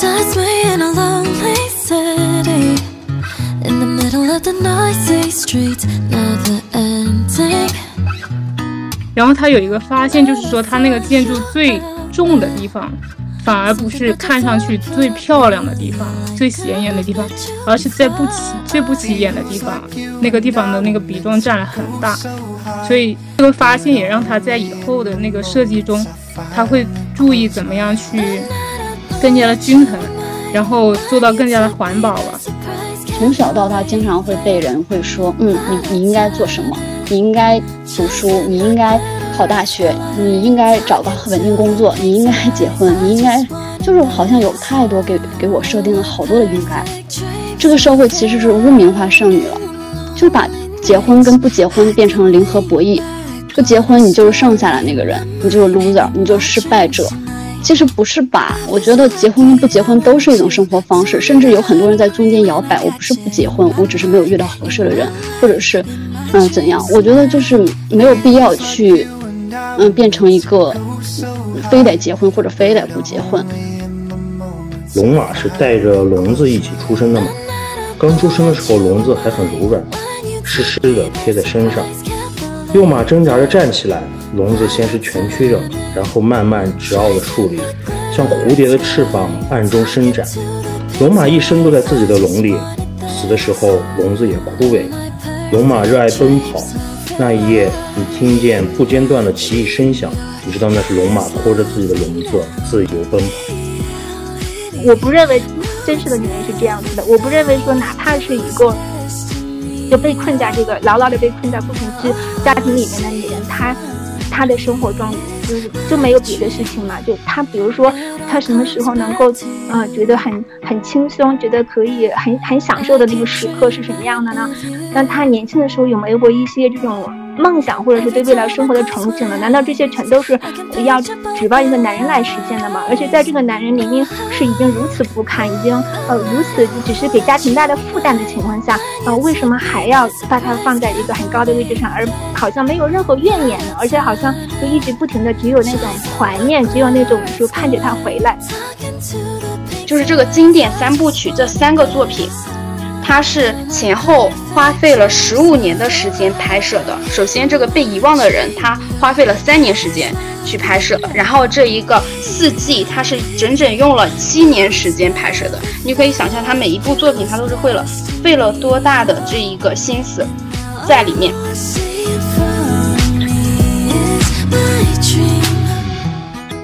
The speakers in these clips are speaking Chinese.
Does me in a lonely city in the middle of the noisy streets, never ending. 然后他有一个发现，就是说他那个建筑最重的地方，反而不是看上去最漂亮的地方、最显眼的地方，而是在不起最不起眼的地方，那个地方的那个比重占了很大。所以这个发现也让他在以后的那个设计中，他会注意怎么样去更加的均衡，然后做到更加的环保吧。从小到大，经常会被人会说，嗯，你你应该做什么？你应该读书，你应该考大学，你应该找到稳定工作，你应该 结婚，你应该就是好像有太多给给我设定了好多的应该。这个社会其实是污名化剩女了，就把结婚跟不结婚变成了零和博弈。不结婚，你就是剩下的那个人，你就是 loser，你就是失败者。其实不是吧？我觉得结婚跟不结婚都是一种生活方式，甚至有很多人在中间摇摆。我不是不结婚，我只是没有遇到合适的人，或者是，嗯，怎样？我觉得就是没有必要去，嗯，变成一个非得结婚或者非得不结婚。龙马是带着笼子一起出生的嘛？刚出生的时候，笼子还很柔软，湿湿的贴在身上。幼马挣扎着站起来，笼子先是蜷曲着，然后慢慢直傲的竖立，像蝴蝶的翅膀暗中伸展。龙马一生都在自己的笼里，死的时候笼子也枯萎。龙马热爱奔跑，那一夜你听见不间断的奇异声响，你知道那是龙马拖着自己的笼子自由奔跑。我不认为真实的女人是这样子的，我不认为说哪怕是一个。就被困在这个牢牢的被困在不同之家庭里面的女人，她他的生活中就是就没有别的事情嘛？就他比如说他什么时候能够呃觉得很很轻松，觉得可以很很享受的那个时刻是什么样的呢？那他年轻的时候有没有过一些这种？梦想，或者是对未来生活的憧憬了？难道这些全都是要指望一个男人来实现的吗？而且在这个男人明明是已经如此不堪，已经呃如此只是给家庭带来负担的情况下，呃，为什么还要把他放在一个很高的位置上，而好像没有任何怨言呢？而且好像就一直不停的只有那种怀念，只有那种就盼着他回来。就是这个经典三部曲这三个作品。它是前后花费了十五年的时间拍摄的。首先，这个被遗忘的人，他花费了三年时间去拍摄，然后这一个四季，他是整整用了七年时间拍摄的。你可以想象，他每一部作品，他都是费了费了多大的这一个心思在里面。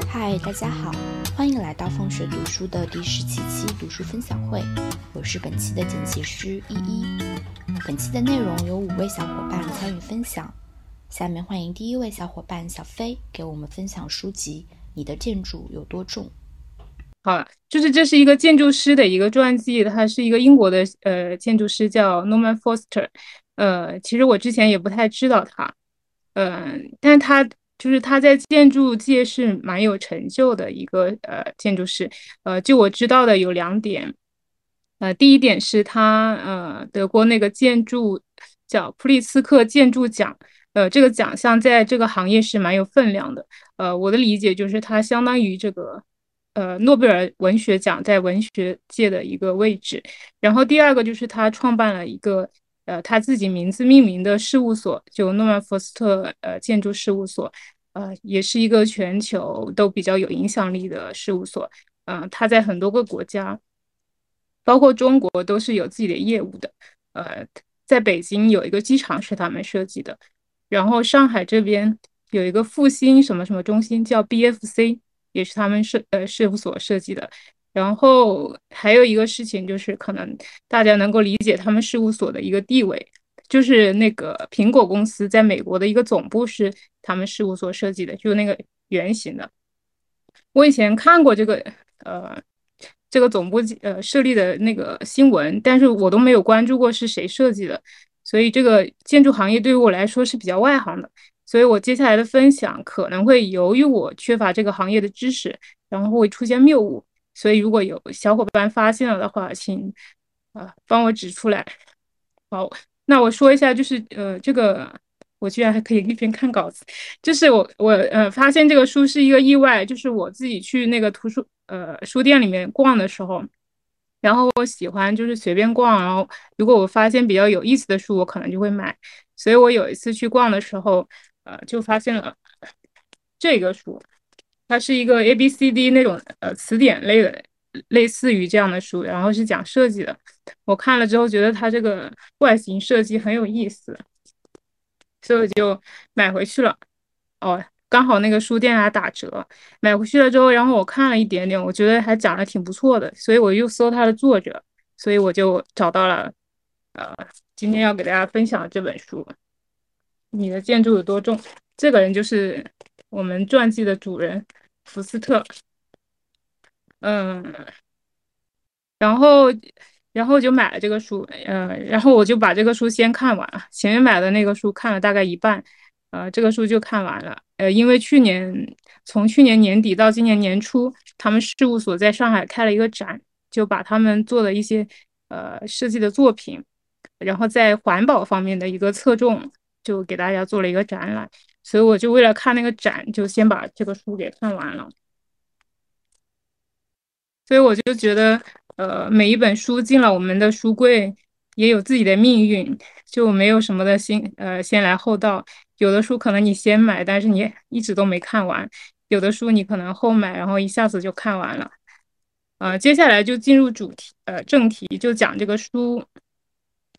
嗨，大家好。欢迎来到放学读书的第十七期读书分享会，我是本期的剪辑师依依。本期的内容有五位小伙伴参与分享，下面欢迎第一位小伙伴小飞给我们分享书籍《你的建筑有多重》。好，就是这是一个建筑师的一个传记，他是一个英国的呃建筑师叫 Norman Foster。呃，其实我之前也不太知道他，嗯，但他。就是他在建筑界是蛮有成就的一个呃建筑师，呃，就我知道的有两点，呃，第一点是他呃得过那个建筑叫普利斯克建筑奖，呃，这个奖项在这个行业是蛮有分量的，呃，我的理解就是它相当于这个呃诺贝尔文学奖在文学界的一个位置。然后第二个就是他创办了一个。呃，他自己名字命名的事务所，就诺曼福斯特呃建筑事务所，呃，也是一个全球都比较有影响力的事务所。嗯，他在很多个国家，包括中国，都是有自己的业务的。呃，在北京有一个机场是他们设计的，然后上海这边有一个复兴什么什么中心叫 BFC，也是他们设呃事务所设计的。然后还有一个事情就是，可能大家能够理解他们事务所的一个地位，就是那个苹果公司在美国的一个总部是他们事务所设计的，就那个圆形的。我以前看过这个呃这个总部呃设立的那个新闻，但是我都没有关注过是谁设计的，所以这个建筑行业对于我来说是比较外行的，所以我接下来的分享可能会由于我缺乏这个行业的知识，然后会出现谬误。所以，如果有小伙伴发现了的话，请啊帮我指出来。好，那我说一下，就是呃，这个我居然还可以一边看稿子，就是我我呃发现这个书是一个意外，就是我自己去那个图书呃书店里面逛的时候，然后我喜欢就是随便逛，然后如果我发现比较有意思的书，我可能就会买。所以我有一次去逛的时候，呃，就发现了这个书，它是一个 A B C D 那种呃词典类的，类似于这样的书，然后是讲设计的。我看了之后觉得它这个外形设计很有意思。所以我就买回去了，哦，刚好那个书店还打折，买回去了之后，然后我看了一点点，我觉得还讲的挺不错的，所以我又搜它的作者，所以我就找到了，呃，今天要给大家分享的这本书，《你的建筑有多重》，这个人就是我们传记的主人福斯特，嗯，然后。然后就买了这个书，呃，然后我就把这个书先看完了。前面买的那个书看了大概一半，呃，这个书就看完了。呃，因为去年从去年年底到今年年初，他们事务所在上海开了一个展，就把他们做的一些呃设计的作品，然后在环保方面的一个侧重，就给大家做了一个展览。所以我就为了看那个展，就先把这个书给看完了。所以我就觉得。呃，每一本书进了我们的书柜，也有自己的命运，就没有什么的先呃先来后到。有的书可能你先买，但是你一直都没看完；有的书你可能后买，然后一下子就看完了。呃，接下来就进入主题，呃，正题就讲这个书。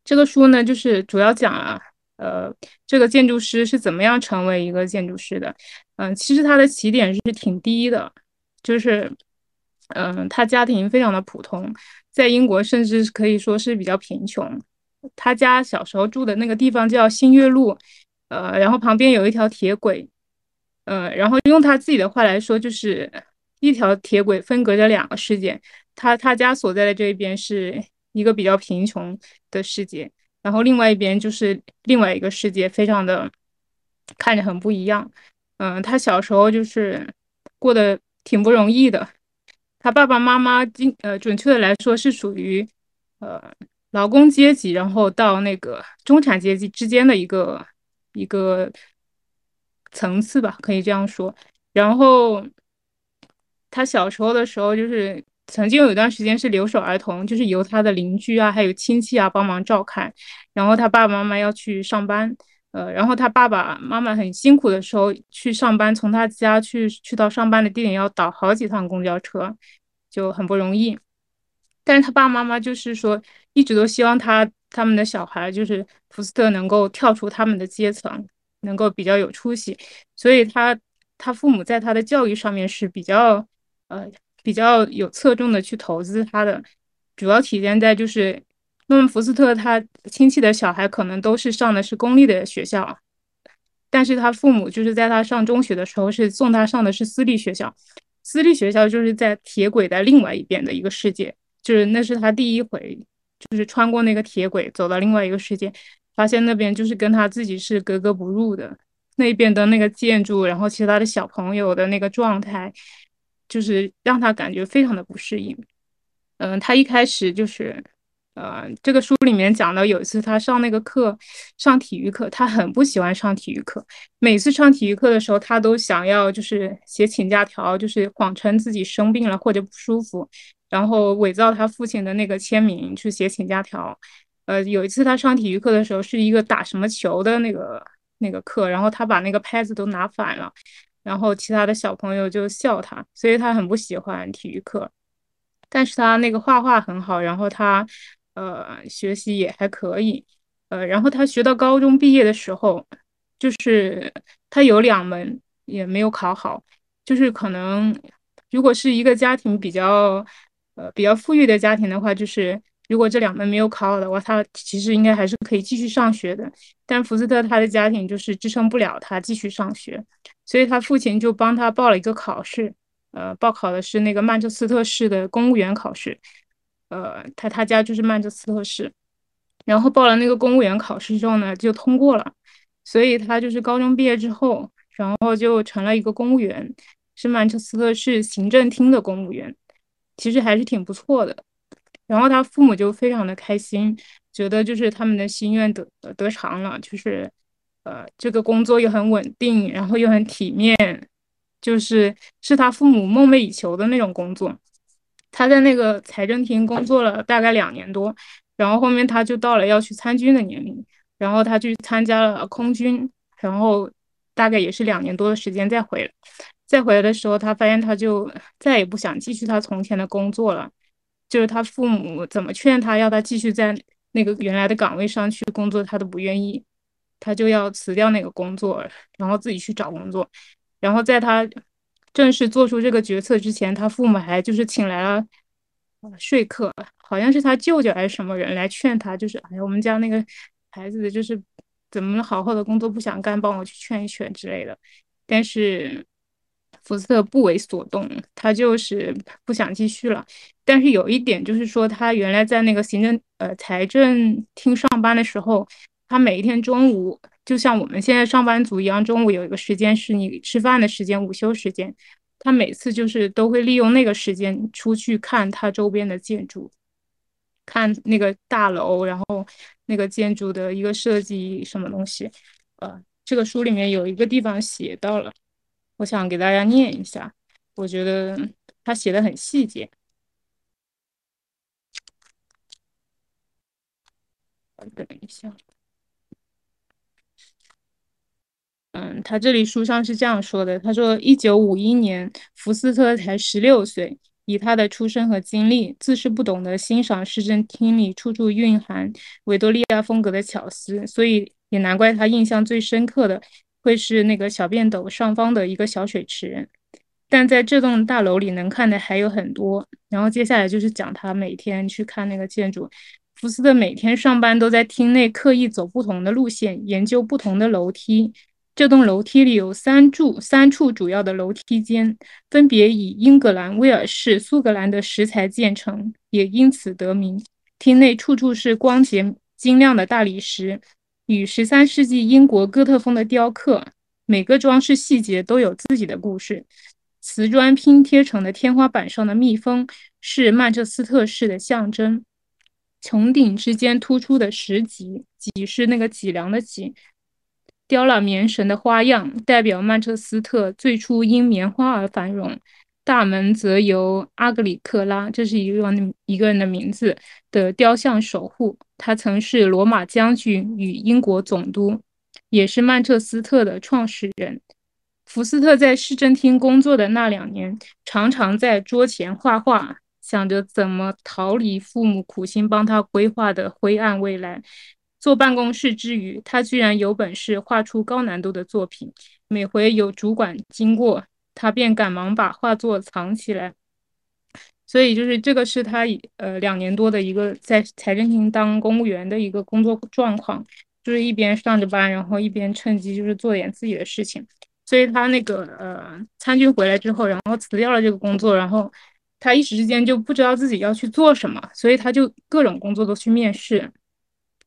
这个书呢，就是主要讲了，呃，这个建筑师是怎么样成为一个建筑师的。嗯，其实他的起点是挺低的，就是。嗯，他家庭非常的普通，在英国甚至可以说是比较贫穷。他家小时候住的那个地方叫新月路，呃，然后旁边有一条铁轨，呃，然后用他自己的话来说，就是一条铁轨分隔着两个世界。他他家所在的这一边是一个比较贫穷的世界，然后另外一边就是另外一个世界，非常的看着很不一样。嗯，他小时候就是过得挺不容易的。他爸爸妈妈，经呃，准确的来说是属于呃劳工阶级，然后到那个中产阶级之间的一个一个层次吧，可以这样说。然后他小时候的时候，就是曾经有一段时间是留守儿童，就是由他的邻居啊，还有亲戚啊帮忙照看。然后他爸爸妈妈要去上班，呃，然后他爸爸妈妈很辛苦的时候去上班，从他家去去到上班的地点要倒好几趟公交车。就很不容易，但是他爸爸妈妈就是说，一直都希望他他们的小孩就是福斯特能够跳出他们的阶层，能够比较有出息，所以他他父母在他的教育上面是比较呃比较有侧重的去投资他的，主要体现在就是诺曼福斯特他亲戚的小孩可能都是上的是公立的学校，但是他父母就是在他上中学的时候是送他上的是私立学校。私立学校就是在铁轨的另外一边的一个世界，就是那是他第一回，就是穿过那个铁轨走到另外一个世界，发现那边就是跟他自己是格格不入的，那边的那个建筑，然后其他的小朋友的那个状态，就是让他感觉非常的不适应。嗯，他一开始就是。呃，这个书里面讲到，有一次他上那个课，上体育课，他很不喜欢上体育课。每次上体育课的时候，他都想要就是写请假条，就是谎称自己生病了或者不舒服，然后伪造他父亲的那个签名去写请假条。呃，有一次他上体育课的时候，是一个打什么球的那个那个课，然后他把那个拍子都拿反了，然后其他的小朋友就笑他，所以他很不喜欢体育课。但是他那个画画很好，然后他。呃，学习也还可以，呃，然后他学到高中毕业的时候，就是他有两门也没有考好，就是可能如果是一个家庭比较呃比较富裕的家庭的话，就是如果这两门没有考好的话，他其实应该还是可以继续上学的。但福斯特他的家庭就是支撑不了他继续上学，所以他父亲就帮他报了一个考试，呃，报考的是那个曼彻斯特市的公务员考试。呃，他他家就是曼彻斯特市，然后报了那个公务员考试之后呢，就通过了，所以他就是高中毕业之后，然后就成了一个公务员，是曼彻斯特市行政厅的公务员，其实还是挺不错的。然后他父母就非常的开心，觉得就是他们的心愿得得偿了，就是呃，这个工作又很稳定，然后又很体面，就是是他父母梦寐以求的那种工作。他在那个财政厅工作了大概两年多，然后后面他就到了要去参军的年龄，然后他去参加了空军，然后大概也是两年多的时间再回来。再回来的时候，他发现他就再也不想继续他从前的工作了，就是他父母怎么劝他要他继续在那个原来的岗位上去工作，他都不愿意，他就要辞掉那个工作，然后自己去找工作。然后在他正式做出这个决策之前，他父母还就是请来了说客，好像是他舅舅还是什么人来劝他，就是哎呀，我们家那个孩子就是怎么好好的工作不想干，帮我去劝一劝之类的，但是。福斯特不为所动，他就是不想继续了。但是有一点就是说，他原来在那个行政呃财政厅上班的时候，他每一天中午就像我们现在上班族一样，中午有一个时间是你吃饭的时间，午休时间。他每次就是都会利用那个时间出去看他周边的建筑，看那个大楼，然后那个建筑的一个设计什么东西。呃，这个书里面有一个地方写到了。我想给大家念一下，我觉得他写的很细节。等一下，嗯，他这里书上是这样说的：他说，一九五一年，福斯特才十六岁，以他的出身和经历，自是不懂得欣赏市政厅里处处蕴含维多利亚风格的巧思，所以也难怪他印象最深刻的。会是那个小便斗上方的一个小水池，但在这栋大楼里能看的还有很多。然后接下来就是讲他每天去看那个建筑。福斯特每天上班都在厅内刻意走不同的路线，研究不同的楼梯。这栋楼梯里有三柱三处主要的楼梯间，分别以英格兰、威尔士、苏格兰的石材建成，也因此得名。厅内处处是光洁晶亮的大理石。与十三世纪英国哥特风的雕刻，每个装饰细节都有自己的故事。瓷砖拼贴成的天花板上的蜜蜂是曼彻斯特式的象征。穹顶之间突出的石脊，脊是那个脊梁的脊，雕了棉绳的花样，代表曼彻斯特最初因棉花而繁荣。大门则由阿格里克拉，这是一个一个人的名字的雕像守护。他曾是罗马将军与英国总督，也是曼彻斯特的创始人。福斯特在市政厅工作的那两年，常常在桌前画画，想着怎么逃离父母苦心帮他规划的灰暗未来。坐办公室之余，他居然有本事画出高难度的作品。每回有主管经过，他便赶忙把画作藏起来，所以就是这个是他呃两年多的一个在财政厅当公务员的一个工作状况，就是一边上着班，然后一边趁机就是做点自己的事情。所以他那个呃参军回来之后，然后辞掉了这个工作，然后他一时之间就不知道自己要去做什么，所以他就各种工作都去面试。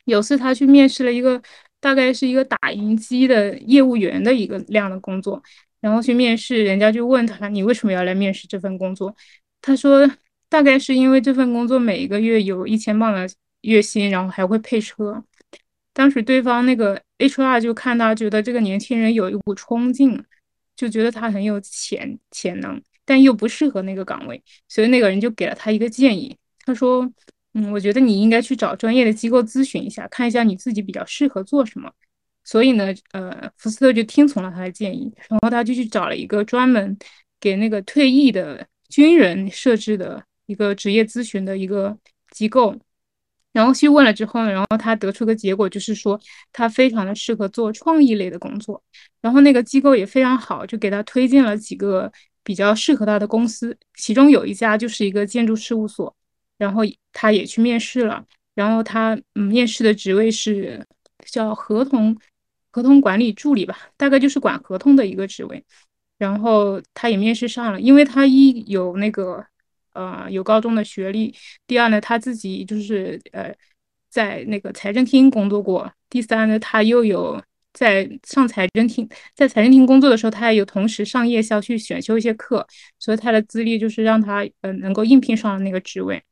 有次他去面试了一个大概是一个打印机的业务员的一个量的工作。然后去面试，人家就问他：“你为什么要来面试这份工作？”他说：“大概是因为这份工作每一个月有一千镑的月薪，然后还会配车。”当时对方那个 HR 就看他，觉得这个年轻人有一股冲劲，就觉得他很有潜潜能，但又不适合那个岗位，所以那个人就给了他一个建议。他说：“嗯，我觉得你应该去找专业的机构咨询一下，看一下你自己比较适合做什么。”所以呢，呃，福斯特就听从了他的建议，然后他就去找了一个专门给那个退役的军人设置的一个职业咨询的一个机构，然后去问了之后呢，然后他得出个结果就是说他非常的适合做创意类的工作，然后那个机构也非常好，就给他推荐了几个比较适合他的公司，其中有一家就是一个建筑事务所，然后他也去面试了，然后他嗯面试的职位是叫合同。合同管理助理吧，大概就是管合同的一个职位。然后他也面试上了，因为他一有那个呃有高中的学历，第二呢他自己就是呃在那个财政厅工作过，第三呢他又有在上财政厅，在财政厅工作的时候，他也有同时上夜校去选修一些课，所以他的资历就是让他呃能够应聘上了那个职位。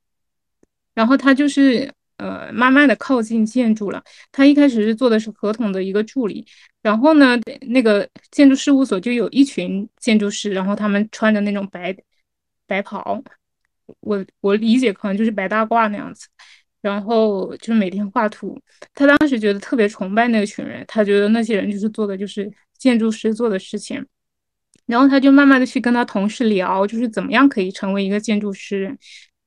然后他就是呃慢慢的靠近建筑了。他一开始是做的是合同的一个助理，然后呢，那个建筑事务所就有一群建筑师，然后他们穿着那种白白袍，我我理解可能就是白大褂那样子，然后就是每天画图。他当时觉得特别崇拜那群人，他觉得那些人就是做的就是建筑师做的事情。然后他就慢慢的去跟他同事聊，就是怎么样可以成为一个建筑师。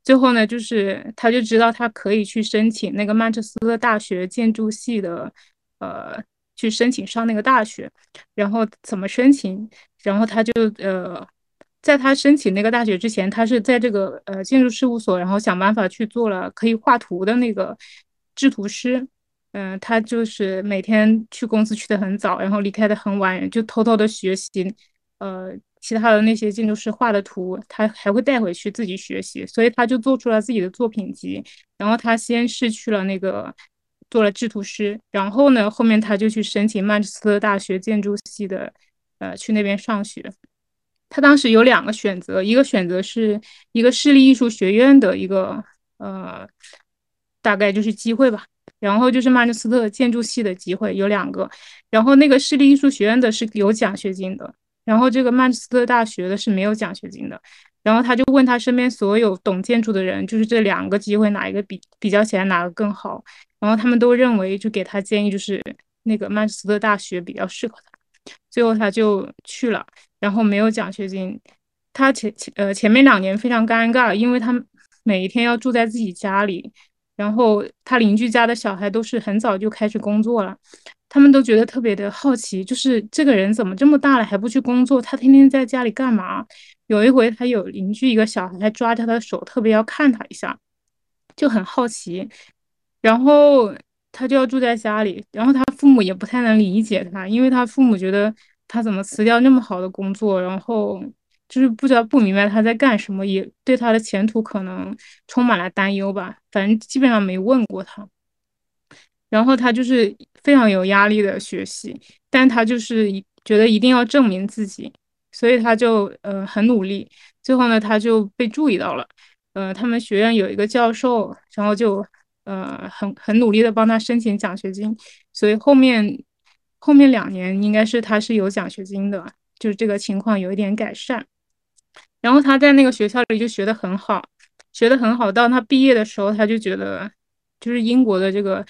最后呢，就是他就知道他可以去申请那个曼彻斯特大学建筑系的，呃，去申请上那个大学。然后怎么申请？然后他就呃，在他申请那个大学之前，他是在这个呃建筑事务所，然后想办法去做了可以画图的那个制图师。嗯，他就是每天去公司去的很早，然后离开的很晚，就偷偷的学习。呃，其他的那些建筑师画的图，他还会带回去自己学习，所以他就做出了自己的作品集。然后他先是去了那个做了制图师，然后呢，后面他就去申请曼彻斯特大学建筑系的，呃，去那边上学。他当时有两个选择，一个选择是一个市立艺术学院的一个呃，大概就是机会吧，然后就是曼彻斯特建筑系的机会有两个，然后那个市立艺术学院的是有奖学金的。然后这个曼彻斯特大学的是没有奖学金的，然后他就问他身边所有懂建筑的人，就是这两个机会哪一个比比较起来哪个更好？然后他们都认为就给他建议就是那个曼彻斯特大学比较适合他，最后他就去了，然后没有奖学金，他前前呃前面两年非常尴尬，因为他每一天要住在自己家里，然后他邻居家的小孩都是很早就开始工作了。他们都觉得特别的好奇，就是这个人怎么这么大了还不去工作？他天天在家里干嘛？有一回，他有邻居一个小孩还抓着他的手，特别要看他一下，就很好奇。然后他就要住在家里，然后他父母也不太能理解他，因为他父母觉得他怎么辞掉那么好的工作，然后就是不知道不明白他在干什么，也对他的前途可能充满了担忧吧。反正基本上没问过他。然后他就是非常有压力的学习，但他就是觉得一定要证明自己，所以他就呃很努力。最后呢，他就被注意到了，呃，他们学院有一个教授，然后就呃很很努力的帮他申请奖学金，所以后面后面两年应该是他是有奖学金的，就是这个情况有一点改善。然后他在那个学校里就学得很好，学得很好，到他毕业的时候，他就觉得就是英国的这个。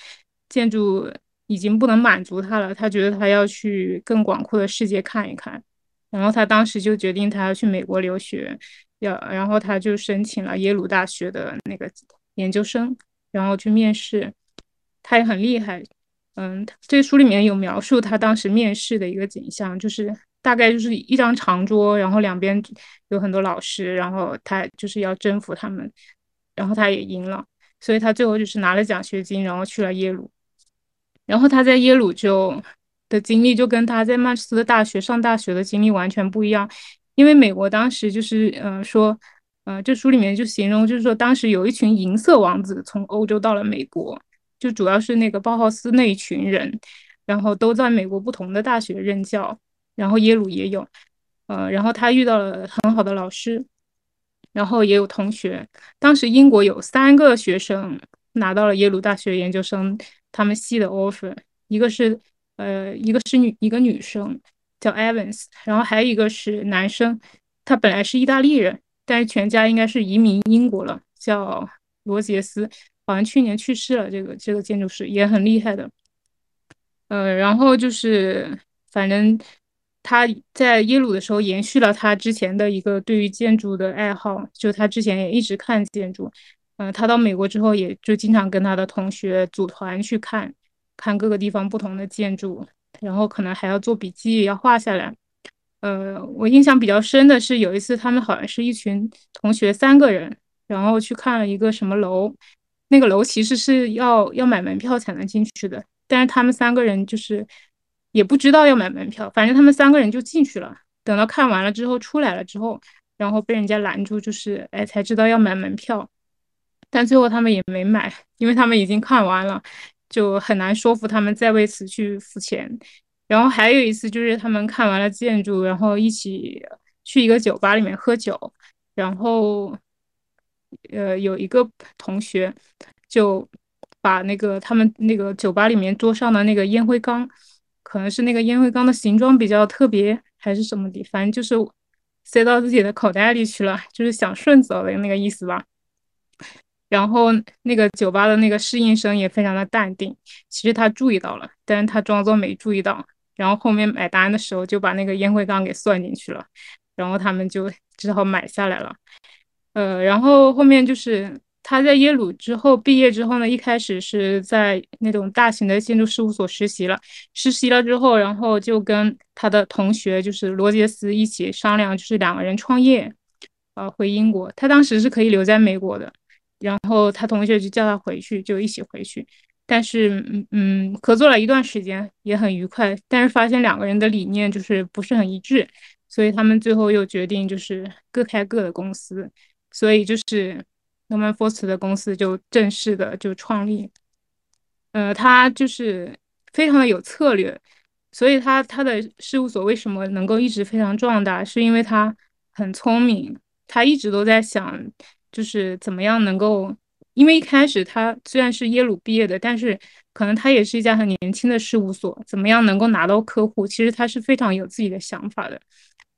建筑已经不能满足他了，他觉得他要去更广阔的世界看一看，然后他当时就决定他要去美国留学，要然后他就申请了耶鲁大学的那个研究生，然后去面试，他也很厉害，嗯，这书里面有描述他当时面试的一个景象，就是大概就是一张长桌，然后两边有很多老师，然后他就是要征服他们，然后他也赢了，所以他最后就是拿了奖学金，然后去了耶鲁。然后他在耶鲁就的经历就跟他在曼彻斯特大学上大学的经历完全不一样，因为美国当时就是呃说，呃这书里面就形容就是说当时有一群银色王子从欧洲到了美国，就主要是那个包豪斯那一群人，然后都在美国不同的大学任教，然后耶鲁也有，呃然后他遇到了很好的老师，然后也有同学，当时英国有三个学生拿到了耶鲁大学研究生。他们系的 offer，一个是呃，一个是女一个女生叫 Evans，然后还有一个是男生，他本来是意大利人，但是全家应该是移民英国了，叫罗杰斯，好像去年去世了。这个这个建筑师也很厉害的，呃，然后就是反正他在耶鲁的时候延续了他之前的一个对于建筑的爱好，就他之前也一直看建筑。嗯，他到美国之后，也就经常跟他的同学组团去看，看各个地方不同的建筑，然后可能还要做笔记，要画下来。呃，我印象比较深的是有一次，他们好像是一群同学三个人，然后去看了一个什么楼，那个楼其实是要要买门票才能进去的，但是他们三个人就是也不知道要买门票，反正他们三个人就进去了。等到看完了之后出来了之后，然后被人家拦住，就是哎才知道要买门票。但最后他们也没买，因为他们已经看完了，就很难说服他们再为此去付钱。然后还有一次就是他们看完了建筑，然后一起去一个酒吧里面喝酒，然后呃有一个同学就把那个他们那个酒吧里面桌上的那个烟灰缸，可能是那个烟灰缸的形状比较特别，还是什么的，反正就是塞到自己的口袋里去了，就是想顺走的那个意思吧。然后那个酒吧的那个侍应生也非常的淡定，其实他注意到了，但是他装作没注意到。然后后面买单的时候就把那个烟灰缸给算进去了，然后他们就只好买下来了。呃，然后后面就是他在耶鲁之后毕业之后呢，一开始是在那种大型的建筑事务所实习了，实习了之后，然后就跟他的同学就是罗杰斯一起商量，就是两个人创业，呃，回英国。他当时是可以留在美国的。然后他同学就叫他回去，就一起回去。但是，嗯嗯，合作了一段时间也很愉快。但是发现两个人的理念就是不是很一致，所以他们最后又决定就是各开各的公司。所以就是 Norman Foster 的公司就正式的就创立。呃，他就是非常的有策略，所以他他的事务所为什么能够一直非常壮大，是因为他很聪明，他一直都在想。就是怎么样能够，因为一开始他虽然是耶鲁毕业的，但是可能他也是一家很年轻的事务所，怎么样能够拿到客户，其实他是非常有自己的想法的。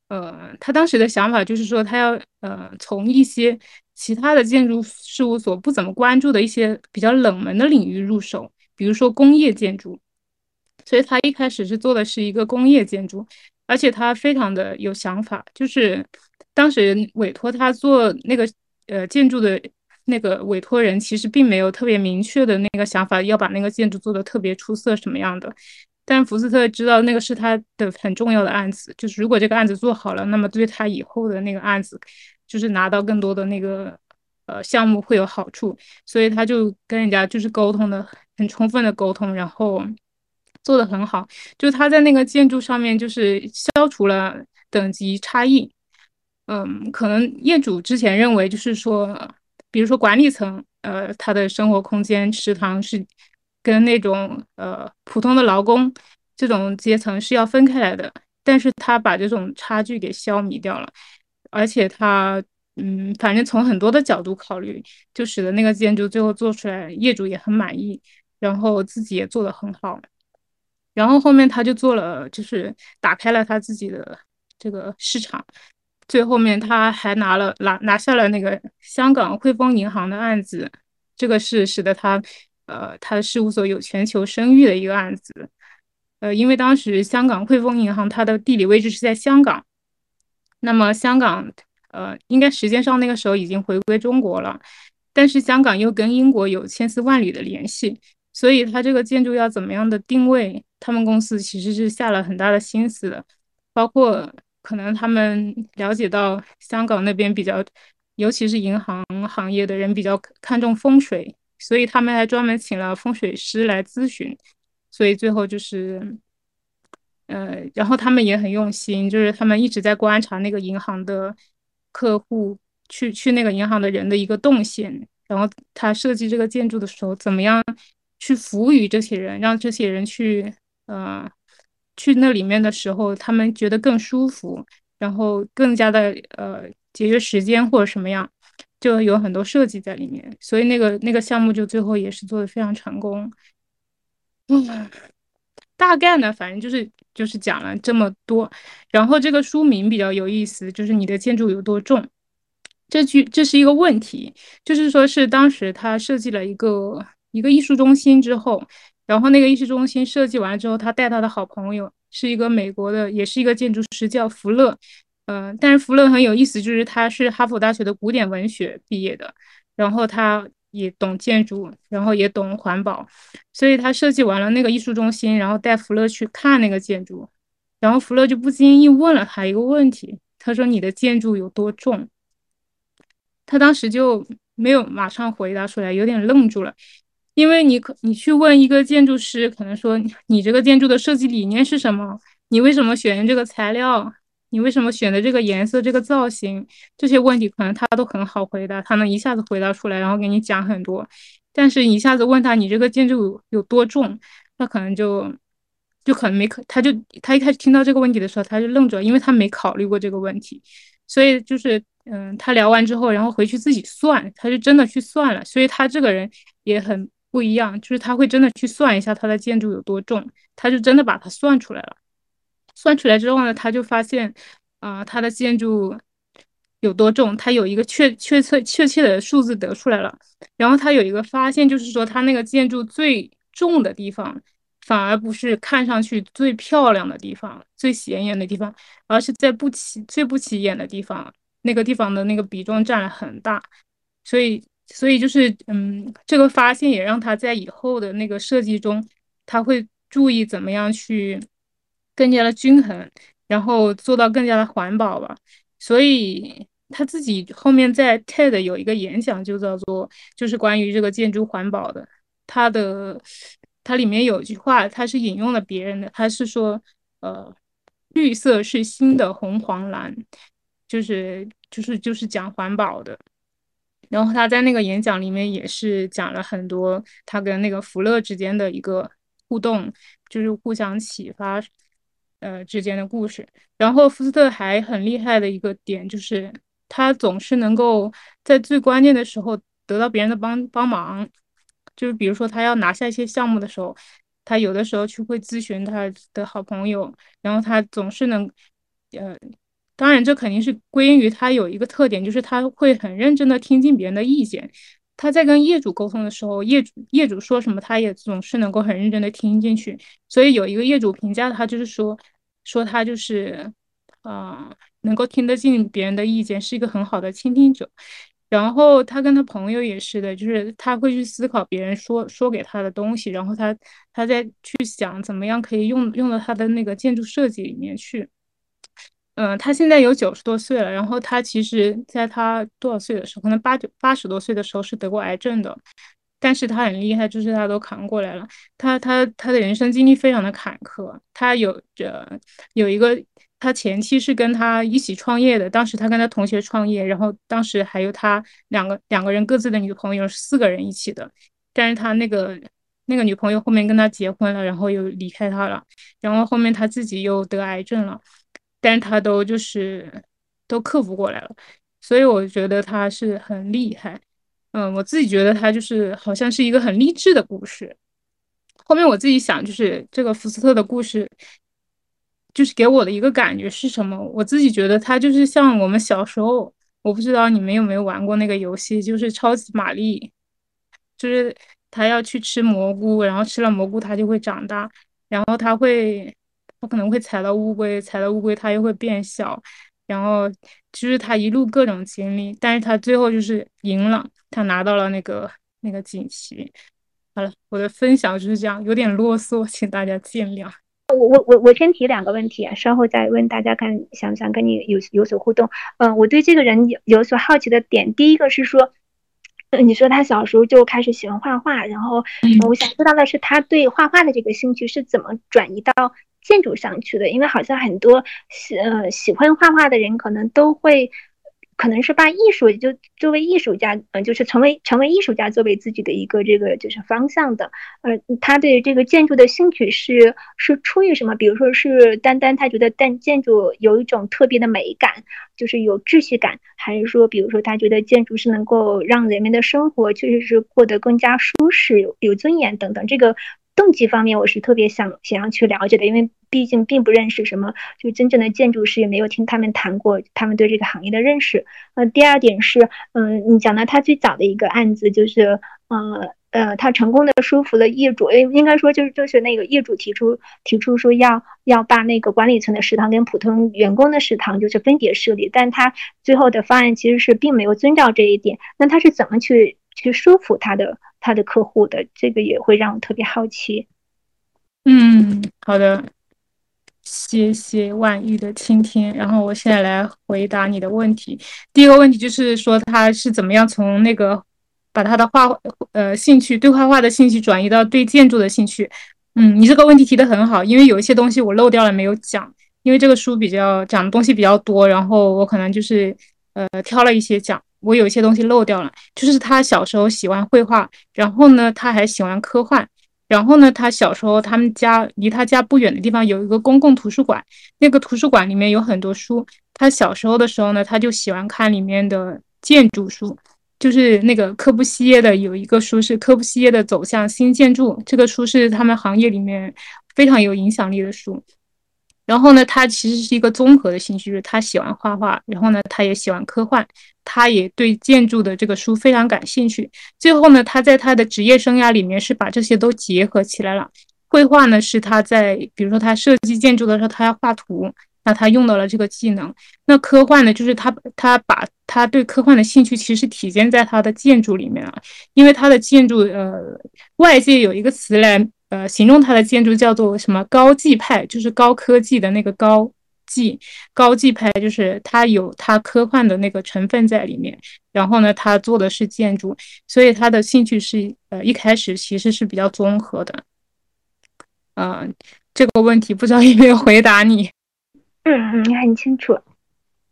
呃，他当时的想法就是说，他要呃从一些其他的建筑事务所不怎么关注的一些比较冷门的领域入手，比如说工业建筑。所以他一开始是做的是一个工业建筑，而且他非常的有想法，就是当时委托他做那个。呃，建筑的那个委托人其实并没有特别明确的那个想法，要把那个建筑做的特别出色什么样的。但福斯特知道那个是他的很重要的案子，就是如果这个案子做好了，那么对他以后的那个案子，就是拿到更多的那个呃项目会有好处。所以他就跟人家就是沟通的很充分的沟通，然后做的很好。就他在那个建筑上面就是消除了等级差异。嗯，可能业主之前认为就是说，比如说管理层，呃，他的生活空间、食堂是跟那种呃普通的劳工这种阶层是要分开来的，但是他把这种差距给消弭掉了，而且他，嗯，反正从很多的角度考虑，就使得那个建筑最后做出来，业主也很满意，然后自己也做得很好，然后后面他就做了，就是打开了他自己的这个市场。最后面他还拿了拿拿下了那个香港汇丰银行的案子，这个是使得他呃他的事务所有全球声誉的一个案子。呃，因为当时香港汇丰银行它的地理位置是在香港，那么香港呃应该时间上那个时候已经回归中国了，但是香港又跟英国有千丝万缕的联系，所以它这个建筑要怎么样的定位，他们公司其实是下了很大的心思的，包括。可能他们了解到香港那边比较，尤其是银行行业的人比较看重风水，所以他们还专门请了风水师来咨询。所以最后就是，呃，然后他们也很用心，就是他们一直在观察那个银行的客户，去去那个银行的人的一个动线，然后他设计这个建筑的时候，怎么样去服务于这些人，让这些人去，呃。去那里面的时候，他们觉得更舒服，然后更加的呃节约时间或者什么样，就有很多设计在里面，所以那个那个项目就最后也是做的非常成功。嗯，大概呢，反正就是就是讲了这么多，然后这个书名比较有意思，就是你的建筑有多重？这句这是一个问题，就是说是当时他设计了一个一个艺术中心之后。然后那个艺术中心设计完之后，他带他的好朋友是一个美国的，也是一个建筑师，叫福勒。嗯，但是福勒很有意思，就是他是哈佛大学的古典文学毕业的，然后他也懂建筑，然后也懂环保，所以他设计完了那个艺术中心，然后带福勒去看那个建筑，然后福勒就不经意问了他一个问题，他说：“你的建筑有多重？”他当时就没有马上回答出来，有点愣住了。因为你可，你去问一个建筑师，可能说你这个建筑的设计理念是什么？你为什么选用这个材料？你为什么选的这个颜色、这个造型？这些问题可能他都很好回答，他能一下子回答出来，然后给你讲很多。但是一下子问他你这个建筑有多重，他可能就就可能没可，他就他一开始听到这个问题的时候，他就愣住了，因为他没考虑过这个问题。所以就是嗯，他聊完之后，然后回去自己算，他就真的去算了。所以他这个人也很。不一样，就是他会真的去算一下他的建筑有多重，他就真的把它算出来了。算出来之后呢，他就发现啊，他的建筑有多重，他有一个确确切确切的数字得出来了。然后他有一个发现，就是说他那个建筑最重的地方，反而不是看上去最漂亮的地方、最显眼的地方，而是在不起最不起眼的地方，那个地方的那个比重占了很大。所以，所以就是嗯，这个发现也让他在以后的那个设计中，他会注意怎么样去更加的均衡，然后做到更加的环保吧。所以。他自己后面在 TED 有一个演讲，就叫做就是关于这个建筑环保的。他的他里面有句话，他是引用了别人的，他是说，呃，绿色是新的红黄蓝，就是就是就是讲环保的。然后他在那个演讲里面也是讲了很多他跟那个福勒之间的一个互动，就是互相启发，呃之间的故事。然后福斯特还很厉害的一个点就是。他总是能够在最关键的时候得到别人的帮帮忙，就是比如说他要拿下一些项目的时候，他有的时候去会咨询他的好朋友，然后他总是能，呃，当然这肯定是归因于他有一个特点，就是他会很认真的听进别人的意见。他在跟业主沟通的时候，业主业主说什么，他也总是能够很认真的听进去。所以有一个业主评价他，就是说说他就是，啊。能够听得进别人的意见，是一个很好的倾听者。然后他跟他朋友也是的，就是他会去思考别人说说给他的东西，然后他他再去想怎么样可以用用到他的那个建筑设计里面去。嗯，他现在有九十多岁了，然后他其实在他多少岁的时候，可能八九八十多岁的时候是得过癌症的，但是他很厉害，就是他都扛过来了。他他他的人生经历非常的坎坷，他有着有一个。他前期是跟他一起创业的，当时他跟他同学创业，然后当时还有他两个两个人各自的女朋友，四个人一起的。但是他那个那个女朋友后面跟他结婚了，然后又离开他了，然后后面他自己又得癌症了，但是他都就是都克服过来了，所以我觉得他是很厉害。嗯，我自己觉得他就是好像是一个很励志的故事。后面我自己想，就是这个福斯特的故事。就是给我的一个感觉是什么？我自己觉得它就是像我们小时候，我不知道你们有没有玩过那个游戏，就是超级玛丽，就是他要去吃蘑菇，然后吃了蘑菇它就会长大，然后他会，他可能会踩到乌龟，踩到乌龟它又会变小，然后就是他一路各种经历，但是他最后就是赢了，他拿到了那个那个锦旗。好了，我的分享就是这样，有点啰嗦，请大家见谅。我我我我先提两个问题，稍后再问大家看想不想跟你有有所互动。嗯，我对这个人有有所好奇的点，第一个是说，你说他小时候就开始喜欢画画，然后我想知道的是他对画画的这个兴趣是怎么转移到建筑上去的？因为好像很多喜呃喜欢画画的人可能都会。可能是把艺术就作为艺术家，嗯，就是成为成为艺术家作为自己的一个这个就是方向的。呃，他对这个建筑的兴趣是是出于什么？比如说是单单他觉得但建筑有一种特别的美感，就是有秩序感，还是说比如说他觉得建筑是能够让人们的生活确实是过得更加舒适、有有尊严等等。这个。动机方面，我是特别想想要去了解的，因为毕竟并不认识什么，就真正的建筑师，也没有听他们谈过他们对这个行业的认识。呃，第二点是，嗯，你讲到他最早的一个案子，就是，呃呃，他成功的说服了业主，应应该说就是就是那个业主提出提出说要要把那个管理层的食堂跟普通员工的食堂就是分别设立，但他最后的方案其实是并没有遵照这一点。那他是怎么去去说服他的？他的客户的这个也会让我特别好奇。嗯，好的，谢谢万玉的倾听。然后我现在来回答你的问题。第一个问题就是说他是怎么样从那个把他的画呃兴趣对画画的兴趣转移到对建筑的兴趣。嗯，你这个问题提的很好，因为有一些东西我漏掉了没有讲，因为这个书比较讲的东西比较多，然后我可能就是呃挑了一些讲。我有一些东西漏掉了，就是他小时候喜欢绘画，然后呢，他还喜欢科幻，然后呢，他小时候他们家离他家不远的地方有一个公共图书馆，那个图书馆里面有很多书。他小时候的时候呢，他就喜欢看里面的建筑书，就是那个科布西耶的有一个书是科布西耶的走向新建筑，这个书是他们行业里面非常有影响力的书。然后呢，他其实是一个综合的兴趣，就是他喜欢画画，然后呢，他也喜欢科幻，他也对建筑的这个书非常感兴趣。最后呢，他在他的职业生涯里面是把这些都结合起来了。绘画呢，是他在比如说他设计建筑的时候，他要画图，那他用到了这个技能。那科幻呢，就是他他把他对科幻的兴趣其实体现在他的建筑里面啊，因为他的建筑呃，外界有一个词来。呃，形容它的建筑叫做什么高技派，就是高科技的那个高技，高技派就是它有它科幻的那个成分在里面。然后呢，他做的是建筑，所以他的兴趣是呃一开始其实是比较综合的。嗯，这个问题不知道有没有回答你？嗯嗯，你很清楚。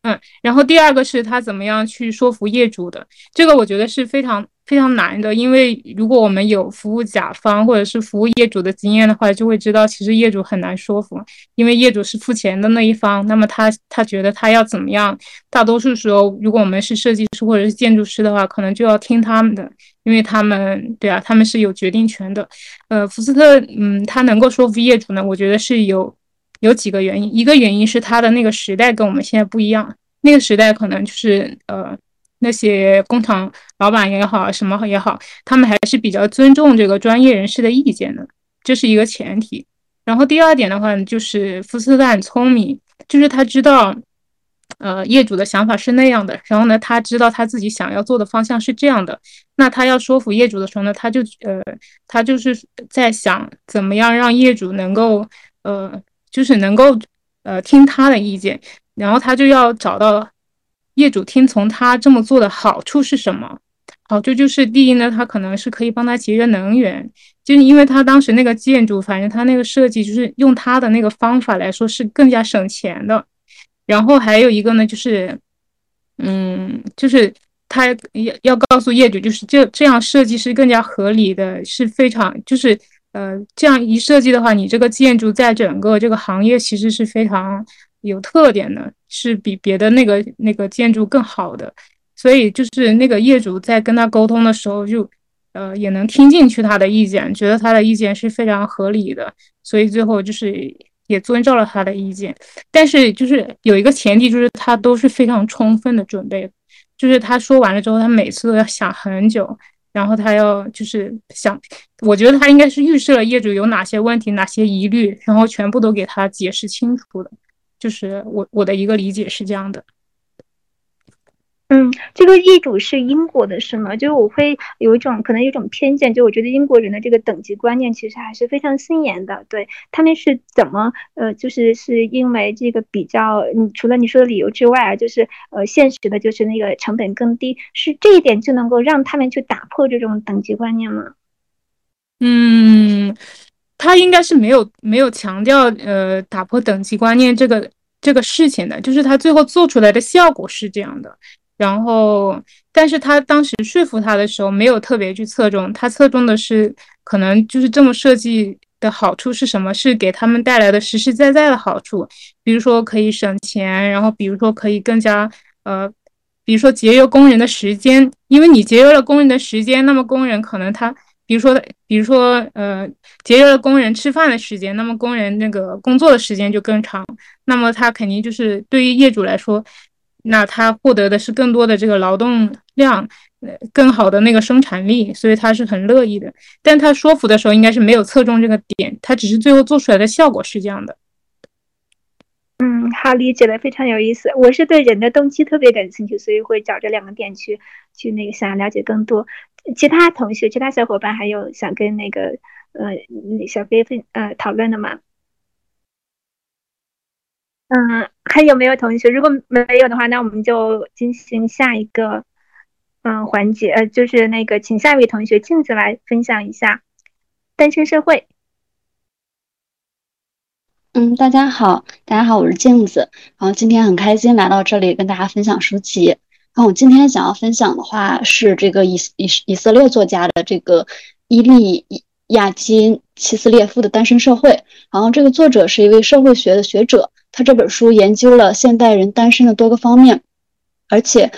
嗯，然后第二个是他怎么样去说服业主的，这个我觉得是非常。非常难的，因为如果我们有服务甲方或者是服务业主的经验的话，就会知道其实业主很难说服，因为业主是付钱的那一方。那么他他觉得他要怎么样？大多数时候，如果我们是设计师或者是建筑师的话，可能就要听他们的，因为他们对啊，他们是有决定权的。呃，福斯特，嗯，他能够说服业主呢，我觉得是有有几个原因。一个原因是他的那个时代跟我们现在不一样，那个时代可能就是呃。那些工厂老板也好，什么也好，他们还是比较尊重这个专业人士的意见的，这是一个前提。然后第二点的话，就是福斯特很聪明，就是他知道，呃，业主的想法是那样的，然后呢，他知道他自己想要做的方向是这样的。那他要说服业主的时候呢，他就呃，他就是在想怎么样让业主能够呃，就是能够呃听他的意见，然后他就要找到。业主听从他这么做的好处是什么？好处就是第一呢，他可能是可以帮他节约能源，就是因为他当时那个建筑，反正他那个设计就是用他的那个方法来说是更加省钱的。然后还有一个呢，就是，嗯，就是他要要告诉业主，就是这这样设计是更加合理的，是非常就是呃这样一设计的话，你这个建筑在整个这个行业其实是非常。有特点的是比别的那个那个建筑更好的，所以就是那个业主在跟他沟通的时候，就呃也能听进去他的意见，觉得他的意见是非常合理的，所以最后就是也遵照了他的意见。但是就是有一个前提，就是他都是非常充分的准备，就是他说完了之后，他每次都要想很久，然后他要就是想，我觉得他应该是预设了业主有哪些问题、哪些疑虑，然后全部都给他解释清楚的。就是我我的一个理解是这样的，嗯，这个业主是英国的，是吗？就是我会有一种可能有一种偏见，就我觉得英国人的这个等级观念其实还是非常森严的。对他们是怎么呃，就是是因为这个比较，你除了你说的理由之外啊，就是呃，现实的就是那个成本更低，是这一点就能够让他们去打破这种等级观念吗？嗯。他应该是没有没有强调呃打破等级观念这个这个事情的，就是他最后做出来的效果是这样的。然后，但是他当时说服他的时候没有特别去侧重，他侧重的是可能就是这么设计的好处是什么？是给他们带来的实实在在的好处，比如说可以省钱，然后比如说可以更加呃，比如说节约工人的时间，因为你节约了工人的时间，那么工人可能他。比如说，比如说，呃，节约了工人吃饭的时间，那么工人那个工作的时间就更长，那么他肯定就是对于业主来说，那他获得的是更多的这个劳动量，呃，更好的那个生产力，所以他是很乐意的。但他说服的时候应该是没有侧重这个点，他只是最后做出来的效果是这样的。嗯，好，理解的非常有意思。我是对人的动机特别感兴趣，所以会找这两个点去去那个想要了解更多。其他同学、其他小伙伴还有想跟那个呃小飞分呃讨论的吗？嗯，还有没有同学？如果没有的话，那我们就进行下一个嗯环节，呃，就是那个请下一位同学镜子来分享一下单身社会。嗯，大家好，大家好，我是镜子，然后今天很开心来到这里跟大家分享书籍。那我今天想要分享的话是这个以以以色列作家的这个伊利亚金齐斯列夫的《单身社会》。然后这个作者是一位社会学的学者，他这本书研究了现代人单身的多个方面，而且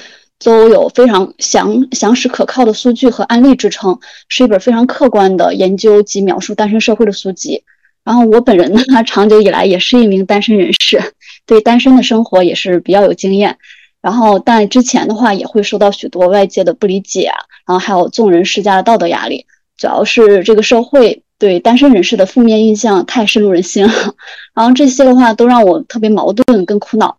都有非常详详实可靠的数据和案例支撑，是一本非常客观的研究及描述单身社会的书籍。然后我本人呢，长久以来也是一名单身人士，对单身的生活也是比较有经验。然后，但之前的话也会受到许多外界的不理解，然后还有众人施加的道德压力，主要是这个社会对单身人士的负面印象太深入人心了。然后这些的话都让我特别矛盾跟苦恼，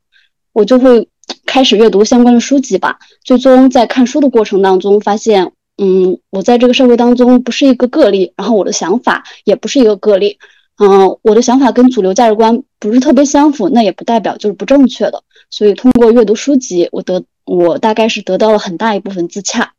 我就会 开始阅读相关的书籍吧。最终在看书的过程当中发现，嗯，我在这个社会当中不是一个个例，然后我的想法也不是一个个例。嗯，我的想法跟主流价值观不是特别相符，那也不代表就是不正确的。所以通过阅读书籍，我得我大概是得到了很大一部分自洽。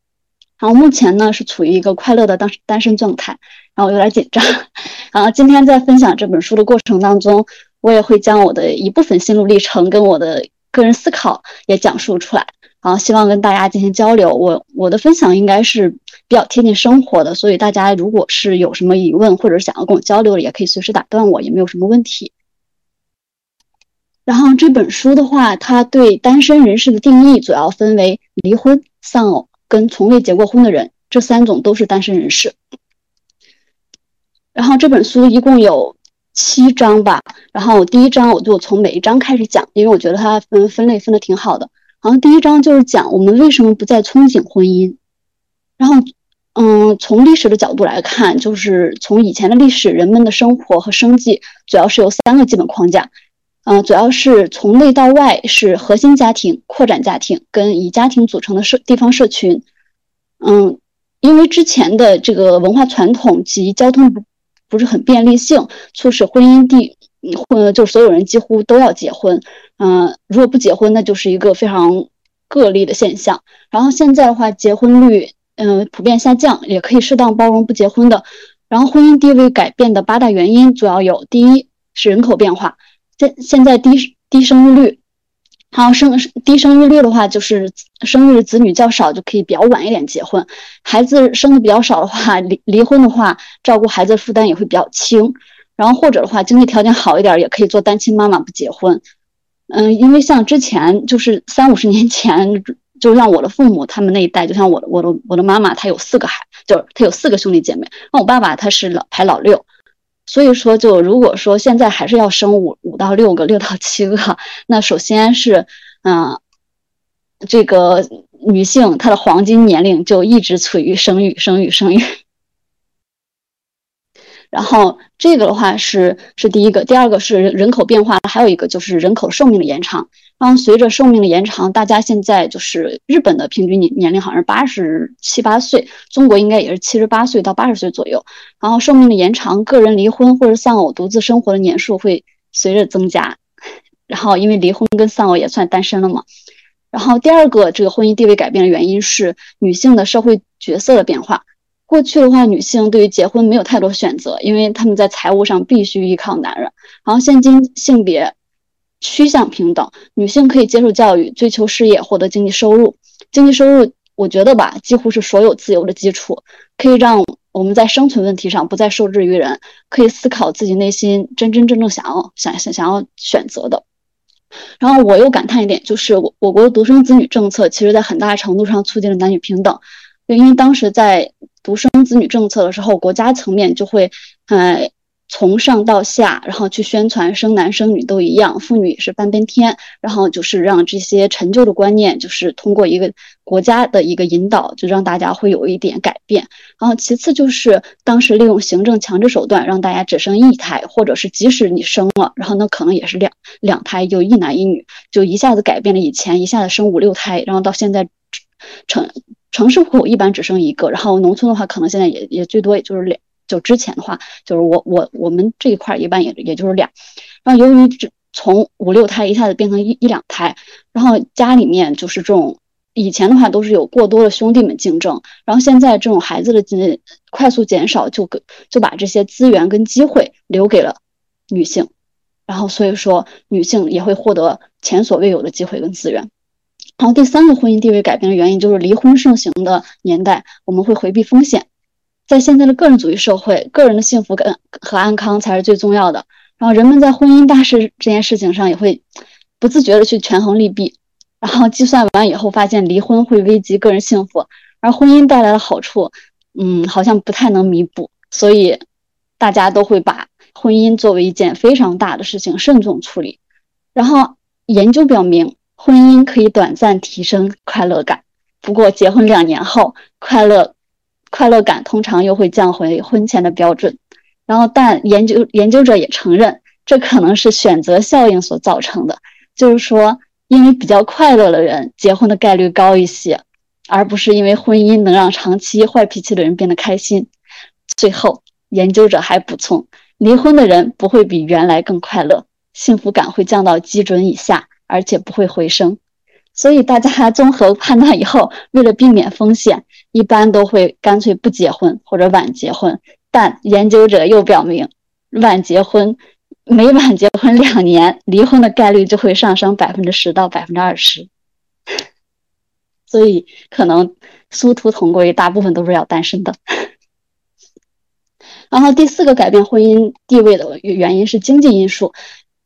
然后目前呢是处于一个快乐的单单身状态，然后有点紧张。然后今天在分享这本书的过程当中，我也会将我的一部分心路历程跟我的个人思考也讲述出来。然后希望跟大家进行交流。我我的分享应该是。比较贴近生活的，所以大家如果是有什么疑问或者想要跟我交流的，也可以随时打断我，也没有什么问题。然后这本书的话，它对单身人士的定义主要分为离婚、丧偶跟从未结过婚的人，这三种都是单身人士。然后这本书一共有七章吧，然后第一章我就从每一章开始讲，因为我觉得它分分类分的挺好的。然后第一章就是讲我们为什么不再憧憬婚姻。然后，嗯，从历史的角度来看，就是从以前的历史，人们的生活和生计主要是有三个基本框架，嗯，主要是从内到外是核心家庭、扩展家庭跟以家庭组成的社地方社群，嗯，因为之前的这个文化传统及交通不不是很便利性，促使婚姻地婚就所有人几乎都要结婚，嗯，如果不结婚，那就是一个非常个例的现象。然后现在的话，结婚率。嗯，普遍下降，也可以适当包容不结婚的。然后，婚姻地位改变的八大原因主要有：第一是人口变化，现现在低低生育率，还有生低生育率的话，就是生育子女较少，就可以比较晚一点结婚。孩子生的比较少的话，离离婚的话，照顾孩子负担也会比较轻。然后或者的话，经济条件好一点，也可以做单亲妈妈不结婚。嗯，因为像之前就是三五十年前。就像我的父母他们那一代，就像我的我的我的妈妈，她有四个孩，就是她有四个兄弟姐妹。那我爸爸他是老排老六，所以说就如果说现在还是要生五五到六个，六到七个，那首先是嗯，这个女性她的黄金年龄就一直处于生育生育生育。然后这个的话是是第一个，第二个是人口变化，还有一个就是人口寿命的延长。然后随着寿命的延长，大家现在就是日本的平均年年龄好像是八十七八岁，中国应该也是七十八岁到八十岁左右。然后寿命的延长，个人离婚或者丧偶独自生活的年数会随着增加。然后因为离婚跟丧偶也算单身了嘛。然后第二个这个婚姻地位改变的原因是女性的社会角色的变化。过去的话，女性对于结婚没有太多选择，因为他们在财务上必须依靠男人。然后现今性别。趋向平等，女性可以接受教育、追求事业、获得经济收入。经济收入，我觉得吧，几乎是所有自由的基础，可以让我们在生存问题上不再受制于人，可以思考自己内心真真正正想要、想想想要选择的。然后我又感叹一点，就是我我国的独生子女政策，其实在很大程度上促进了男女平等，因为当时在独生子女政策的时候，国家层面就会，呃。从上到下，然后去宣传生男生女都一样，妇女也是半边天，然后就是让这些陈旧的观念，就是通过一个国家的一个引导，就让大家会有一点改变。然后其次就是当时利用行政强制手段，让大家只生一胎，或者是即使你生了，然后那可能也是两两胎，就一男一女，就一下子改变了以前一下子生五六胎，然后到现在城城市户口一般只生一个，然后农村的话可能现在也也最多也就是两。就之前的话，就是我我我们这一块一般也也就是俩，然后由于这从五六胎一下子变成一一两胎，然后家里面就是这种以前的话都是有过多的兄弟们竞争，然后现在这种孩子的进快速减少，就就把这些资源跟机会留给了女性，然后所以说女性也会获得前所未有的机会跟资源。然后第三个婚姻地位改变的原因就是离婚盛行的年代，我们会回避风险。在现在的个人主义社会，个人的幸福感和安康才是最重要的。然后人们在婚姻大事这件事情上也会不自觉的去权衡利弊。然后计算完以后发现离婚会危及个人幸福，而婚姻带来的好处，嗯，好像不太能弥补，所以大家都会把婚姻作为一件非常大的事情慎重处理。然后研究表明，婚姻可以短暂提升快乐感，不过结婚两年后，快乐快乐感通常又会降回婚前的标准。然后，但研究研究者也承认，这可能是选择效应所造成的，就是说，因为比较快乐的人结婚的概率高一些，而不是因为婚姻能让长期坏脾气的人变得开心。最后，研究者还补充，离婚的人不会比原来更快乐。幸福感会降到基准以下，而且不会回升。所以大家综合判断以后，为了避免风险，一般都会干脆不结婚或者晚结婚。但研究者又表明，晚结婚每晚结婚两年，离婚的概率就会上升百分之十到百分之二十。所以可能殊途同归，大部分都是要单身的。然后第四个改变婚姻地位的原因是经济因素。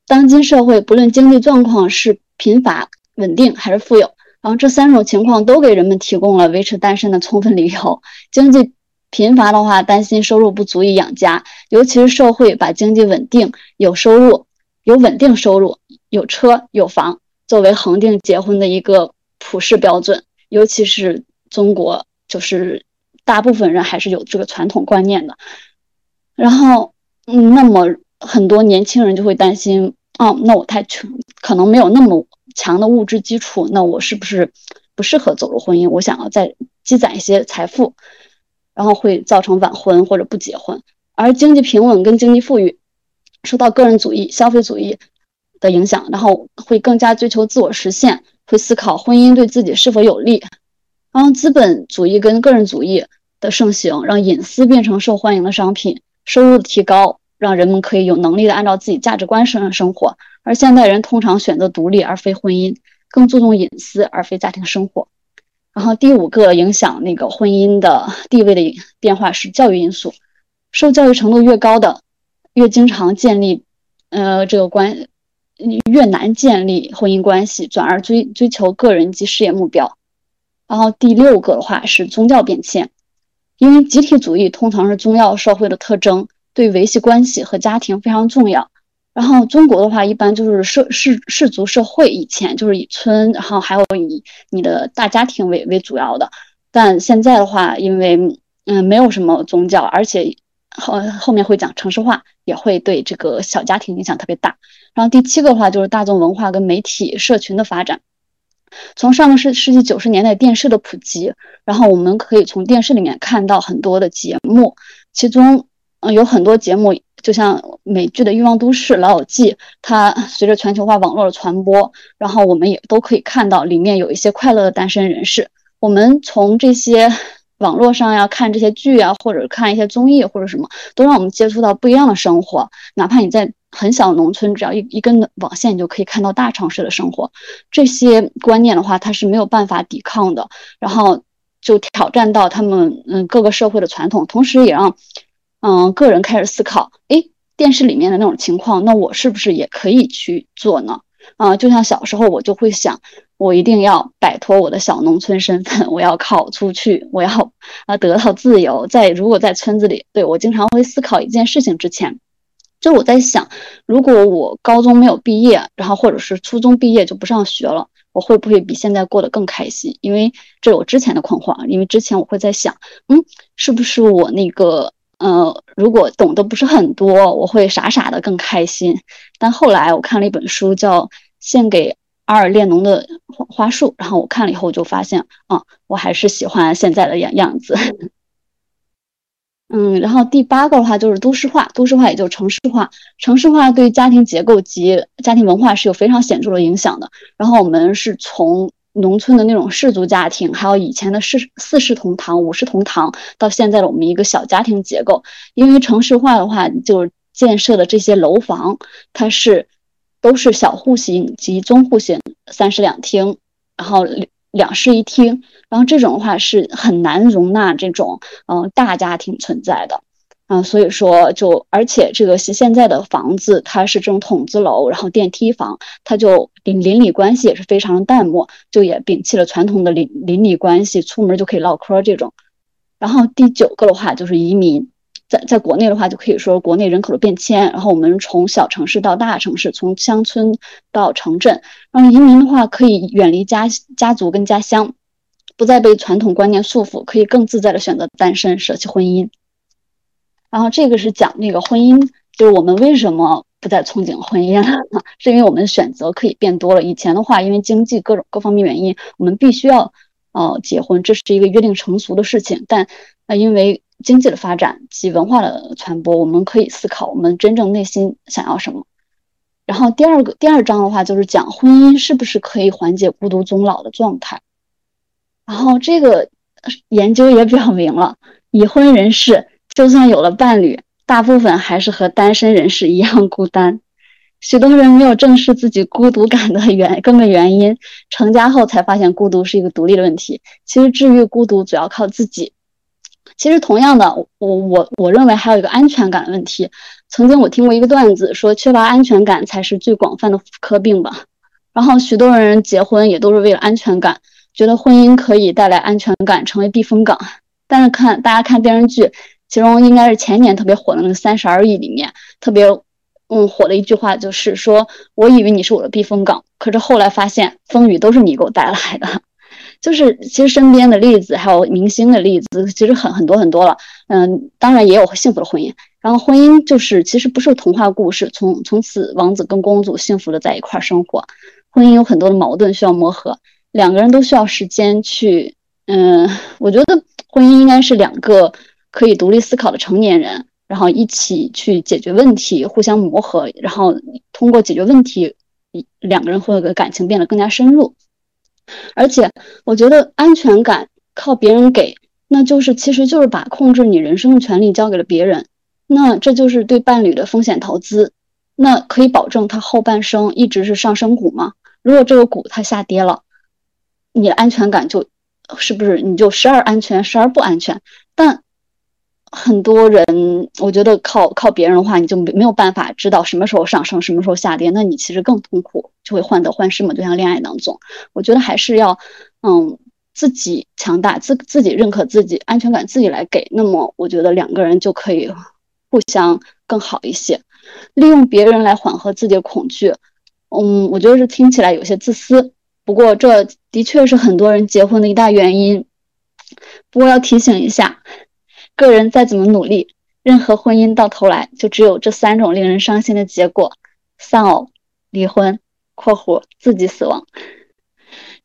当今社会，不论经济状况是贫乏、稳定还是富有，然后这三种情况都给人们提供了维持单身的充分理由。经济贫乏的话，担心收入不足以养家，尤其是社会把经济稳定、有收入、有稳定收入、有车有房作为恒定结婚的一个普世标准，尤其是中国，就是大部分人还是有这个传统观念的。然后，嗯，那么很多年轻人就会担心。哦，那我太穷，可能没有那么强的物质基础，那我是不是不适合走入婚姻？我想要再积攒一些财富，然后会造成晚婚或者不结婚。而经济平稳跟经济富裕受到个人主义、消费主义的影响，然后会更加追求自我实现，会思考婚姻对自己是否有利。然后资本主义跟个人主义的盛行，让隐私变成受欢迎的商品，收入提高。让人们可以有能力的按照自己价值观生生活，而现代人通常选择独立而非婚姻，更注重隐私而非家庭生活。然后第五个影响那个婚姻的地位的变化是教育因素，受教育程度越高的，越经常建立，呃，这个关越难建立婚姻关系，转而追追求个人及事业目标。然后第六个的话是宗教变迁，因为集体主义通常是宗教社会的特征。对维系关系和家庭非常重要。然后中国的话，一般就是社氏氏族社会，以前就是以村，然后还有以你的大家庭为为主要的。但现在的话，因为嗯没有什么宗教，而且后后面会讲城市化，也会对这个小家庭影响特别大。然后第七个的话就是大众文化跟媒体社群的发展。从上个世世纪九十年代电视的普及，然后我们可以从电视里面看到很多的节目，其中。嗯，有很多节目，就像美剧的《欲望都市》《老友记》，它随着全球化网络的传播，然后我们也都可以看到里面有一些快乐的单身人士。我们从这些网络上呀看这些剧啊，或者看一些综艺或者什么，都让我们接触到不一样的生活。哪怕你在很小的农村，只要一一根网线，你就可以看到大城市的生活。这些观念的话，它是没有办法抵抗的，然后就挑战到他们嗯各个社会的传统，同时也让。嗯，个人开始思考，哎，电视里面的那种情况，那我是不是也可以去做呢？啊，就像小时候我就会想，我一定要摆脱我的小农村身份，我要考出去，我要啊得到自由。在如果在村子里，对我经常会思考一件事情之前，就我在想，如果我高中没有毕业，然后或者是初中毕业就不上学了，我会不会比现在过得更开心？因为这是我之前的困惑，因为之前我会在想，嗯，是不是我那个。呃，如果懂得不是很多，我会傻傻的更开心。但后来我看了一本书，叫《献给阿尔列侬的花花束》，然后我看了以后就发现，啊，我还是喜欢现在的样样子。嗯，然后第八个的话就是都市化，都市化也就是城市化，城市化对家庭结构及家庭文化是有非常显著的影响的。然后我们是从。农村的那种氏族家庭，还有以前的四四世同堂、五世同堂，到现在的我们一个小家庭结构。因为城市化的话，就是建设的这些楼房，它是都是小户型及中户型，三室两厅，然后两室一厅，然后这种的话是很难容纳这种嗯大家庭存在的。嗯，所以说就而且这个现现在的房子它是这种筒子楼，然后电梯房，它就邻邻里关系也是非常的淡漠，就也摒弃了传统的邻邻里关系，出门就可以唠嗑这种。然后第九个的话就是移民，在在国内的话就可以说国内人口的变迁，然后我们从小城市到大城市，从乡村到城镇，然后移民的话可以远离家家族跟家乡，不再被传统观念束缚，可以更自在的选择单身，舍弃婚姻。然后这个是讲那个婚姻，就是我们为什么不再憧憬婚姻了？是因为我们选择可以变多了。以前的话，因为经济各种各方面原因，我们必须要呃结婚，这是一个约定成俗的事情。但呃，因为经济的发展及文化的传播，我们可以思考我们真正内心想要什么。然后第二个第二章的话，就是讲婚姻是不是可以缓解孤独终老的状态。然后这个研究也表明了，已婚人士。就算有了伴侣，大部分还是和单身人士一样孤单。许多人没有正视自己孤独感的原根本原因，成家后才发现孤独是一个独立的问题。其实治愈孤独主要靠自己。其实同样的，我我我认为还有一个安全感问题。曾经我听过一个段子，说缺乏安全感才是最广泛的妇科病吧。然后许多人结婚也都是为了安全感，觉得婚姻可以带来安全感，成为避风港。但是看大家看电视剧。其中应该是前年特别火的那个《三十而已》里面特别嗯火的一句话，就是说我以为你是我的避风港，可是后来发现风雨都是你给我带来的。就是其实身边的例子，还有明星的例子，其实很很多很多了。嗯，当然也有幸福的婚姻。然后婚姻就是其实不是童话故事，从从此王子跟公主幸福的在一块生活。婚姻有很多的矛盾需要磨合，两个人都需要时间去。嗯，我觉得婚姻应该是两个。可以独立思考的成年人，然后一起去解决问题，互相磨合，然后通过解决问题，两个人会的感情变得更加深入。而且，我觉得安全感靠别人给，那就是其实就是把控制你人生的权利交给了别人，那这就是对伴侣的风险投资。那可以保证他后半生一直是上升股吗？如果这个股它下跌了，你的安全感就是不是你就时而安全，时而不安全？但很多人，我觉得靠靠别人的话，你就没没有办法知道什么时候上升，什么时候下跌，那你其实更痛苦，就会患得患失嘛。就像恋爱当中，我觉得还是要，嗯，自己强大，自自己认可自己，安全感自己来给。那么，我觉得两个人就可以互相更好一些。利用别人来缓和自己的恐惧，嗯，我觉得是听起来有些自私，不过这的确是很多人结婚的一大原因。不过要提醒一下。个人再怎么努力，任何婚姻到头来就只有这三种令人伤心的结果：丧偶、离婚（括弧自己死亡）。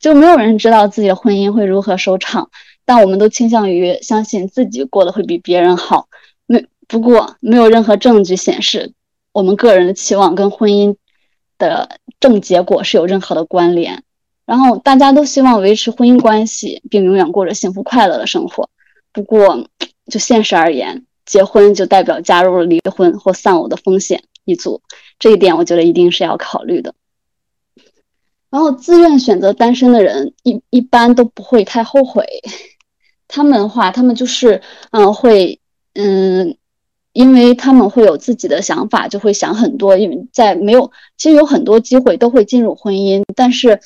就没有人知道自己的婚姻会如何收场，但我们都倾向于相信自己过得会比别人好。没不过，没有任何证据显示我们个人的期望跟婚姻的正结果是有任何的关联。然后大家都希望维持婚姻关系，并永远过着幸福快乐的生活。不过，就现实而言，结婚就代表加入了离婚或丧偶的风险一组，这一点我觉得一定是要考虑的。然后，自愿选择单身的人一一般都不会太后悔。他们的话，他们就是嗯会嗯，因为他们会有自己的想法，就会想很多。因为在没有，其实有很多机会都会进入婚姻，但是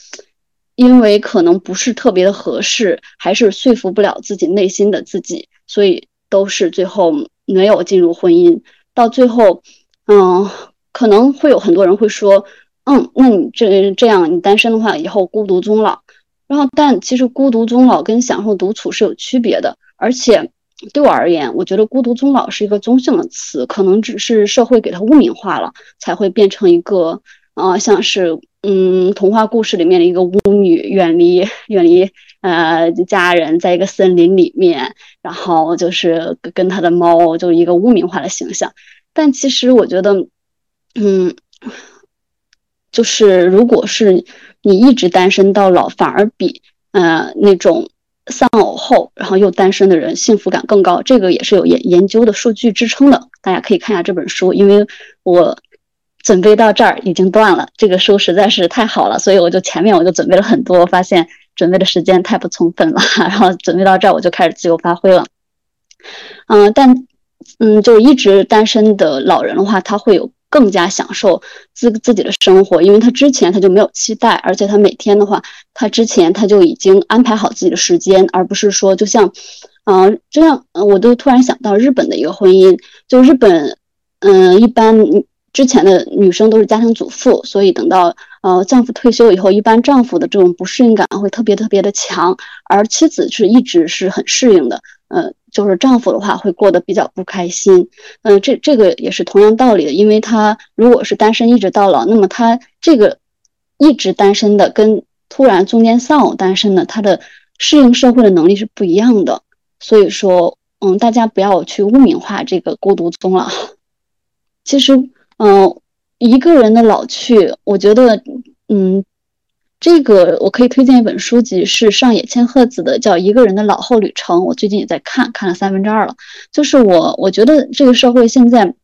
因为可能不是特别的合适，还是说服不了自己内心的自己。所以都是最后没有进入婚姻，到最后，嗯，可能会有很多人会说，嗯，那你这这样你单身的话，以后孤独终老。然后，但其实孤独终老跟享受独处是有区别的。而且对我而言，我觉得孤独终老是一个中性的词，可能只是社会给它污名化了，才会变成一个，呃，像是嗯童话故事里面的一个巫女，远离远离。呃，家人在一个森林里面，然后就是跟他的猫，就一个污名化的形象。但其实我觉得，嗯，就是如果是你一直单身到老，反而比呃那种丧偶后然后又单身的人幸福感更高。这个也是有研研究的数据支撑的，大家可以看一下这本书。因为我准备到这儿已经断了，这个书实在是太好了，所以我就前面我就准备了很多，发现。准备的时间太不充分了，然后准备到这儿我就开始自由发挥了。嗯，但嗯，就一直单身的老人的话，他会有更加享受自自己的生活，因为他之前他就没有期待，而且他每天的话，他之前他就已经安排好自己的时间，而不是说就像，嗯，这样，我都突然想到日本的一个婚姻，就日本，嗯，一般之前的女生都是家庭主妇，所以等到呃丈夫退休以后，一般丈夫的这种不适应感会特别特别的强，而妻子是一直是很适应的，呃。就是丈夫的话会过得比较不开心，嗯，这这个也是同样道理的，因为他如果是单身一直到老，那么他这个一直单身的跟突然中间丧偶单身的，他的适应社会的能力是不一样的。所以说，嗯，大家不要去污名化这个孤独终老。其实，嗯，一个人的老去，我觉得，嗯。这个我可以推荐一本书籍，是上野千鹤子的，叫《一个人的老后旅程》。我最近也在看，看了三分之二了。就是我，我觉得这个社会现在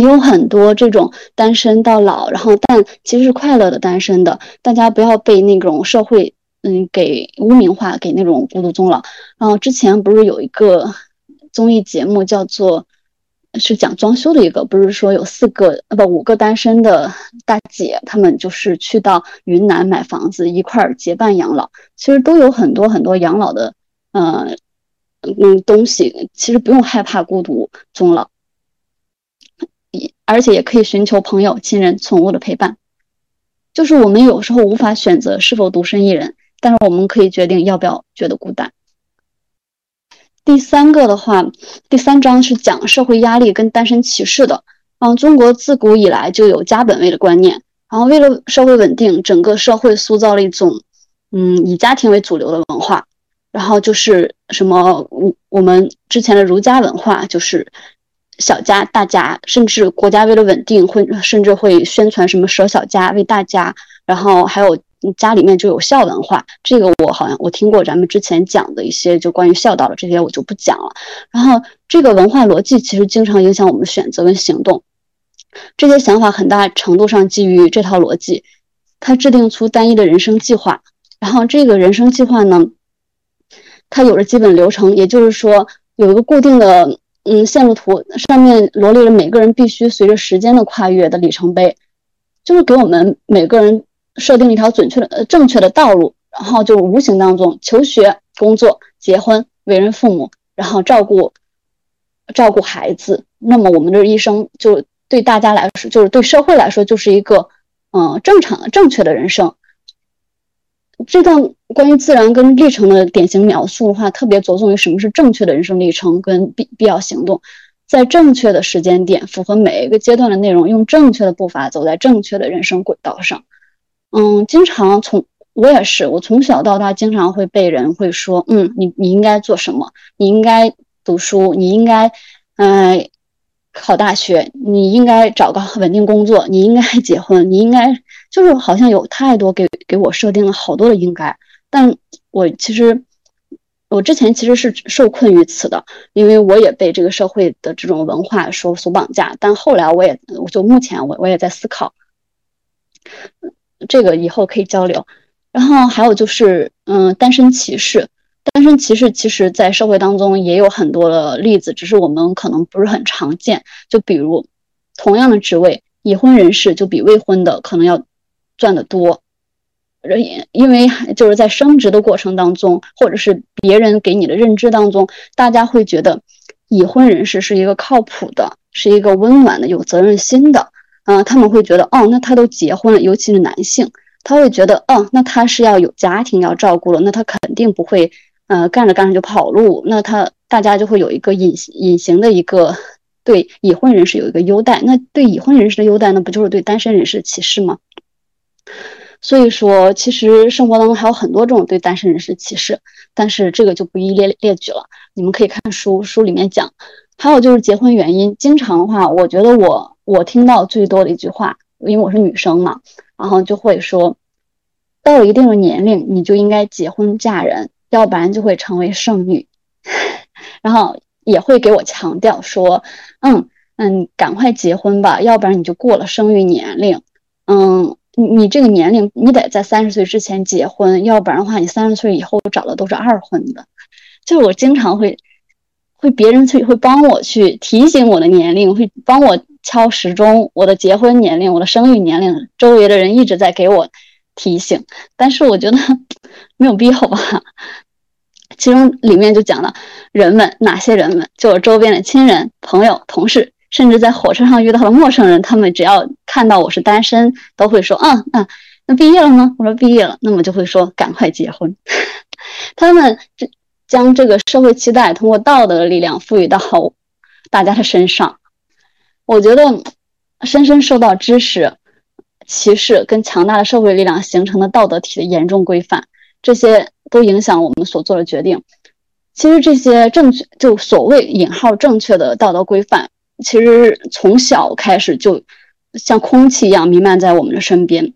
有很多这种单身到老，然后但其实是快乐的单身的。大家不要被那种社会嗯给污名化，给那种孤独终老。然后之前不是有一个综艺节目叫做。是讲装修的一个，不是说有四个呃不五个单身的大姐，她们就是去到云南买房子，一块儿结伴养老。其实都有很多很多养老的，呃嗯东西，其实不用害怕孤独终老，而且也可以寻求朋友、亲人、宠物的陪伴。就是我们有时候无法选择是否独身一人，但是我们可以决定要不要觉得孤单。第三个的话，第三章是讲社会压力跟单身歧视的。嗯，中国自古以来就有家本位的观念，然后为了社会稳定，整个社会塑造了一种，嗯，以家庭为主流的文化。然后就是什么，我我们之前的儒家文化就是小家大家，甚至国家为了稳定会甚至会宣传什么舍小家为大家，然后还有。家里面就有孝文化，这个我好像我听过咱们之前讲的一些就关于孝道的这些我就不讲了。然后这个文化逻辑其实经常影响我们的选择跟行动，这些想法很大程度上基于这套逻辑，它制定出单一的人生计划。然后这个人生计划呢，它有着基本流程，也就是说有一个固定的嗯线路图，上面罗列了每个人必须随着时间的跨越的里程碑，就是给我们每个人。设定一条准确的、呃正确的道路，然后就无形当中求学、工作、结婚、为人父母，然后照顾照顾孩子。那么我们的一生就对大家来说，就是对社会来说，就是一个嗯正常、正确的人生。这段关于自然跟历程的典型描述的话，特别着重于什么是正确的人生历程跟必必要行动，在正确的时间点，符合每一个阶段的内容，用正确的步伐走在正确的人生轨道上。嗯，经常从我也是，我从小到大经常会被人会说，嗯，你你应该做什么？你应该读书，你应该，嗯，考大学，你应该找个稳定工作，你应该结婚，你应该，就是好像有太多给给我设定了好多的应该，但我其实我之前其实是受困于此的，因为我也被这个社会的这种文化所所绑架，但后来我也，我就目前我我也在思考。这个以后可以交流，然后还有就是，嗯，单身歧视，单身歧视其实在社会当中也有很多的例子，只是我们可能不是很常见。就比如，同样的职位，已婚人士就比未婚的可能要赚得多，因因为就是在升职的过程当中，或者是别人给你的认知当中，大家会觉得已婚人士是一个靠谱的，是一个温暖的、有责任心的。嗯，他们会觉得，哦，那他都结婚了，尤其是男性，他会觉得，哦，那他是要有家庭要照顾了，那他肯定不会，呃，干着干着就跑路，那他大家就会有一个隐隐形的一个对已婚人士有一个优待，那对已婚人士的优待，那不就是对单身人士的歧视吗？所以说，其实生活当中还有很多这种对单身人士歧视，但是这个就不一一列列举了，你们可以看书，书里面讲。还有就是结婚原因，经常的话，我觉得我我听到最多的一句话，因为我是女生嘛，然后就会说，到一定的年龄，你就应该结婚嫁人，要不然就会成为剩女。然后也会给我强调说，嗯嗯，赶快结婚吧，要不然你就过了生育年龄。嗯，你你这个年龄，你得在三十岁之前结婚，要不然的话，你三十岁以后找的都是二婚的。就是我经常会。会别人去会帮我去提醒我的年龄，会帮我敲时钟，我的结婚年龄，我的生育年龄，周围的人一直在给我提醒，但是我觉得 没有必要吧。其中里面就讲了人们哪些人们，就我周边的亲人、朋友、同事，甚至在火车上遇到的陌生人，他们只要看到我是单身，都会说：“嗯嗯，那毕业了吗？”我说：“毕业了。”那么就会说：“赶快结婚。”他们这。将这个社会期待通过道德的力量赋予到大家的身上，我觉得深深受到知识、歧视跟强大的社会力量形成的道德体的严重规范，这些都影响我们所做的决定。其实这些正确，就所谓引号正确的道德规范，其实从小开始就像空气一样弥漫在我们的身边，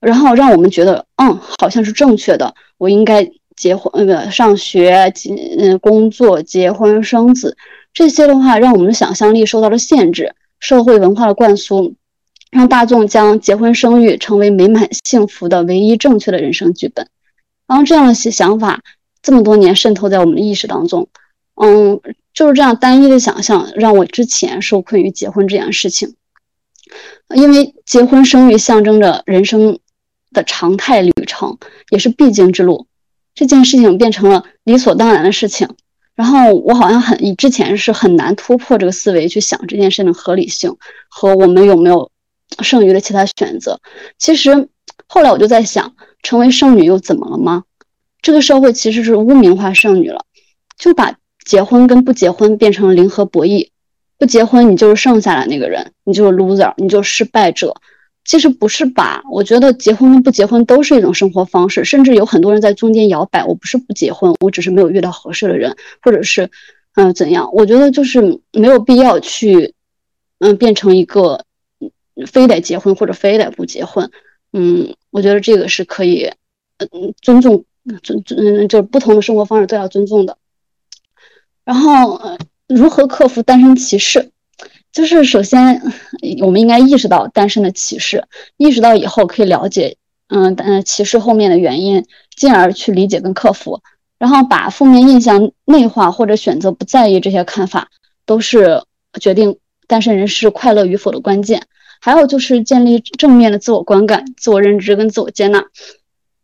然后让我们觉得，嗯，好像是正确的，我应该。结婚呃不上学结嗯工作结婚生子这些的话，让我们的想象力受到了限制。社会文化的灌输，让大众将结婚生育成为美满幸福的唯一正确的人生剧本。然后这样的些想法这么多年渗透在我们的意识当中，嗯，就是这样单一的想象让我之前受困于结婚这件事情，因为结婚生育象征着人生的常态旅程，也是必经之路。这件事情变成了理所当然的事情，然后我好像很，以之前是很难突破这个思维去想这件事的合理性和我们有没有剩余的其他选择。其实后来我就在想，成为剩女又怎么了吗？这个社会其实是污名化剩女了，就把结婚跟不结婚变成了零和博弈，不结婚你就是剩下来那个人，你就是 loser，你就是失败者。其实不是吧？我觉得结婚跟不结婚都是一种生活方式，甚至有很多人在中间摇摆。我不是不结婚，我只是没有遇到合适的人，或者是，嗯，怎样？我觉得就是没有必要去，嗯，变成一个非得结婚或者非得不结婚。嗯，我觉得这个是可以，嗯，尊重，尊尊就是不同的生活方式都要尊重的。然后，呃如何克服单身歧视？就是首先，我们应该意识到单身的歧视，意识到以后可以了解，嗯，嗯，歧视后面的原因，进而去理解跟克服，然后把负面印象内化或者选择不在意这些看法，都是决定单身人士快乐与否的关键。还有就是建立正面的自我观感、自我认知跟自我接纳，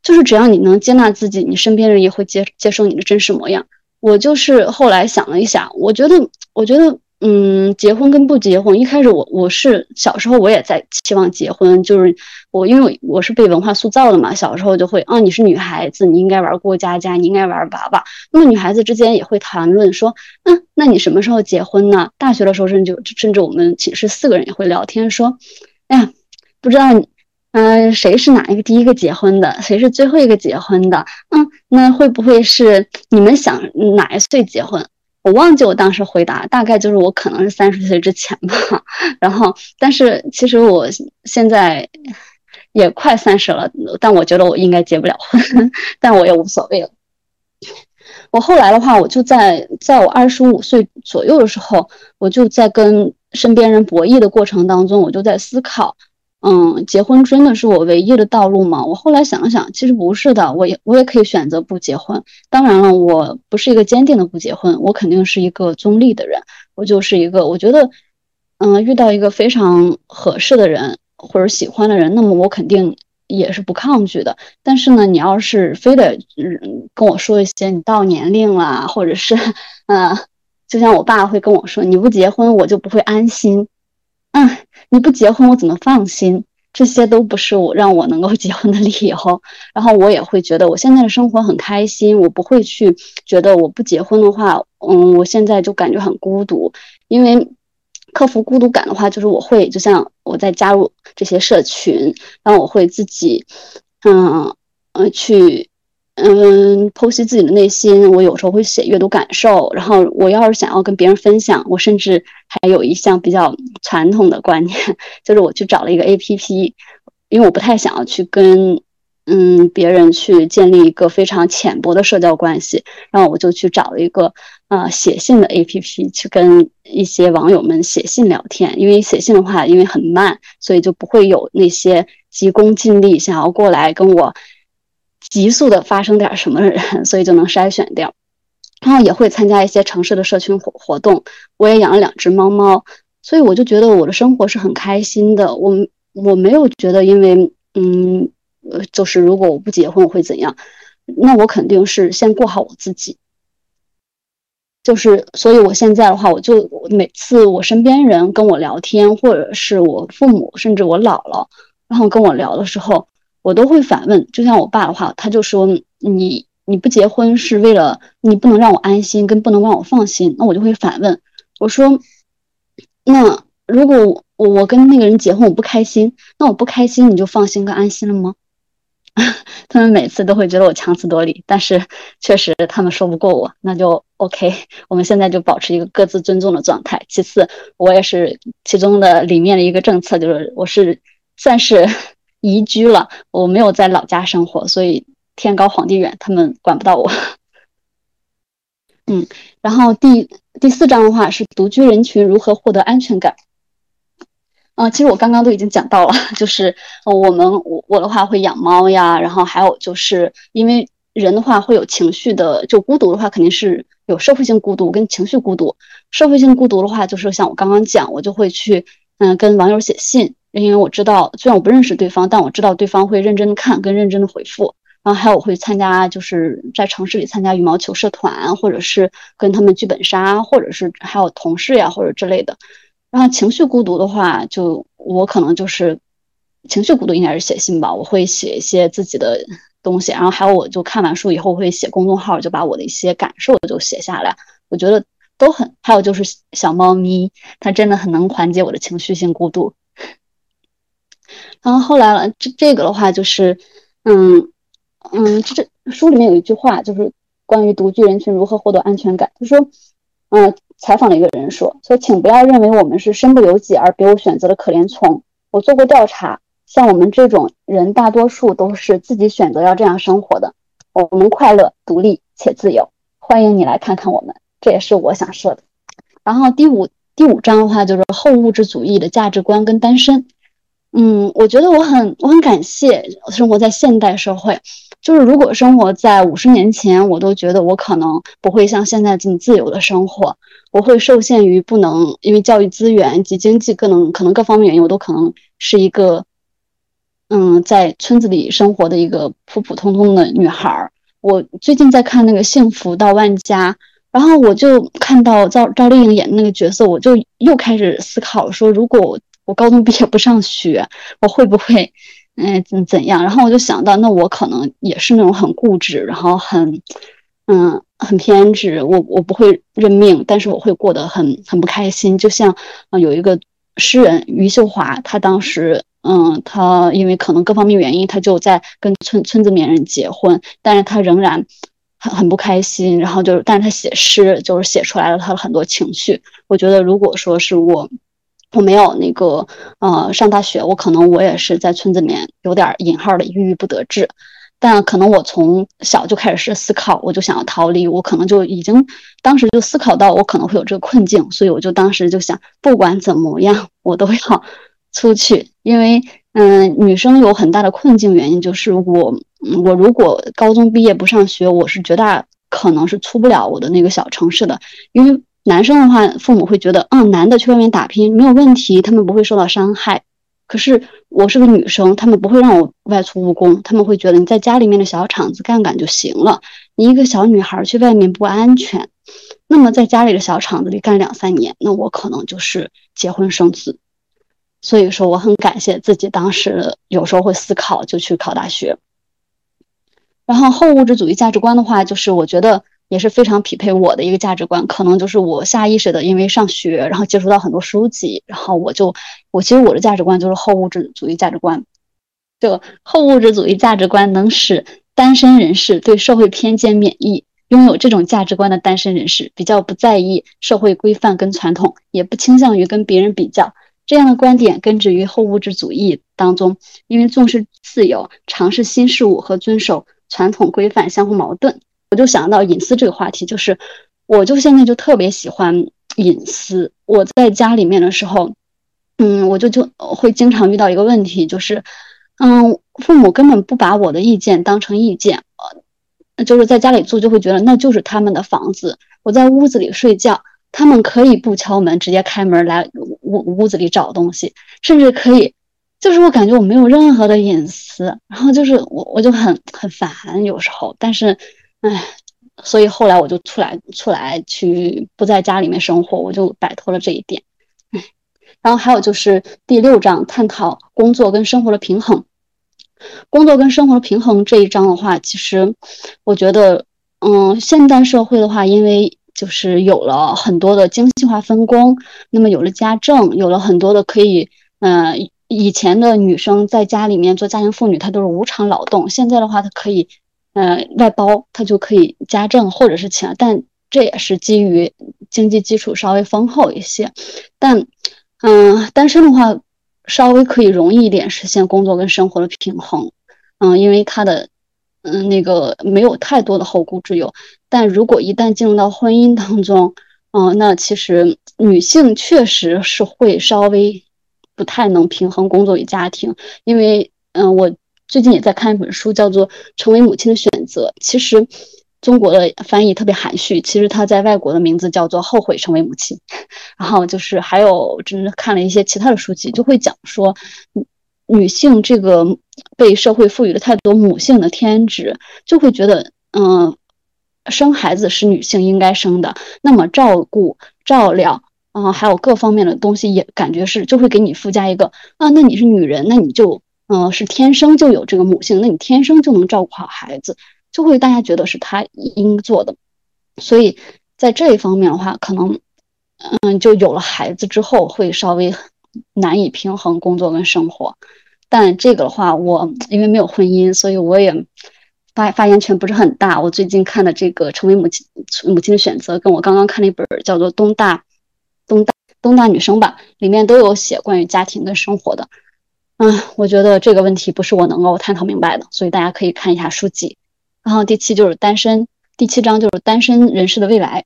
就是只要你能接纳自己，你身边人也会接接受你的真实模样。我就是后来想了一下，我觉得，我觉得。嗯，结婚跟不结婚，一开始我我是小时候我也在期望结婚，就是我因为我是被文化塑造的嘛，小时候就会啊，你是女孩子，你应该玩过家家，你应该玩娃娃。那么女孩子之间也会谈论说，嗯，那你什么时候结婚呢？大学的时候甚至甚至我们寝室四个人也会聊天说，哎呀，不知道你，嗯，谁是哪一个第一个结婚的，谁是最后一个结婚的？嗯，那会不会是你们想哪一岁结婚？我忘记我当时回答，大概就是我可能是三十岁之前吧。然后，但是其实我现在也快三十了，但我觉得我应该结不了婚，但我也无所谓了。我后来的话，我就在在我二十五岁左右的时候，我就在跟身边人博弈的过程当中，我就在思考。嗯，结婚真的是我唯一的道路吗？我后来想了想，其实不是的，我也我也可以选择不结婚。当然了，我不是一个坚定的不结婚，我肯定是一个中立的人。我就是一个，我觉得，嗯，遇到一个非常合适的人或者喜欢的人，那么我肯定也是不抗拒的。但是呢，你要是非得嗯跟我说一些你到年龄了，或者是嗯，就像我爸会跟我说，你不结婚我就不会安心。嗯，你不结婚我怎么放心？这些都不是我让我能够结婚的理由。然后我也会觉得我现在的生活很开心，我不会去觉得我不结婚的话，嗯，我现在就感觉很孤独。因为克服孤独感的话，就是我会就像我在加入这些社群，然后我会自己，嗯嗯去。嗯，剖析自己的内心，我有时候会写阅读感受。然后，我要是想要跟别人分享，我甚至还有一项比较传统的观念，就是我去找了一个 A P P，因为我不太想要去跟嗯别人去建立一个非常浅薄的社交关系，然后我就去找了一个呃写信的 A P P，去跟一些网友们写信聊天。因为写信的话，因为很慢，所以就不会有那些急功近利想要过来跟我。急速的发生点什么人，所以就能筛选掉。然后也会参加一些城市的社群活活动。我也养了两只猫猫，所以我就觉得我的生活是很开心的。我我没有觉得因为嗯，就是如果我不结婚我会怎样？那我肯定是先过好我自己。就是，所以我现在的话，我就每次我身边人跟我聊天，或者是我父母，甚至我姥姥，然后跟我聊的时候，我都会反问。就像我爸的话，他就说：“你你不结婚是为了你不能让我安心，跟不能让我放心。”那我就会反问，我说：“那如果我我跟那个人结婚，我不开心，那我不开心，你就放心跟安心了吗？” 他们每次都会觉得我强词夺理，但是确实他们说不过我，那就 OK。我们现在就保持一个各自尊重的状态。其次，我也是其中的里面的一个政策，就是我是算是移居了，我没有在老家生活，所以天高皇帝远，他们管不到我。嗯，然后第第四章的话是独居人群如何获得安全感。啊，其实我刚刚都已经讲到了，就是我们我我的话会养猫呀，然后还有就是因为人的话会有情绪的，就孤独的话肯定是有社会性孤独跟情绪孤独。社会性孤独的话，就是像我刚刚讲，我就会去嗯跟网友写信，因为我知道虽然我不认识对方，但我知道对方会认真的看跟认真的回复。然后还有我会参加，就是在城市里参加羽毛球社团，或者是跟他们剧本杀，或者是还有同事呀或者之类的。然后情绪孤独的话，就我可能就是情绪孤独，应该是写信吧。我会写一些自己的东西，然后还有我就看完书以后会写公众号，就把我的一些感受就写下来。我觉得都很，还有就是小猫咪，它真的很能缓解我的情绪性孤独。然后后来了，这这个的话就是，嗯嗯，这这书里面有一句话，就是关于独居人群如何获得安全感，他说，嗯。采访了一个人说：“说请不要认为我们是身不由己而别无选择的可怜虫。我做过调查，像我们这种人，大多数都是自己选择要这样生活的。我们快乐、独立且自由。欢迎你来看看我们，这也是我想说的。然后第五第五章的话就是后物质主义的价值观跟单身。嗯，我觉得我很我很感谢生活在现代社会。就是如果生活在五十年前，我都觉得我可能不会像现在这么自由的生活。”我会受限于不能，因为教育资源及经济各能可能各方面原因，我都可能是一个，嗯，在村子里生活的一个普普通通的女孩儿。我最近在看那个《幸福到万家》，然后我就看到赵赵丽颖演的那个角色，我就又开始思考说，如果我我高中毕业不上学，我会不会，嗯，怎怎样？然后我就想到，那我可能也是那种很固执，然后很。嗯，很偏执，我我不会认命，但是我会过得很很不开心。就像啊，有一个诗人余秀华，他当时，嗯，他因为可能各方面原因，他就在跟村村子里面人结婚，但是他仍然很很不开心。然后就是，但是他写诗，就是写出来了他的很多情绪。我觉得，如果说是我，我没有那个呃上大学，我可能我也是在村子里面有点引号的郁郁不得志。但可能我从小就开始是思考，我就想要逃离，我可能就已经当时就思考到我可能会有这个困境，所以我就当时就想，不管怎么样，我都要 出去，因为嗯，女生有很大的困境，原因就是我我如果高中毕业不上学，我是绝大可能是出不了我的那个小城市的，因为男生的话，父母会觉得，嗯，男的去外面打拼没有问题，他们不会受到伤害。可是我是个女生，他们不会让我外出务工，他们会觉得你在家里面的小厂子干干就行了。你一个小女孩去外面不安全，那么在家里的小厂子里干两三年，那我可能就是结婚生子。所以说，我很感谢自己当时有时候会思考，就去考大学。然后后物质主义价值观的话，就是我觉得。也是非常匹配我的一个价值观，可能就是我下意识的，因为上学，然后接触到很多书籍，然后我就，我其实我的价值观就是后物质主义价值观。这个后物质主义价值观能使单身人士对社会偏见免疫。拥有这种价值观的单身人士比较不在意社会规范跟传统，也不倾向于跟别人比较。这样的观点根植于后物质主义当中，因为重视自由、尝试新事物和遵守传统规范相互矛盾。我就想到隐私这个话题，就是我就现在就特别喜欢隐私。我在家里面的时候，嗯，我就就会经常遇到一个问题，就是，嗯，父母根本不把我的意见当成意见，呃，就是在家里住，就会觉得那就是他们的房子。我在屋子里睡觉，他们可以不敲门，直接开门来屋屋子里找东西，甚至可以，就是我感觉我没有任何的隐私，然后就是我我就很很烦有时候，但是，唉，所以后来我就出来出来去不在家里面生活，我就摆脱了这一点。唉，然后还有就是第六章探讨工作跟生活的平衡。工作跟生活的平衡这一章的话，其实我觉得，嗯，现代社会的话，因为就是有了很多的精细化分工，那么有了家政，有了很多的可以，嗯，以前的女生在家里面做家庭妇女，她都是无偿劳动，现在的话，她可以，呃，外包，她就可以家政或者是其他，但这也是基于经济基础稍微丰厚一些，但，嗯，单身的话。稍微可以容易一点实现工作跟生活的平衡，嗯，因为他的，嗯，那个没有太多的后顾之忧。但如果一旦进入到婚姻当中，嗯，那其实女性确实是会稍微不太能平衡工作与家庭。因为，嗯，我最近也在看一本书，叫做《成为母亲的选择》，其实。中国的翻译特别含蓄，其实它在外国的名字叫做《后悔成为母亲》。然后就是还有，真的看了一些其他的书籍，就会讲说，女性这个被社会赋予了太多母性的天职，就会觉得，嗯，生孩子是女性应该生的，那么照顾、照料，啊，还有各方面的东西，也感觉是就会给你附加一个，啊，那你是女人，那你就，嗯，是天生就有这个母性，那你天生就能照顾好孩子。就会大家觉得是他应做的，所以在这一方面的话，可能，嗯，就有了孩子之后会稍微难以平衡工作跟生活。但这个的话，我因为没有婚姻，所以我也发发言权不是很大。我最近看的这个《成为母亲母亲的选择》，跟我刚刚看了一本叫做《东大东大东大女生》吧，里面都有写关于家庭跟生活的。嗯，我觉得这个问题不是我能够探讨明白的，所以大家可以看一下书籍。然后第七就是单身，第七章就是单身人士的未来。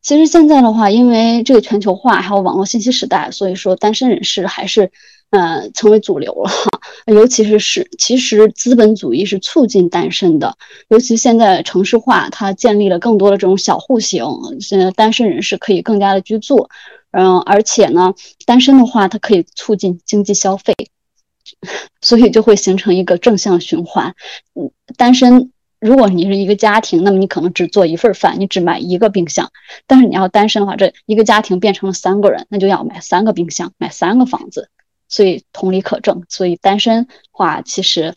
其实现在的话，因为这个全球化还有网络信息时代，所以说单身人士还是嗯成为主流了。尤其是是，其实资本主义是促进单身的，尤其现在城市化，它建立了更多的这种小户型，现在单身人士可以更加的居住。嗯，而且呢，单身的话，它可以促进经济消费。所以就会形成一个正向循环。嗯，单身，如果你是一个家庭，那么你可能只做一份饭，你只买一个冰箱。但是你要单身的话，这一个家庭变成了三个人，那就要买三个冰箱，买三个房子。所以同理可证。所以单身话，其实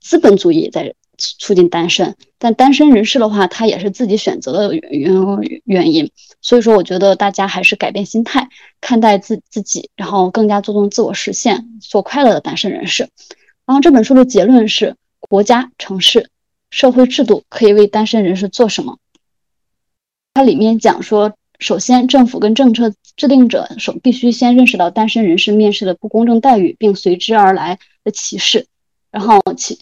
资本主义在。促进单身，但单身人士的话，他也是自己选择的原原因。所以说，我觉得大家还是改变心态，看待自自己，然后更加注重自我实现，做快乐的单身人士。然后这本书的结论是：国家、城市、社会制度可以为单身人士做什么？它里面讲说，首先政府跟政策制定者首必须先认识到单身人士面试的不公正待遇，并随之而来的歧视，然后其。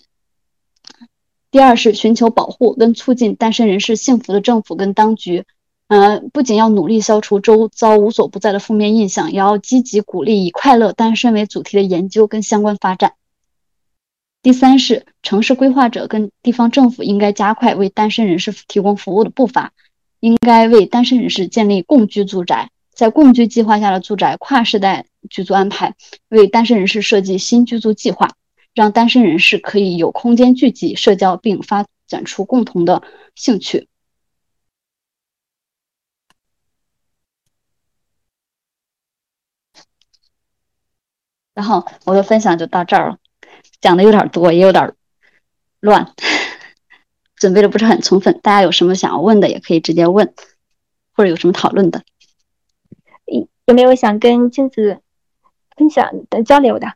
第二是寻求保护跟促进单身人士幸福的政府跟当局，呃，不仅要努力消除周遭无所不在的负面印象，也要积极鼓励以快乐单身为主题的研究跟相关发展。第三是城市规划者跟地方政府应该加快为单身人士提供服务的步伐，应该为单身人士建立共居住宅，在共居计划下的住宅跨世代居住安排，为单身人士设计新居住计划。让单身人士可以有空间聚集、社交，并发展出共同的兴趣。然后我的分享就到这儿了，讲的有点多，也有点乱，准备的不是很充分。大家有什么想要问的，也可以直接问，或者有什么讨论的。有没有想跟镜子分享的、交流的？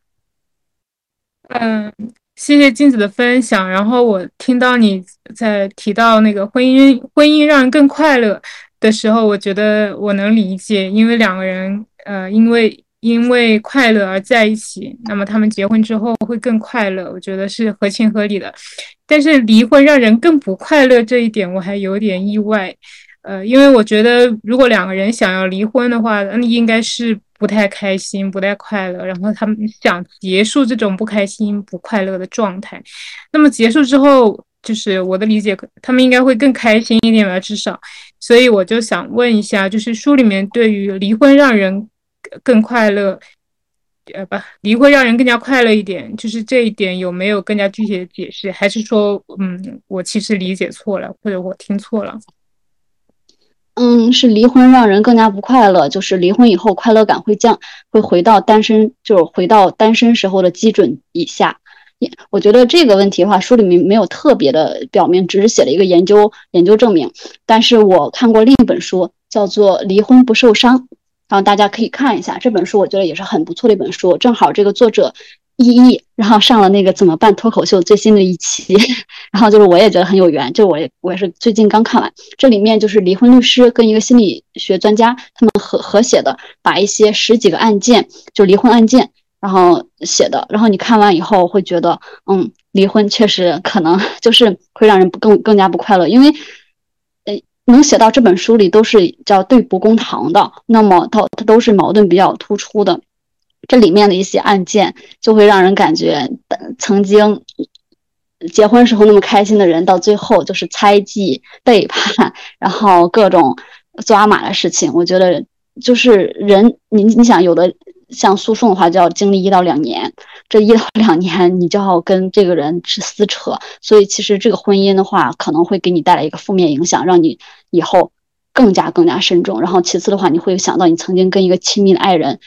嗯，谢谢静子的分享。然后我听到你在提到那个婚姻，婚姻让人更快乐的时候，我觉得我能理解，因为两个人，呃，因为因为快乐而在一起，那么他们结婚之后会更快乐，我觉得是合情合理的。但是离婚让人更不快乐这一点，我还有点意外。呃，因为我觉得如果两个人想要离婚的话，那应该是不太开心、不太快乐，然后他们想结束这种不开心、不快乐的状态。那么结束之后，就是我的理解，他们应该会更开心一点吧，至少。所以我就想问一下，就是书里面对于离婚让人更快乐，呃，不，离婚让人更加快乐一点，就是这一点有没有更加具体的解释？还是说，嗯，我其实理解错了，或者我听错了？嗯，是离婚让人更加不快乐，就是离婚以后快乐感会降，会回到单身，就是回到单身时候的基准以下。也我觉得这个问题的话，书里面没有特别的表明，只是写了一个研究研究证明。但是我看过另一本书，叫做《离婚不受伤》，然后大家可以看一下这本书，我觉得也是很不错的一本书。正好这个作者。一一，然后上了那个怎么办脱口秀最新的一期，然后就是我也觉得很有缘，就我也我也是最近刚看完，这里面就是离婚律师跟一个心理学专家他们合合写的，把一些十几个案件就离婚案件，然后写的，然后你看完以后会觉得，嗯，离婚确实可能就是会让人更更加不快乐，因为，呃，能写到这本书里都是叫对簿公堂的，那么它它都是矛盾比较突出的。这里面的一些案件，就会让人感觉，曾经结婚时候那么开心的人，到最后就是猜忌、背叛，然后各种抓马的事情。我觉得，就是人，你你想，有的像诉讼的话，就要经历一到两年，这一到两年，你就要跟这个人去撕扯。所以，其实这个婚姻的话，可能会给你带来一个负面影响，让你以后更加更加慎重。然后，其次的话，你会想到你曾经跟一个亲密的爱人。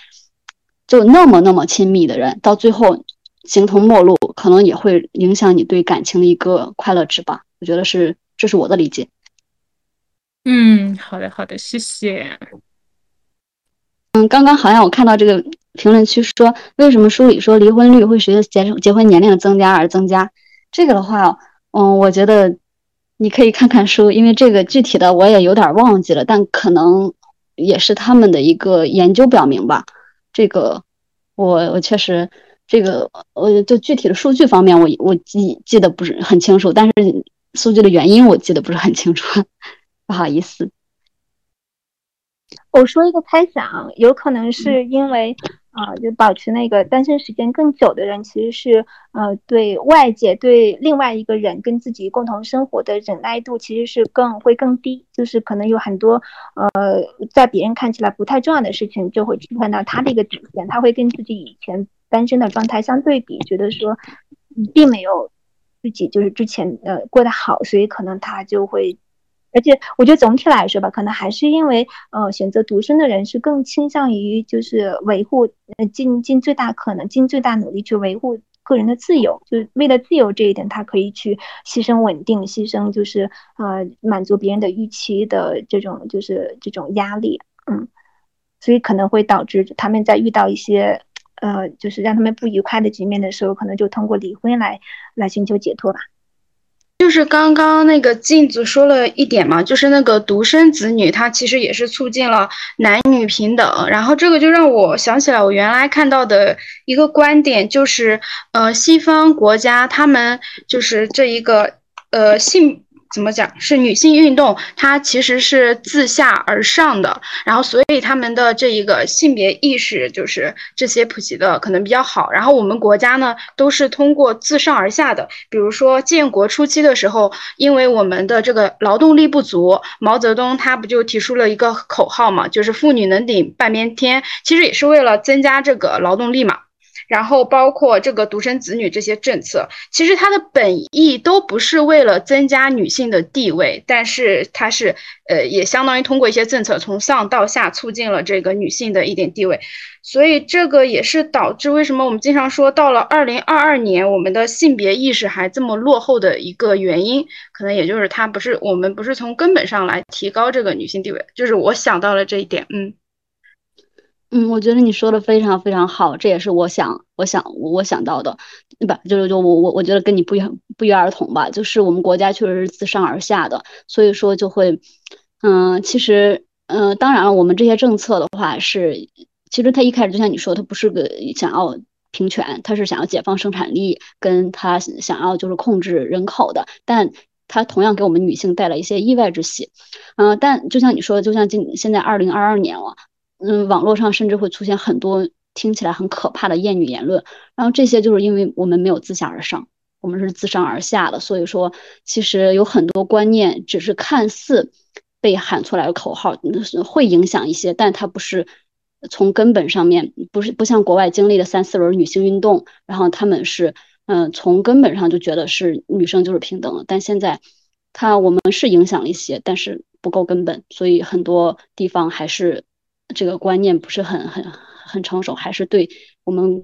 就那么那么亲密的人，到最后形同陌路，可能也会影响你对感情的一个快乐值吧。我觉得是，这是我的理解。嗯，好的，好的，谢谢。嗯，刚刚好像我看到这个评论区说，为什么书里说离婚率会随着结结婚年龄的增加而增加？这个的话，嗯，我觉得你可以看看书，因为这个具体的我也有点忘记了，但可能也是他们的一个研究表明吧。这个，我我确实，这个我就具体的数据方面，我我记记得不是很清楚，但是数据的原因我记得不是很清楚，不好意思。我说一个猜想，有可能是因为。啊，就保持那个单身时间更久的人，其实是呃，对外界、对另外一个人跟自己共同生活的忍耐度，其实是更会更低。就是可能有很多呃，在别人看起来不太重要的事情，就会触犯到他的一个底线。他会跟自己以前单身的状态相对比，觉得说并没有自己就是之前呃过得好，所以可能他就会。而且我觉得总体来说吧，可能还是因为，呃，选择独身的人是更倾向于就是维护，呃，尽尽最大可能、尽最大努力去维护个人的自由，就是为了自由这一点，他可以去牺牲稳定，牺牲就是呃满足别人的预期的这种就是这种压力，嗯，所以可能会导致他们在遇到一些呃就是让他们不愉快的局面的时候，可能就通过离婚来来寻求解脱吧。就是刚刚那个镜子说了一点嘛，就是那个独生子女，他其实也是促进了男女平等。然后这个就让我想起来，我原来看到的一个观点，就是呃，西方国家他们就是这一个呃性。怎么讲？是女性运动，它其实是自下而上的，然后所以他们的这一个性别意识就是这些普及的可能比较好。然后我们国家呢，都是通过自上而下的。比如说建国初期的时候，因为我们的这个劳动力不足，毛泽东他不就提出了一个口号嘛，就是妇女能顶半边天，其实也是为了增加这个劳动力嘛。然后包括这个独生子女这些政策，其实它的本意都不是为了增加女性的地位，但是它是呃也相当于通过一些政策从上到下促进了这个女性的一点地位，所以这个也是导致为什么我们经常说到了二零二二年我们的性别意识还这么落后的一个原因，可能也就是它不是我们不是从根本上来提高这个女性地位，就是我想到了这一点，嗯。嗯，我觉得你说的非常非常好，这也是我想我想我想到的，对吧？就是就我我我觉得跟你不约不约而同吧，就是我们国家确实是自上而下的，所以说就会，嗯，其实，嗯，当然了，我们这些政策的话是，其实他一开始就像你说，他不是个想要平权，他是想要解放生产力，跟他想要就是控制人口的，但他同样给我们女性带来一些意外之喜，嗯，但就像你说，就像今现在二零二二年了。嗯，网络上甚至会出现很多听起来很可怕的厌女言论，然后这些就是因为我们没有自下而上，我们是自上而下的，所以说其实有很多观念只是看似被喊出来的口号，那是会影响一些，但它不是从根本上面，不是不像国外经历的三四轮女性运动，然后他们是嗯从根本上就觉得是女生就是平等的，但现在它我们是影响了一些，但是不够根本，所以很多地方还是。这个观念不是很很很成熟，还是对我们，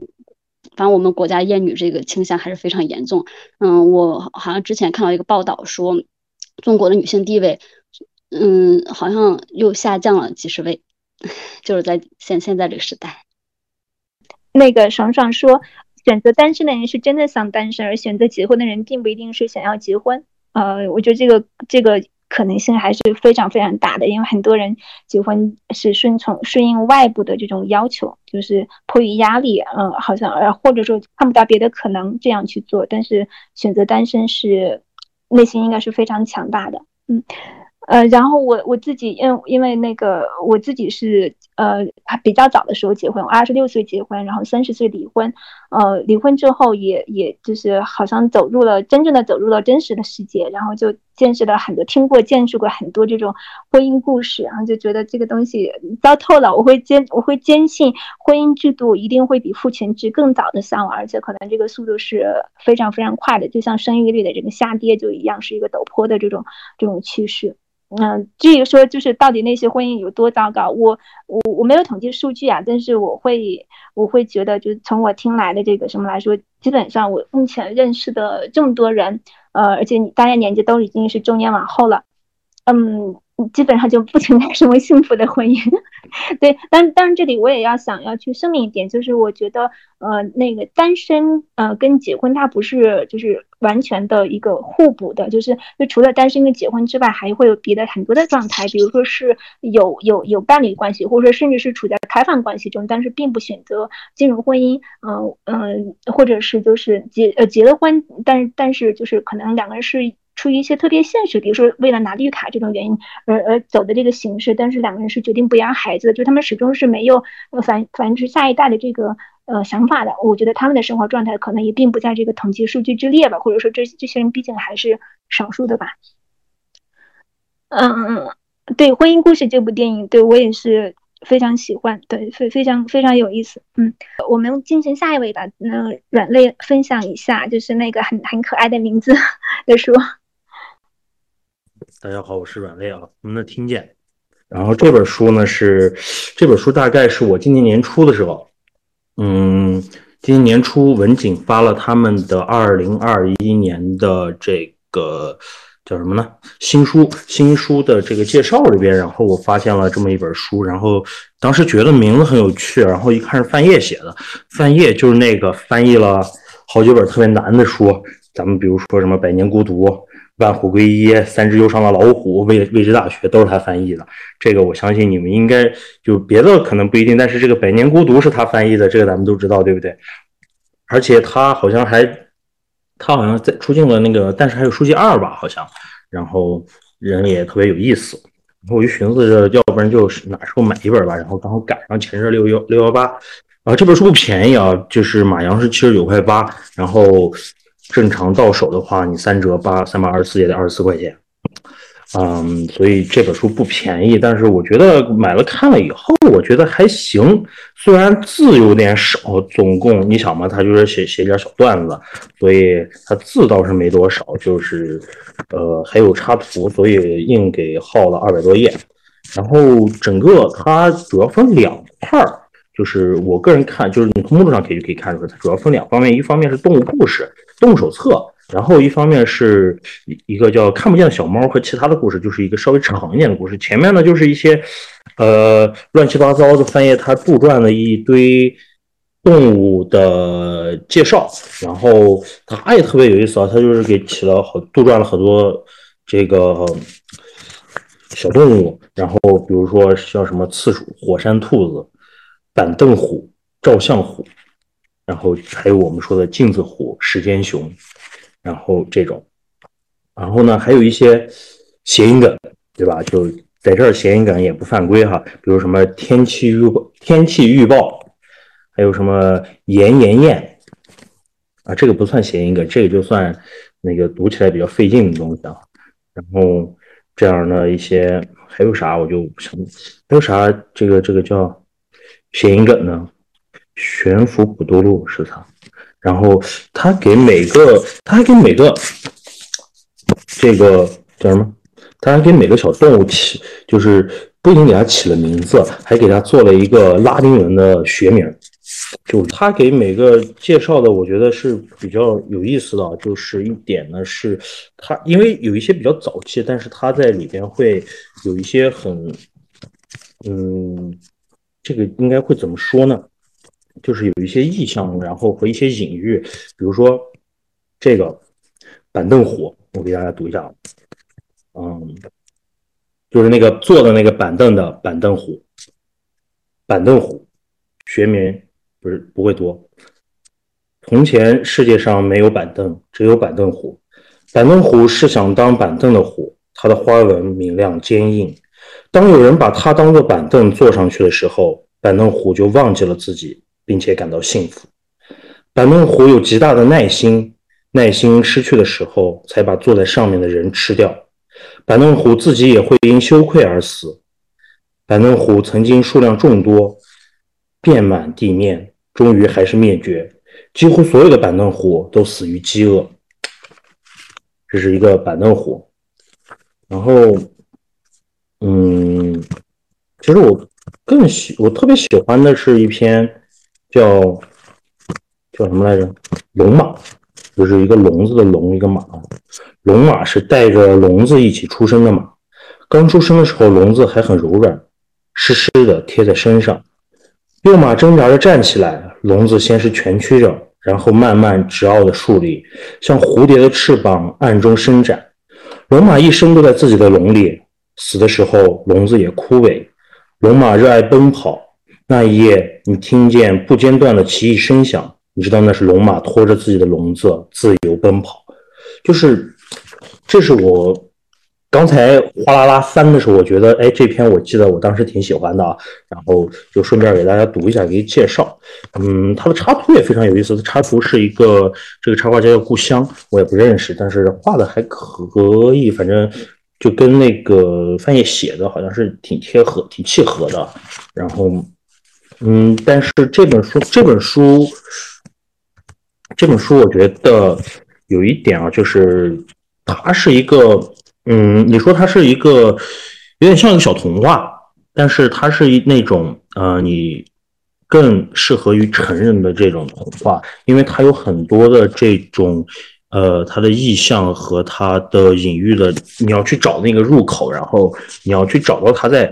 反正我们国家厌女这个倾向还是非常严重。嗯，我好像之前看到一个报道说，中国的女性地位，嗯，好像又下降了几十位，就是在现现在这个时代。那个爽爽说，选择单身的人是真的想单身，而选择结婚的人并不一定是想要结婚。呃，我觉得这个这个。可能性还是非常非常大的，因为很多人结婚是顺从顺应外部的这种要求，就是迫于压力，嗯，好像呃或者说看不到别的可能这样去做，但是选择单身是内心应该是非常强大的，嗯。呃，然后我我自己，因因为那个我自己是呃比较早的时候结婚，我二十六岁结婚，然后三十岁离婚，呃，离婚之后也也就是好像走入了真正的走入了真实的世界，然后就见识了很多，听过见识过很多这种婚姻故事，然后就觉得这个东西糟透了。我会坚我会坚信婚姻制度一定会比父权制更早的向往，而且可能这个速度是非常非常快的，就像生育率的这个下跌就一样，是一个陡坡的这种这种趋势。嗯，至于说就是到底那些婚姻有多糟糕，我我我没有统计数据啊，但是我会我会觉得，就是从我听来的这个什么来说，基本上我目前认识的这么多人，呃，而且你大家年纪都已经是中年往后了，嗯。基本上就不存在什么幸福的婚姻，对，但但是这里我也要想要去声明一点，就是我觉得，呃，那个单身，呃，跟结婚它不是就是完全的一个互补的，就是就除了单身跟结婚之外，还会有别的很多的状态，比如说是有有有伴侣关系，或者说甚至是处在开放关系中，但是并不选择进入婚姻，嗯嗯，或者是就是结呃结了婚，但是但是就是可能两个人是。出于一些特别现实，比如说为了拿绿卡这种原因而而走的这个形式，但是两个人是决定不养孩子，就他们始终是没有呃繁繁殖下一代的这个呃想法的。我觉得他们的生活状态可能也并不在这个统计数据之列吧，或者说这这些人毕竟还是少数的吧。嗯嗯嗯，对《婚姻故事》这部电影，对我也是非常喜欢，对非非常非常有意思。嗯，我们进行下一位吧。那软肋分享一下，就是那个很很可爱的名字 的书。大家好，我是软肋啊，能不能听见？然后这本书呢是这本书大概是我今年年初的时候，嗯，今年年初文景发了他们的二零二一年的这个叫什么呢？新书新书的这个介绍里边，然后我发现了这么一本书，然后当时觉得名字很有趣，然后一看是范晔写的，范晔就是那个翻译了好几本特别难的书，咱们比如说什么《百年孤独》。万虎归一，三只忧伤的老虎，未未知大学都是他翻译的。这个我相信你们应该就别的可能不一定，但是这个百年孤独是他翻译的，这个咱们都知道，对不对？而且他好像还，他好像在出镜了那个，但是还有书记二吧，好像。然后人也特别有意思。然后我就寻思着，要不然就是哪时候买一本吧。然后刚好赶上前阵六幺六幺八，啊，这本书不便宜啊，就是马洋是七十九块八，然后。正常到手的话，你三折八三百二十四也得二十四块钱，嗯，所以这本书不便宜。但是我觉得买了看了以后，我觉得还行。虽然字有点少，总共你想嘛，他就是写写点小段子，所以他字倒是没多少，就是呃还有插图，所以硬给耗了二百多页。然后整个它主要分两块儿。就是我个人看，就是你从目录上可以就可以看出来，它主要分两方面，一方面是动物故事、动物手册，然后一方面是一个叫看不见的小猫和其他的故事，就是一个稍微长一点的故事。前面呢就是一些呃乱七八糟的翻页，它杜撰了一堆动物的介绍，然后它也特别有意思啊，它就是给起了好杜撰了很多这个小动物，然后比如说像什么刺鼠、火山兔子。板凳虎、照相虎，然后还有我们说的镜子虎、时间熊，然后这种，然后呢还有一些谐音梗，对吧？就在这儿谐音梗也不犯规哈，比如什么天气预报、天气预报，还有什么炎炎炎啊，这个不算谐音梗，这个就算那个读起来比较费劲的东西啊。然后这样的一些还有啥，我就不想还有啥这个这个叫谐音梗呢？悬浮普多路是它，然后他给每个他还给每个这个叫什么？他还给每个小动物起，就是不仅给它起了名字，还给它做了一个拉丁文的学名。就他给每个介绍的，我觉得是比较有意思的。就是一点呢，是他因为有一些比较早期，但是他在里边会有一些很，嗯，这个应该会怎么说呢？就是有一些意象，然后和一些隐喻，比如说这个板凳虎，我给大家读一下啊。嗯，就是那个坐的那个板凳的板凳虎，板凳虎，学名不是不会多。从前世界上没有板凳，只有板凳虎。板凳虎是想当板凳的虎，它的花纹明亮坚硬。当有人把它当做板凳坐上去的时候，板凳虎就忘记了自己，并且感到幸福。板凳虎有极大的耐心，耐心失去的时候，才把坐在上面的人吃掉。板凳虎自己也会因羞愧而死。板凳虎曾经数量众多，遍满地面，终于还是灭绝。几乎所有的板凳虎都死于饥饿。这是一个板凳虎。然后，嗯，其实我更喜，我特别喜欢的是一篇叫叫什么来着？龙马，就是一个笼子的笼，一个马。龙马是带着笼子一起出生的马，刚出生的时候，笼子还很柔软，湿湿的贴在身上。幼马挣扎着站起来，笼子先是蜷曲着，然后慢慢直傲的竖立，像蝴蝶的翅膀暗中伸展。龙马一生都在自己的笼里，死的时候，笼子也枯萎。龙马热爱奔跑，那一夜，你听见不间断的奇异声响，你知道那是龙马拖着自己的笼子自由奔跑，就是。这是我刚才哗啦啦翻的时候，我觉得，哎，这篇我记得我当时挺喜欢的啊，然后就顺便给大家读一下，给介绍。嗯，它的插图也非常有意思，插图是一个这个插画家叫故乡，我也不认识，但是画的还可以，反正就跟那个翻译写的好像是挺贴合、挺契合的。然后，嗯，但是这本书，这本书，这本书，我觉得有一点啊，就是。它是一个，嗯，你说它是一个有点像一个小童话，但是它是一那种，呃，你更适合于成人的这种童话，因为它有很多的这种，呃，它的意象和它的隐喻的，你要去找那个入口，然后你要去找到他在，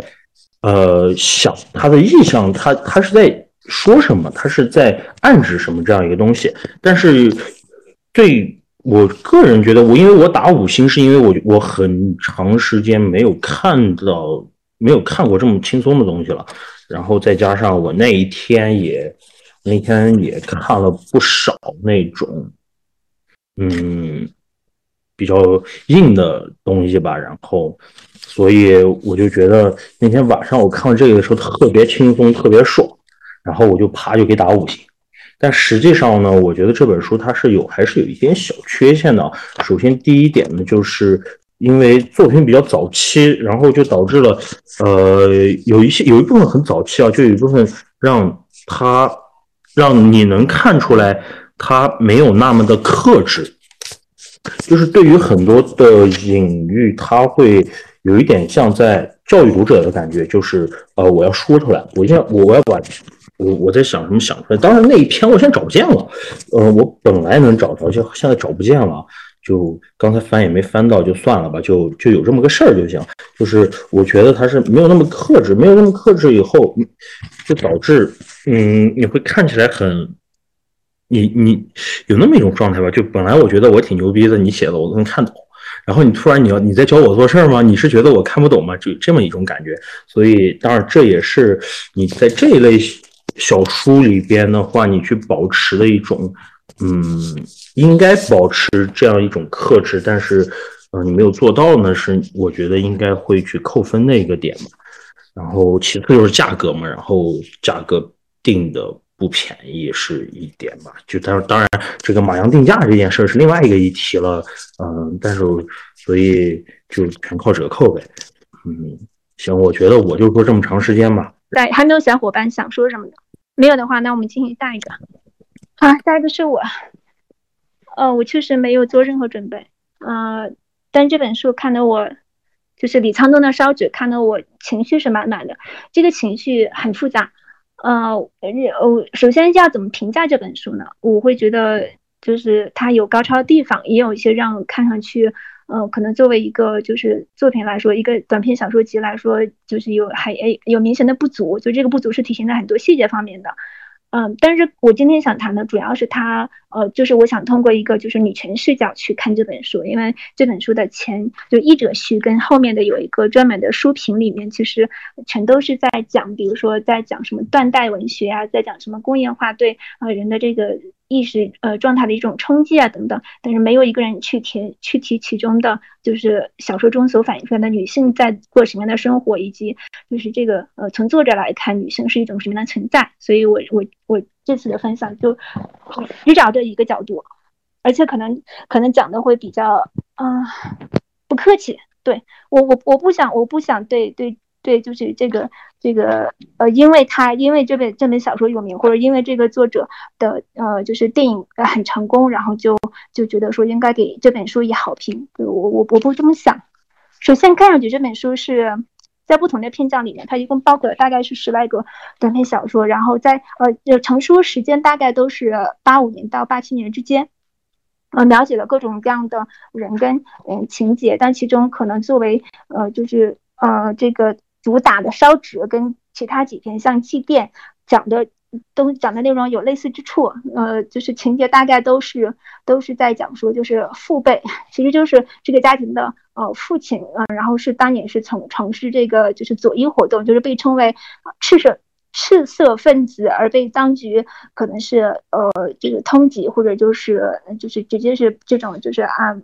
呃，想他的意象，他他是在说什么，他是在暗指什么这样一个东西，但是对。我个人觉得，我因为我打五星，是因为我我很长时间没有看到，没有看过这么轻松的东西了。然后再加上我那一天也那天也看了不少那种，嗯，比较硬的东西吧。然后，所以我就觉得那天晚上我看到这个的时候特别轻松，特别爽。然后我就啪就给打五星。但实际上呢，我觉得这本书它是有还是有一点小缺陷的。首先，第一点呢，就是因为作品比较早期，然后就导致了，呃，有一些有一部分很早期啊，就有一部分让它让你能看出来它没有那么的克制，就是对于很多的隐喻，它会有一点像在教育读者的感觉，就是呃，我要说出来，我现我我要把。我我在想什么想出来，当然那一篇我现在找不见了，呃，我本来能找着，就现在找不见了，就刚才翻也没翻到，就算了吧，就就有这么个事儿就行。就是我觉得他是没有那么克制，没有那么克制以后，就导致嗯，你会看起来很，你你有那么一种状态吧？就本来我觉得我挺牛逼的，你写的我都能看懂，然后你突然你要你在教我做事儿吗？你是觉得我看不懂吗？就这么一种感觉。所以当然这也是你在这一类。小书里边的话，你去保持的一种，嗯，应该保持这样一种克制，但是呃，你没有做到呢，是我觉得应该会去扣分的一个点嘛。然后其次就是价格嘛，然后价格定的不便宜是一点吧。就当当然，这个马洋定价这件事是另外一个议题了。嗯，但是所以就全靠折扣呗。嗯，行，我觉得我就说这么长时间吧。对，还没有小伙伴想说什么的？没有的话，那我们进行下一个。好，下一个是我。呃，我确实没有做任何准备。呃，但这本书看得我，就是李沧东的烧纸，看得我情绪是满满的。这个情绪很复杂。呃，我，首先要怎么评价这本书呢？我会觉得，就是它有高超的地方，也有一些让看上去，呃，可能作为一个就是作品来说，一个短篇小说集来说，就是有还有明显的不足。就这个不足是体现在很多细节方面的。嗯，但是我今天想谈的主要是它，呃，就是我想通过一个就是女权视角去看这本书，因为这本书的前就译者序跟后面的有一个专门的书评里面，其实全都是在讲，比如说在讲什么断代文学啊，在讲什么工业化对呃人的这个。意识呃状态的一种冲击啊等等，但是没有一个人去提去提其中的，就是小说中所反映出来的女性在过什么样的生活，以及就是这个呃从作者来看女性是一种什么样的存在。所以我我我这次的分享就只找这一个角度，而且可能可能讲的会比较啊不客气。对我我我不想我不想对对。对，就是这个这个呃，因为他因为这本这本小说有名，或者因为这个作者的呃，就是电影很成功，然后就就觉得说应该给这本书以好评。我我我不这么想。首先看上去这本书是在不同的篇章里面，它一共包括了大概是十来个短篇小说，然后在呃成书时间大概都是八五年到八七年之间，呃，描写了各种各样的人跟嗯情节，但其中可能作为呃就是呃这个。主打的烧纸跟其他几篇像祭奠讲的都讲的内容有类似之处，呃，就是情节大概都是都是在讲说，就是父辈其实就是这个家庭的呃父亲，嗯，然后是当年是从从事这个就是左翼活动，就是被称为赤色赤色分子，而被当局可能是呃这个通缉或者就是就是直接是这种就是啊。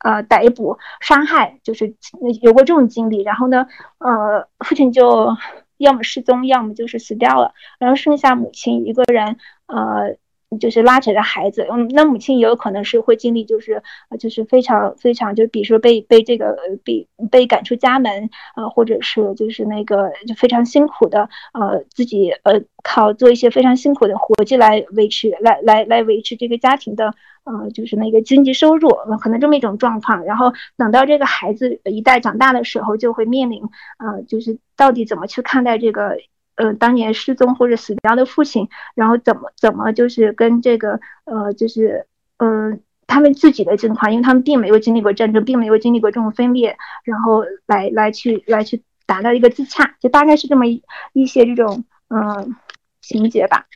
呃，逮捕、杀害，就是有过这种经历。然后呢，呃，父亲就要么失踪，要么就是死掉了。然后剩下母亲一个人，呃。就是拉扯着孩子，嗯，那母亲也有可能是会经历，就是就是非常非常，就比如说被被这个被被赶出家门，呃，或者是就是那个就非常辛苦的，呃，自己呃靠做一些非常辛苦的活计来维持，来来来维持这个家庭的，呃，就是那个经济收入，可能这么一种状况。然后等到这个孩子一代长大的时候，就会面临，呃，就是到底怎么去看待这个。呃，当年失踪或者死掉的父亲，然后怎么怎么就是跟这个呃，就是嗯，他们自己的境况，因为他们并没有经历过战争，并没有经历过这种分裂，然后来来去来去达到一个自洽，就大概是这么一一些这种嗯情节吧。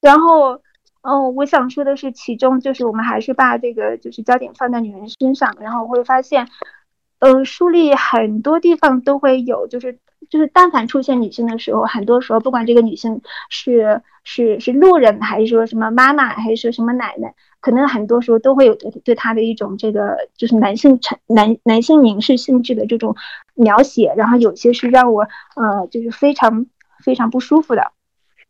然后，嗯，我想说的是，其中就是我们还是把这个就是焦点放在女人身上，然后会发现，嗯，书里很多地方都会有，就是。就是但凡出现女性的时候，很多时候不管这个女性是是是路人，还是说什么妈妈，还是说什么奶奶，可能很多时候都会有对对她的一种这个就是男性成男男性凝视性质的这种描写，然后有些是让我呃就是非常非常不舒服的。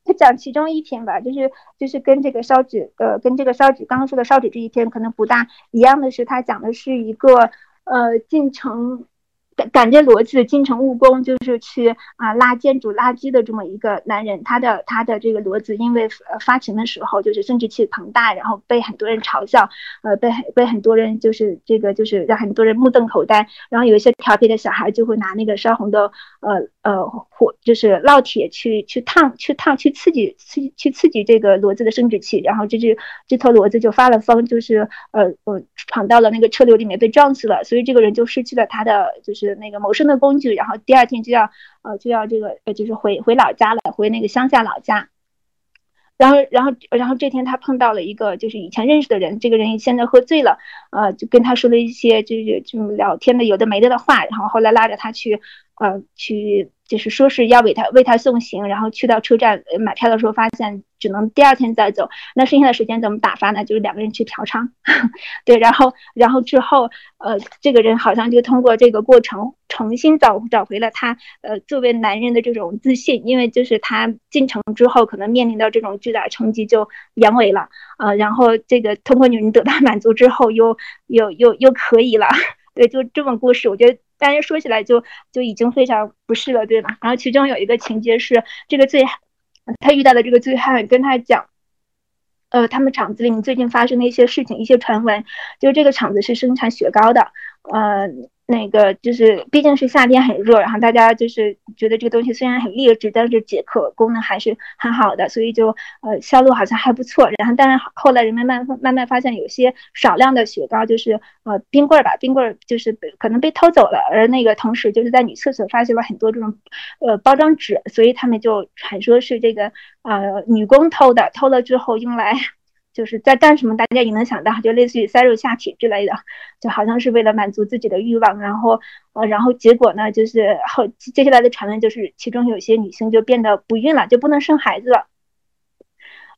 就讲其中一篇吧，就是就是跟这个烧纸呃跟这个烧纸刚刚说的烧纸这一篇可能不大一样的是，他讲的是一个呃进城。赶着骡子进城务工，就是去啊拉建筑垃圾的这么一个男人。他的他的这个骡子，因为呃发情的时候就是生殖器膨大，然后被很多人嘲笑，呃被被很多人就是这个就是让很多人目瞪口呆。然后有一些调皮的小孩就会拿那个烧红的呃呃火，就是烙铁去去烫去烫去刺激刺去刺激这个骡子的生殖器，然后这只这头骡子就发了疯，就是呃呃闯到了那个车流里面被撞死了。所以这个人就失去了他的就是。那个谋生的工具，然后第二天就要呃就要这个呃就是回回老家了，回那个乡下老家。然后然后然后这天他碰到了一个就是以前认识的人，这个人现在喝醉了，呃就跟他说了一些就是就聊天的有的没的的话，然后后来拉着他去呃去就是说是要为他为他送行，然后去到车站买票的时候，发现只能第二天再走。那剩下的时间怎么打发呢？就是两个人去嫖娼，对，然后然后之后，呃，这个人好像就通过这个过程重新找找回了他呃作为男人的这种自信，因为就是他进城之后可能面临到这种巨大冲击就阳痿了，呃，然后这个通过女人得到满足之后又又又又可以了，对，就这种故事，我觉得。大家说起来就就已经非常不适了，对吧？然后其中有一个情节是，这个醉，他遇到的这个醉汉跟他讲，呃，他们厂子里面最近发生的一些事情，一些传闻，就是这个厂子是生产雪糕的，呃。那个就是，毕竟是夏天很热，然后大家就是觉得这个东西虽然很劣质，但是解渴功能还是很好的，所以就呃销路好像还不错。然后，但是后来人们慢慢慢慢发现，有些少量的雪糕就是呃冰棍儿吧，冰棍儿就是可能被偷走了，而那个同时就是在女厕所发现了很多这种呃包装纸，所以他们就传说是这个呃女工偷的，偷了之后用来。就是在干什么，大家也能想到，就类似于塞入下体之类的，就好像是为了满足自己的欲望，然后，呃，然后结果呢，就是后接下来的传闻就是，其中有些女性就变得不孕了，就不能生孩子了。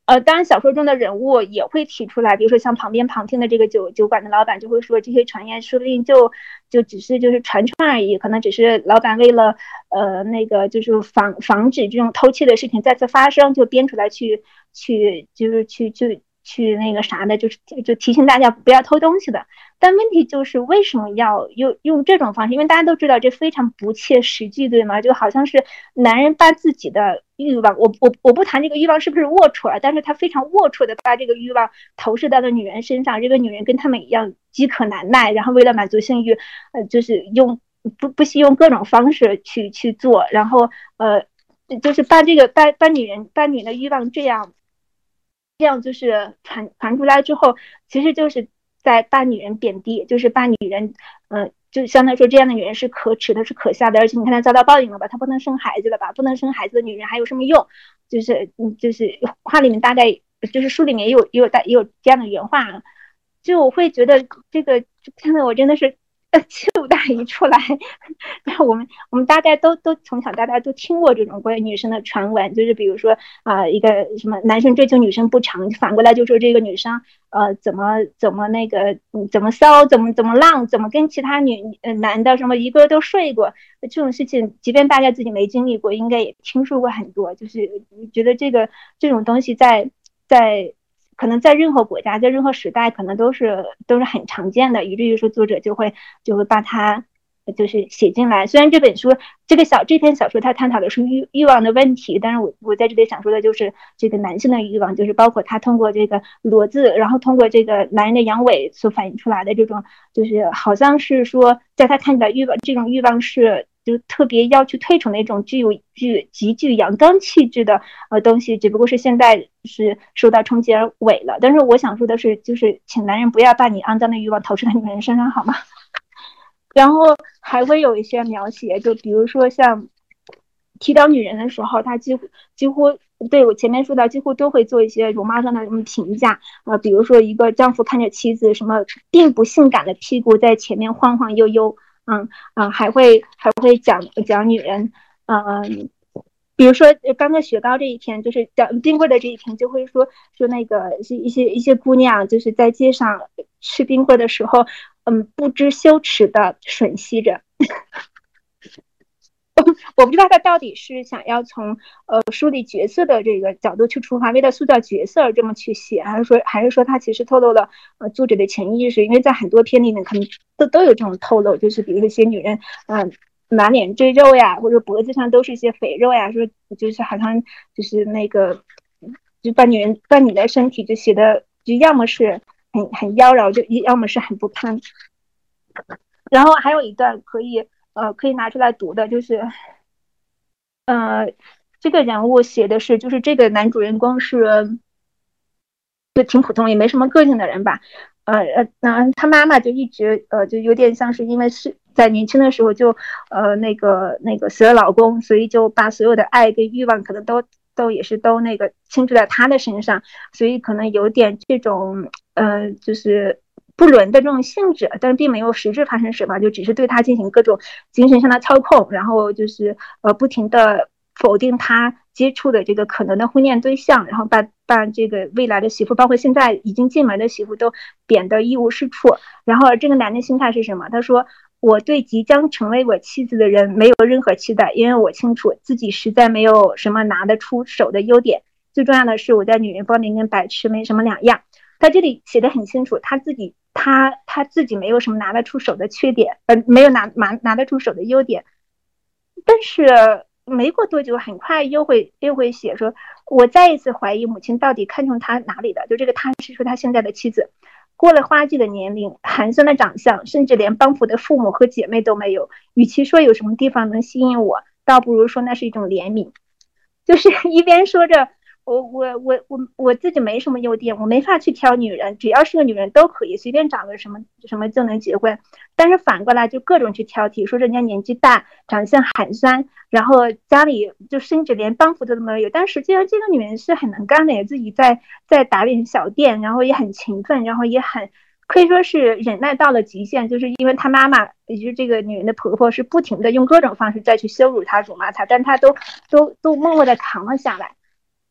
呃，当然，小说中的人物也会提出来，比如说像旁边旁听的这个酒酒馆的老板就会说，这些传言说不定就就只是就是传传而已，可能只是老板为了呃那个就是防防止这种偷窃的事情再次发生，就编出来去去就是去去。去那个啥的，就是就提醒大家不要偷东西的。但问题就是为什么要用用这种方式？因为大家都知道这非常不切实际，对吗？就好像是男人把自己的欲望，我我我不谈这个欲望是不是龌龊啊，但是他非常龌龊的把这个欲望投射到了女人身上。这个女人跟他们一样饥渴难耐，然后为了满足性欲，呃，就是用不不惜用各种方式去去做，然后呃，就是把这个把把女人把女人的欲望这样。这样就是传传出来之后，其实就是在把女人贬低，就是把女人，嗯，就相当于说这样的女人是可耻的，是可笑的，而且你看她遭到报应了吧，她不能生孩子了吧，不能生孩子的女人还有什么用？就是，嗯，就是话里面大概就是书里面也有也有大也有这样的原话，就我会觉得这个看得我真的是。气一出来，然后我们我们大概都都从小到大都听过这种关于女生的传闻，就是比如说啊，一个什么男生追求女生不成，反过来就说这个女生呃怎么怎么那个怎么骚，怎么怎么浪，怎么跟其他女呃男的什么一个都睡过，这种事情，即便大家自己没经历过，应该也听说过很多，就是觉得这个这种东西在在。可能在任何国家，在任何时代，可能都是都是很常见的，以至于说作者就会就会把它就是写进来。虽然这本书这个小这篇小说它探讨的是欲欲望的问题，但是我我在这里想说的就是这个男性的欲望，就是包括他通过这个裸字，然后通过这个男人的阳痿所反映出来的这种，就是好像是说在他看起来欲望这种欲望是。就特别要去推崇那种具有具极具阳刚气质的呃东西，只不过是现在是受到冲击而萎了。但是我想说的是，就是请男人不要把你肮脏的欲望投射在女人身上，好吗？然后还会有一些描写，就比如说像提到女人的时候，他几乎几乎对我前面说到，几乎都会做一些容貌上的什么评价呃，比如说一个丈夫看着妻子什么并不性感的屁股在前面晃晃悠悠。嗯嗯，还会还会讲讲女人，嗯，比如说刚才雪糕这一天，就是讲冰棍的这一天，就会说说那个一些一些一些姑娘，就是在街上吃冰棍的时候，嗯，不知羞耻的吮吸着。我不知道他到底是想要从呃梳理角色的这个角度去出发，为了塑造角色而这么去写，还是说还是说他其实透露了呃作者的潜意识？因为在很多片里面可能都都有这种透露，就是比如说一些女人嗯满脸赘肉呀，或者脖子上都是一些肥肉呀，说就是好像就是那个就把女人把你的身体就写的就要么是很很妖娆，就要么是很不堪。然后还有一段可以。呃，可以拿出来读的，就是，呃，这个人物写的是，就是这个男主人公是，就挺普通，也没什么个性的人吧。呃呃，那他妈妈就一直呃，就有点像是因为是在年轻的时候就呃那个那个死了老公，所以就把所有的爱跟欲望可能都都也是都那个倾注在他的身上，所以可能有点这种呃，就是。不伦的这种性质，但是并没有实质发生什么，就只是对他进行各种精神上的操控，然后就是呃不停的否定他接触的这个可能的婚恋对象，然后把把这个未来的媳妇，包括现在已经进门的媳妇都贬得一无是处。然后这个男的心态是什么？他说。我对即将成为我妻子的人没有任何期待，因为我清楚自己实在没有什么拿得出手的优点。最重要的是，我在女人方面跟白痴没什么两样。他这里写的很清楚，他自己他他自己没有什么拿得出手的缺点，呃，没有拿拿拿得出手的优点。但是没过多久，很快又会又会写说，我再一次怀疑母亲到底看中他哪里的，就这个他是说他现在的妻子。过了花季的年龄，寒酸的长相，甚至连帮扶的父母和姐妹都没有。与其说有什么地方能吸引我，倒不如说那是一种怜悯。就是一边说着。我我我我我自己没什么优点，我没法去挑女人，只要是个女人都可以，随便找个什么什么就能结婚。但是反过来就各种去挑剔，说人家年纪大，长相寒酸，然后家里就甚至连帮扶都没有。但实际上这个女人是很能干的，也自己在在打点小店，然后也很勤奋，然后也很可以说是忍耐到了极限。就是因为她妈妈，也就是这个女人的婆婆，是不停的用各种方式再去羞辱她、辱骂她，但她都都都默默的扛了下来。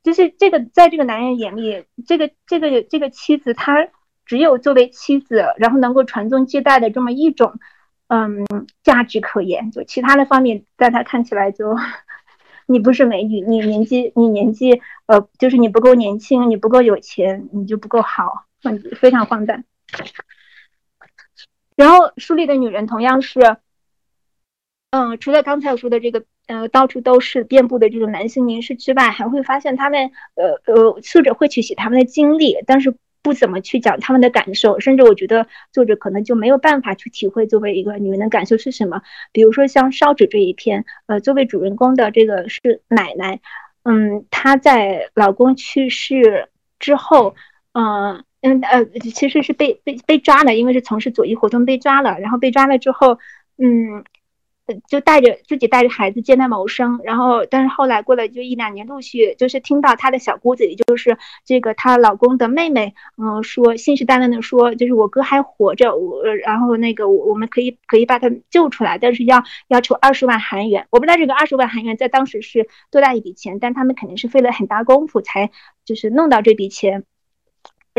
就是这个，在这个男人眼里，这个这个这个妻子，她只有作为妻子，然后能够传宗接代的这么一种，嗯，价值可言。就其他的方面，在他看起来，就 你不是美女，你年纪你年纪，呃，就是你不够年轻，你不够有钱，你就不够好，非常荒诞。然后书里的女人同样是，嗯，除了刚才我说的这个。呃，到处都是遍布的这种男性凝视之外，还会发现他们，呃呃，作者会去写他们的经历，但是不怎么去讲他们的感受，甚至我觉得作者可能就没有办法去体会作为一个女人的感受是什么。比如说像烧纸这一篇，呃，作为主人公的这个是奶奶，嗯，她在老公去世之后，嗯嗯呃，其实是被被被抓了，因为是从事左翼活动被抓了，然后被抓了之后，嗯。就带着自己带着孩子艰难谋生，然后但是后来过了就一两年，陆续就是听到她的小姑子，也就是这个她老公的妹妹，嗯，说信誓旦旦的说，就是我哥还活着，我然后那个我我们可以可以把他救出来，但是要要求二十万韩元。我不知道这个二十万韩元在当时是多大一笔钱，但他们肯定是费了很大功夫才就是弄到这笔钱，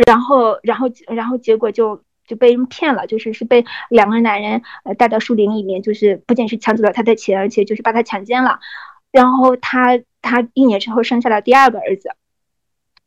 然后然后然后结果就。就被人骗了，就是是被两个男人呃带到树林里面，就是不仅是抢走了他的钱，而且就是把他强奸了。然后他他一年之后生下了第二个儿子，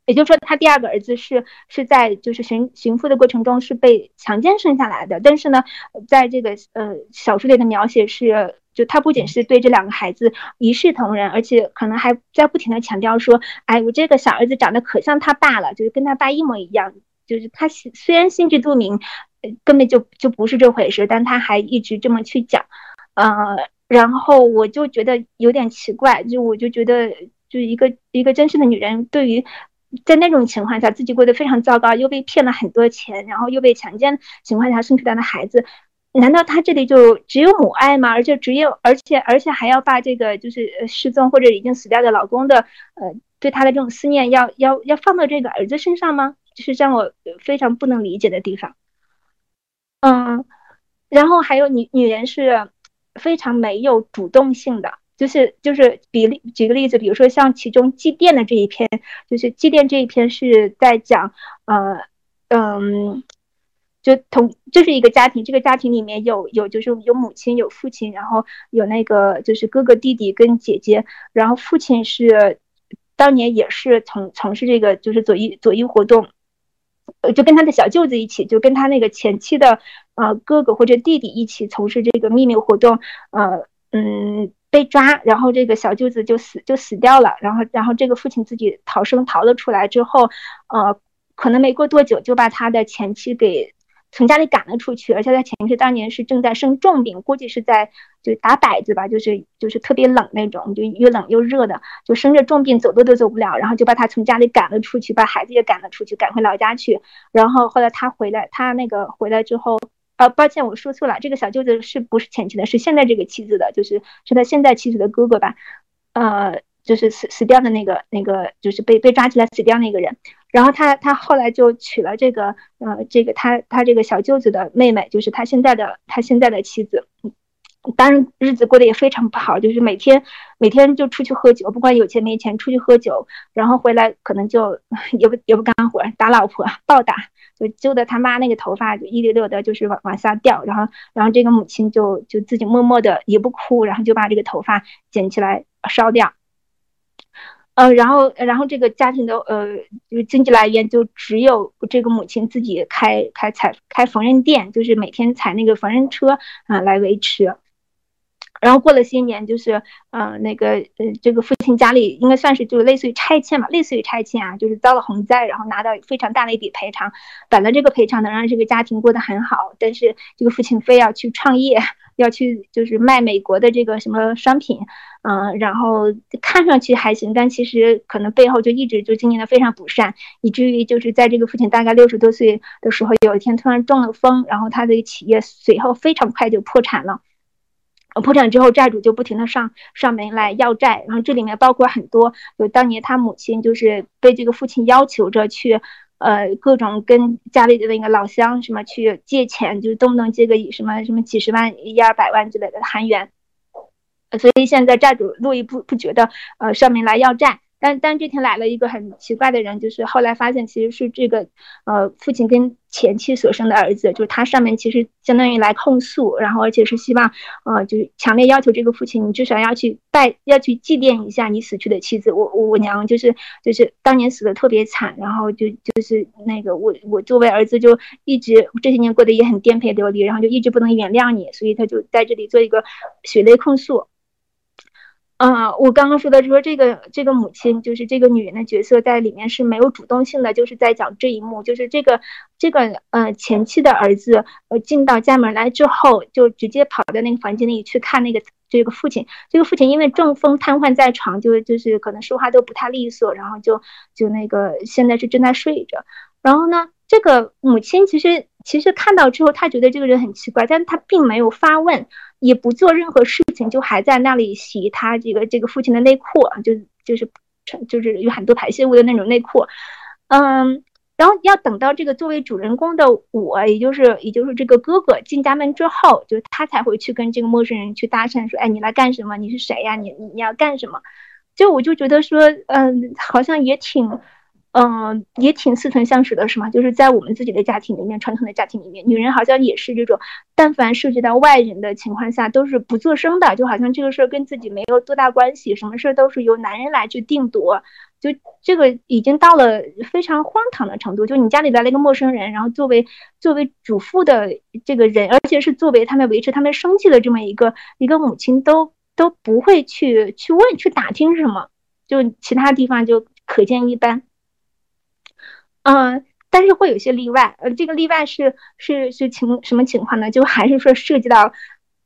也就是说他第二个儿子是是在就是寻寻父的过程中是被强奸生下来的。但是呢，在这个呃小说里的描写是，就他不仅是对这两个孩子一视同仁，而且可能还在不停的强调说，哎，我这个小儿子长得可像他爸了，就是跟他爸一模一样。就是他虽然心知肚明，根本就就不是这回事，但他还一直这么去讲，呃，然后我就觉得有点奇怪，就我就觉得，就一个一个真实的女人，对于在那种情况下自己过得非常糟糕，又被骗了很多钱，然后又被强奸情况下生出来的孩子，难道她这里就只有母爱吗？而且只有而且而且还要把这个就是失踪或者已经死掉的老公的呃对她的这种思念要要要放到这个儿子身上吗？就是让我非常不能理解的地方，嗯，然后还有女女人是非常没有主动性的，就是就是比例举个例子，比如说像其中祭奠的这一篇，就是祭奠这一篇是在讲，呃嗯，就同就是一个家庭，这个家庭里面有有就是有母亲有父亲，然后有那个就是哥哥弟弟跟姐姐，然后父亲是当年也是从从事这个就是左翼左翼活动。呃，就跟他的小舅子一起，就跟他那个前妻的呃哥哥或者弟弟一起从事这个秘密活动，呃嗯被抓，然后这个小舅子就死就死掉了，然后然后这个父亲自己逃生逃了出来之后，呃可能没过多久就把他的前妻给。从家里赶了出去，而且他前妻当年是正在生重病，估计是在就打摆子吧，就是就是特别冷那种，就又冷又热的，就生着重病，走都都走不了，然后就把他从家里赶了出去，把孩子也赶了出去，赶回老家去。然后后来他回来，他那个回来之后，呃，抱歉，我说错了，这个小舅子是不是前妻的？是现在这个妻子的，就是是他现在妻子的哥哥吧？呃，就是死死掉的那个那个，就是被被抓起来死掉那个人。然后他他后来就娶了这个呃这个他他这个小舅子的妹妹，就是他现在的他现在的妻子。当然日子过得也非常不好，就是每天每天就出去喝酒，不管有钱没钱出去喝酒，然后回来可能就 也不也不干活，打老婆暴打，就揪得他妈那个头发就一溜溜的，就是往往下掉，然后然后这个母亲就就自己默默的也不哭，然后就把这个头发捡起来烧掉，呃，然后然后这个家庭的呃就经济来源就只有这个母亲自己开开采开缝纫店，就是每天踩那个缝纫车啊来维持。然后过了些年，就是，嗯，那个，呃，这个父亲家里应该算是就类似于拆迁嘛，类似于拆迁啊，就是遭了洪灾，然后拿到非常大的一笔赔偿。本来这个赔偿能让这个家庭过得很好，但是这个父亲非要去创业，要去就是卖美国的这个什么商品，嗯，然后看上去还行，但其实可能背后就一直就经营的非常不善，以至于就是在这个父亲大概六十多岁的时候，有一天突然中了风，然后他的企业随后非常快就破产了。破产之后，债主就不停的上上门来要债，然后这里面包括很多，有当年他母亲就是被这个父亲要求着去，呃，各种跟家里的那个老乡什么去借钱，就是动不动借个什么什么几十万、一二百万之类的韩元，所以现在债主络绎不不绝的呃上门来要债。但但这天来了一个很奇怪的人，就是后来发现其实是这个，呃，父亲跟前妻所生的儿子，就是他上面其实相当于来控诉，然后而且是希望，呃，就是强烈要求这个父亲，你至少要去拜，要去祭奠一下你死去的妻子。我我娘就是就是当年死的特别惨，然后就就是那个我我作为儿子就一直这些年过得也很颠沛流离，然后就一直不能原谅你，所以他就在这里做一个血泪控诉。嗯，我刚刚说的，就说这个这个母亲，就是这个女人的角色，在里面是没有主动性的，就是在讲这一幕，就是这个这个呃前妻的儿子，呃进到家门来之后，就直接跑到那个房间里去看那个这个父亲，这个父亲因为中风瘫痪在床，就就是可能说话都不太利索，然后就就那个现在是正在睡着，然后呢，这个母亲其实其实看到之后，她觉得这个人很奇怪，但她并没有发问。也不做任何事情，就还在那里洗他这个这个父亲的内裤，就就是就是有很多排泄物的那种内裤，嗯，然后要等到这个作为主人公的我，也就是也就是这个哥哥进家门之后，就他才会去跟这个陌生人去搭讪，说，哎，你来干什么？你是谁呀？你你你要干什么？就我就觉得说，嗯，好像也挺。嗯，也挺似曾相识的，是吗？就是在我们自己的家庭里面，传统的家庭里面，女人好像也是这种，但凡涉及到外人的情况下，都是不做声的，就好像这个事儿跟自己没有多大关系，什么事儿都是由男人来去定夺，就这个已经到了非常荒唐的程度。就你家里来了一个陌生人，然后作为作为主妇的这个人，而且是作为他们维持他们生计的这么一个一个母亲，都都不会去去问去打听什么，就其他地方就可见一斑。嗯，但是会有些例外，呃，这个例外是是是情什么情况呢？就还是说涉及到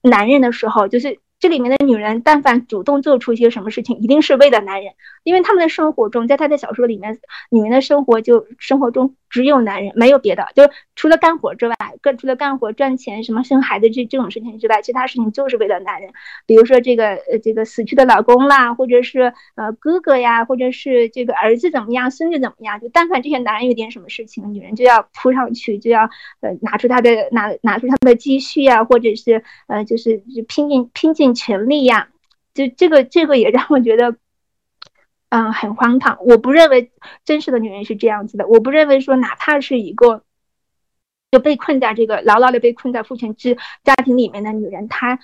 男人的时候，就是。这里面的女人，但凡主动做出一些什么事情，一定是为了男人，因为他们的生活中，在他的小说里面，女人的生活就生活中只有男人，没有别的，就除了干活之外，更除了干活赚钱，什么生孩子这这种事情之外，其他事情就是为了男人。比如说这个呃这个死去的老公啦，或者是呃哥哥呀，或者是这个儿子怎么样，孙子怎么样，就但凡这些男人有点什么事情，女人就要扑上去，就要呃拿出他的拿拿出他们的积蓄啊，或者是呃就是就拼尽拼尽。权利呀，就这个这个也让我觉得，嗯，很荒唐。我不认为真实的女人是这样子的。我不认为说，哪怕是一个就被困在这个牢牢的被困在父权制家庭里面的女人，她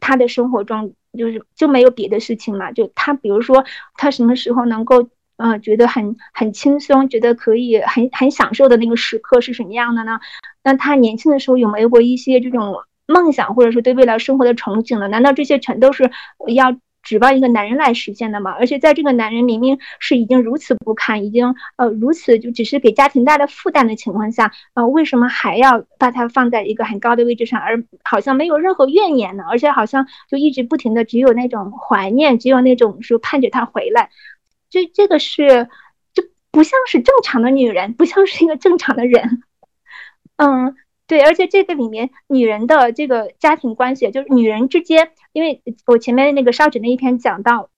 她的生活中就是就没有别的事情嘛？就她，比如说她什么时候能够呃觉得很很轻松，觉得可以很很享受的那个时刻是什么样的呢？那她年轻的时候有没有过一些这种？梦想，或者说对未来生活的憧憬呢？难道这些全都是要指望一个男人来实现的吗？而且在这个男人明明是已经如此不堪，已经呃如此就只是给家庭带来负担的情况下，呃，为什么还要把他放在一个很高的位置上，而好像没有任何怨言呢？而且好像就一直不停的只有那种怀念，只有那种说盼着他回来，这这个是就不像是正常的女人，不像是一个正常的人，嗯。对，而且这个里面女人的这个家庭关系，就是女人之间，因为我前面那个烧纸那一篇讲到，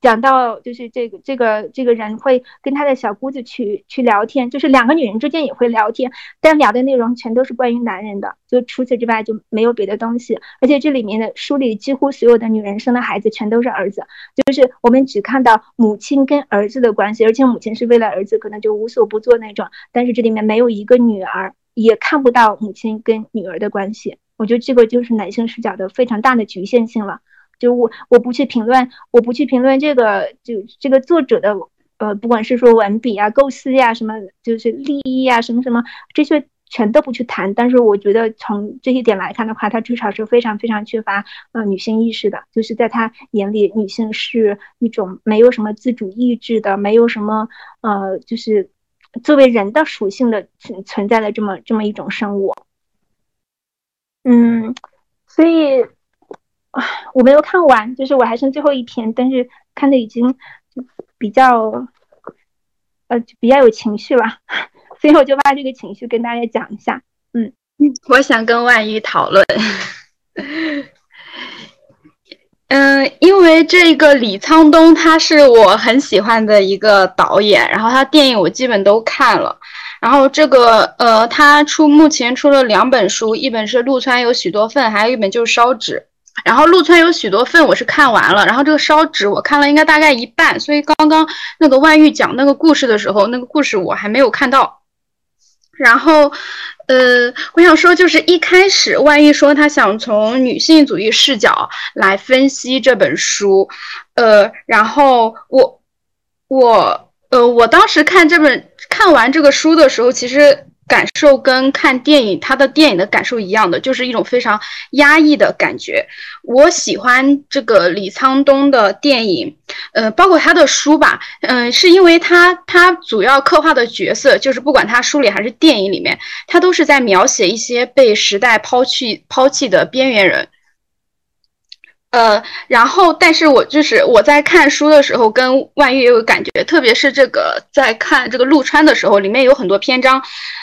讲到就是这个这个这个人会跟他的小姑子去去聊天，就是两个女人之间也会聊天，但聊的内容全都是关于男人的，就除此之外就没有别的东西。而且这里面的书里几乎所有的女人生的孩子全都是儿子，就是我们只看到母亲跟儿子的关系，而且母亲是为了儿子可能就无所不做那种，但是这里面没有一个女儿，也看不到母亲跟女儿的关系。我觉得这个就是男性视角的非常大的局限性了。就我我不去评论，我不去评论这个，就这个作者的，呃，不管是说文笔啊、构思呀、什么，就是利益呀、什么什么，这些全都不去谈。但是我觉得从这些点来看的话，他至少是非常非常缺乏呃女性意识的，就是在他眼里，女性是一种没有什么自主意志的，没有什么呃，就是作为人的属性的存存在的这么这么一种生物。嗯，所以。啊，我没有看完，就是我还剩最后一篇，但是看的已经比较，呃，比较有情绪了，所以我就把这个情绪跟大家讲一下。嗯，我想跟万一讨论，嗯，因为这个李沧东他是我很喜欢的一个导演，然后他电影我基本都看了，然后这个呃，他出目前出了两本书，一本是《陆川有许多份》，还有一本就是《烧纸》。然后陆川有许多份，我是看完了。然后这个烧纸我看了应该大概一半，所以刚刚那个万玉讲那个故事的时候，那个故事我还没有看到。然后，呃，我想说就是一开始万一说他想从女性主义视角来分析这本书，呃，然后我我呃我当时看这本看完这个书的时候，其实。感受跟看电影，他的电影的感受一样的，就是一种非常压抑的感觉。我喜欢这个李沧东的电影，呃，包括他的书吧，嗯，是因为他他主要刻画的角色，就是不管他书里还是电影里面，他都是在描写一些被时代抛弃抛弃的边缘人。呃，然后，但是我就是我在看书的时候，跟万玉也有感觉，特别是这个在看这个陆川的时候，里面有很多篇章，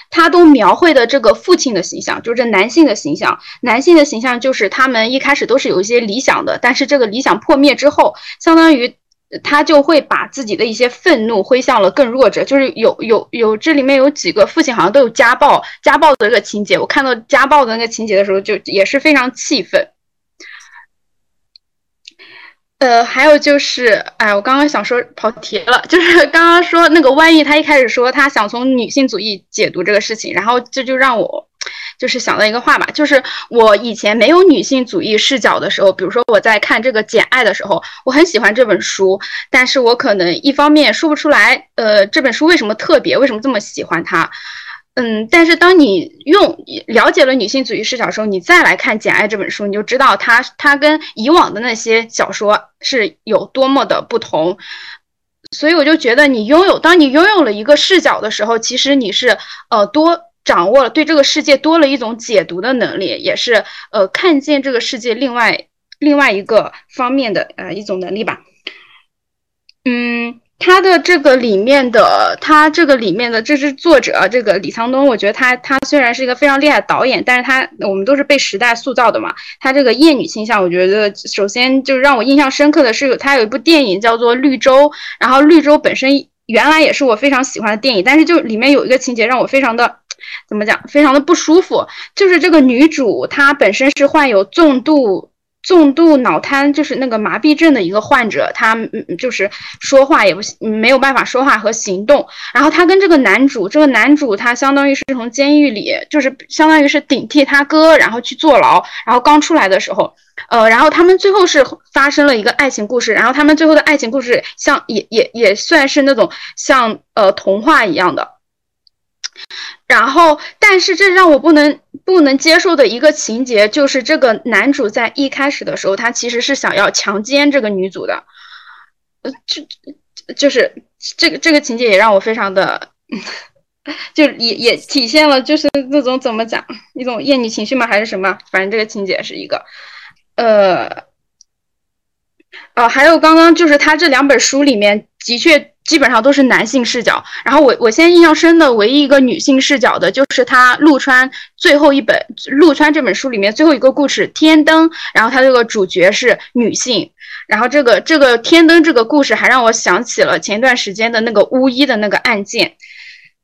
他都描绘的这个父亲的形象，就是这男性的形象，男性的形象就是他们一开始都是有一些理想的，但是这个理想破灭之后，相当于他就会把自己的一些愤怒挥向了更弱者，就是有有有这里面有几个父亲好像都有家暴，家暴的这个情节，我看到家暴的那个情节的时候，就也是非常气愤。呃，还有就是，哎，我刚刚想说跑题了，就是刚刚说那个万一，他一开始说他想从女性主义解读这个事情，然后这就让我就是想到一个话吧，就是我以前没有女性主义视角的时候，比如说我在看这个《简爱》的时候，我很喜欢这本书，但是我可能一方面说不出来，呃，这本书为什么特别，为什么这么喜欢它。嗯，但是当你用了解了女性主义视角的时候，你再来看《简爱》这本书，你就知道它它跟以往的那些小说是有多么的不同。所以我就觉得，你拥有当你拥有了一个视角的时候，其实你是呃多掌握了对这个世界多了一种解读的能力，也是呃看见这个世界另外另外一个方面的呃一种能力吧。嗯。他的这个里面的，他这个里面的，这是作者这个李沧东。我觉得他他虽然是一个非常厉害的导演，但是他我们都是被时代塑造的嘛。他这个厌女倾向，我觉得首先就是让我印象深刻的是，他有一部电影叫做《绿洲》，然后《绿洲》本身原来也是我非常喜欢的电影，但是就里面有一个情节让我非常的怎么讲，非常的不舒服，就是这个女主她本身是患有重度。重度脑瘫就是那个麻痹症的一个患者，他就是说话也不没有办法说话和行动。然后他跟这个男主，这个男主他相当于是从监狱里，就是相当于是顶替他哥，然后去坐牢。然后刚出来的时候，呃，然后他们最后是发生了一个爱情故事。然后他们最后的爱情故事像也也也算是那种像呃童话一样的。然后，但是这让我不能不能接受的一个情节，就是这个男主在一开始的时候，他其实是想要强奸这个女主的，呃，就就是这个这个情节也让我非常的，就也也体现了就是那种怎么讲一种厌女情绪吗？还是什么？反正这个情节是一个，呃，哦，还有刚刚就是他这两本书里面的确。基本上都是男性视角。然后我我现在印象深的唯一一个女性视角的，就是他陆川最后一本陆川这本书里面最后一个故事《天灯》，然后他这个主角是女性。然后这个这个天灯这个故事还让我想起了前段时间的那个巫医的那个案件。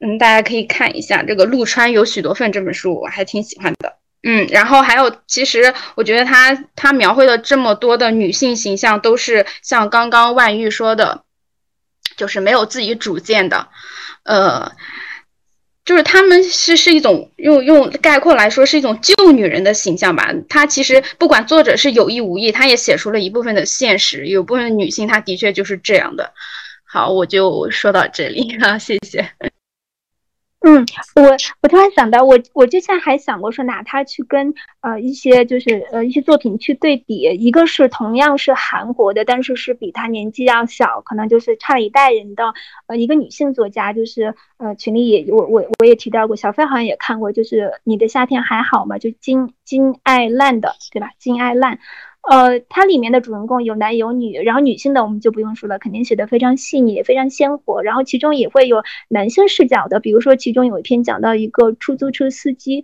嗯，大家可以看一下这个陆川有许多份这本书，我还挺喜欢的。嗯，然后还有，其实我觉得他他描绘的这么多的女性形象，都是像刚刚万玉说的，就是没有自己主见的，呃，就是他们是是一种用用概括来说是一种旧女人的形象吧。她其实不管作者是有意无意，她也写出了一部分的现实，有部分女性她的确就是这样的。好，我就说到这里 啊，谢谢。嗯，我我突然想到，我我之前还想过说拿它去跟呃一些就是呃一些作品去对比，一个是同样是韩国的，但是是比他年纪要小，可能就是差了一代人的呃一个女性作家，就是呃群里也我我我也提到过，小飞好像也看过，就是你的夏天还好吗？就金金爱烂的对吧？金爱烂。呃，它里面的主人公有男有女，然后女性的我们就不用说了，肯定写的非常细腻，非常鲜活。然后其中也会有男性视角的，比如说其中有一篇讲到一个出租车司机，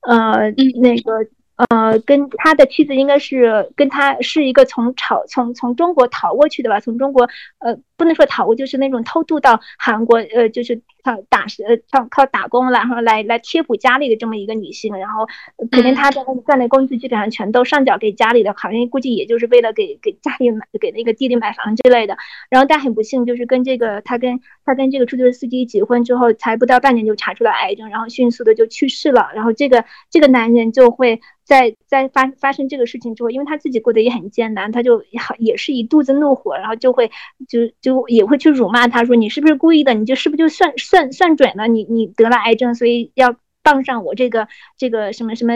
呃，那个。呃，跟他的妻子应该是跟他是一个从朝从从中国逃过去的吧？从中国呃，不能说逃过，就是那种偷渡到韩国，呃，就是靠打呃靠靠打工，然后来来贴补家里的这么一个女性。然后肯定她的那个赚的工资基本上全都上缴给家里的，好像估计也就是为了给给家里买给那个弟弟买房之类的。然后但很不幸，就是跟这个她跟她跟这个出租车司机结婚之后，才不到半年就查出了癌症，然后迅速的就去世了。然后这个这个男人就会。在在发发生这个事情之后，因为他自己过得也很艰难，他就也是一肚子怒火，然后就会就就也会去辱骂他，说你是不是故意的？你就是不是就算算算算准了？你你得了癌症，所以要傍上我这个这个什么什么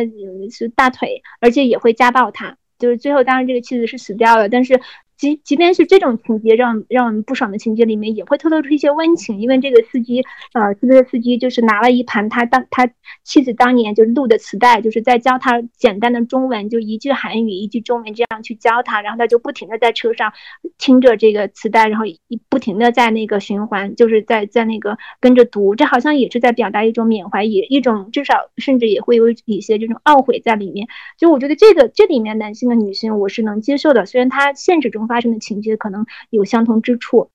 是大腿，而且也会家暴他。就是最后，当然这个妻子是死掉了，但是。即即便是这种情节，让让我们不爽的情节里面，也会透露出一些温情。因为这个司机，呃，出租车司机就是拿了一盘他当他妻子当年就录的磁带，就是在教他简单的中文，就一句韩语一句中文这样去教他，然后他就不停的在车上听着这个磁带，然后一不停的在那个循环，就是在在那个跟着读。这好像也是在表达一种缅怀，也一种至少甚至也会有一些这种懊悔在里面。就我觉得这个这里面男性的女性我是能接受的，虽然他现实中。发生的情节可能有相同之处，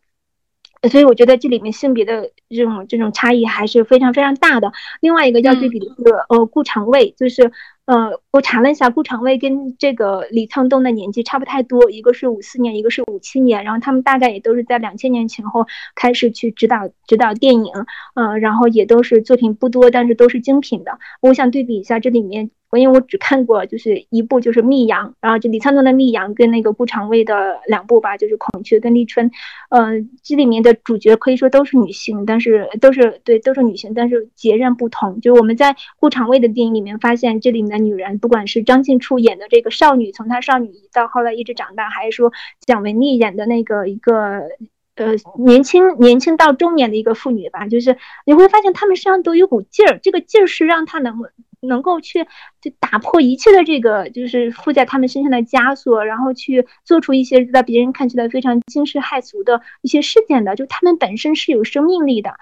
所以我觉得这里面性别的这种这种差异还是非常非常大的。另外一个要对比的是，呃，顾长卫，就是呃，我查了一下，顾长卫跟这个李沧东的年纪差不太多，一个是五四年，一个是五七年，然后他们大概也都是在两千年前后开始去指导指导电影，嗯，然后也都是作品不多，但是都是精品的。我想对比一下这里面。我因为我只看过就是一部，就是《密阳》，然后就李沧东的《密阳》跟那个顾长卫的两部吧，就是《孔雀》跟《立春》。嗯，这里面的主角可以说都是女性，但是都是对都是女性，但是截然不同。就我们在顾长卫的电影里面发现，这里面的女人，不管是张静初演的这个少女，从她少女到后来一直长大，还是说蒋雯丽演的那个一个呃年轻年轻到中年的一个妇女吧，就是你会发现她们身上都有股劲儿，这个劲儿是让她能。能够去就打破一切的这个就是附在他们身上的枷锁，然后去做出一些在别人看起来非常惊世骇俗的一些事件的，就他们本身是有生命力的。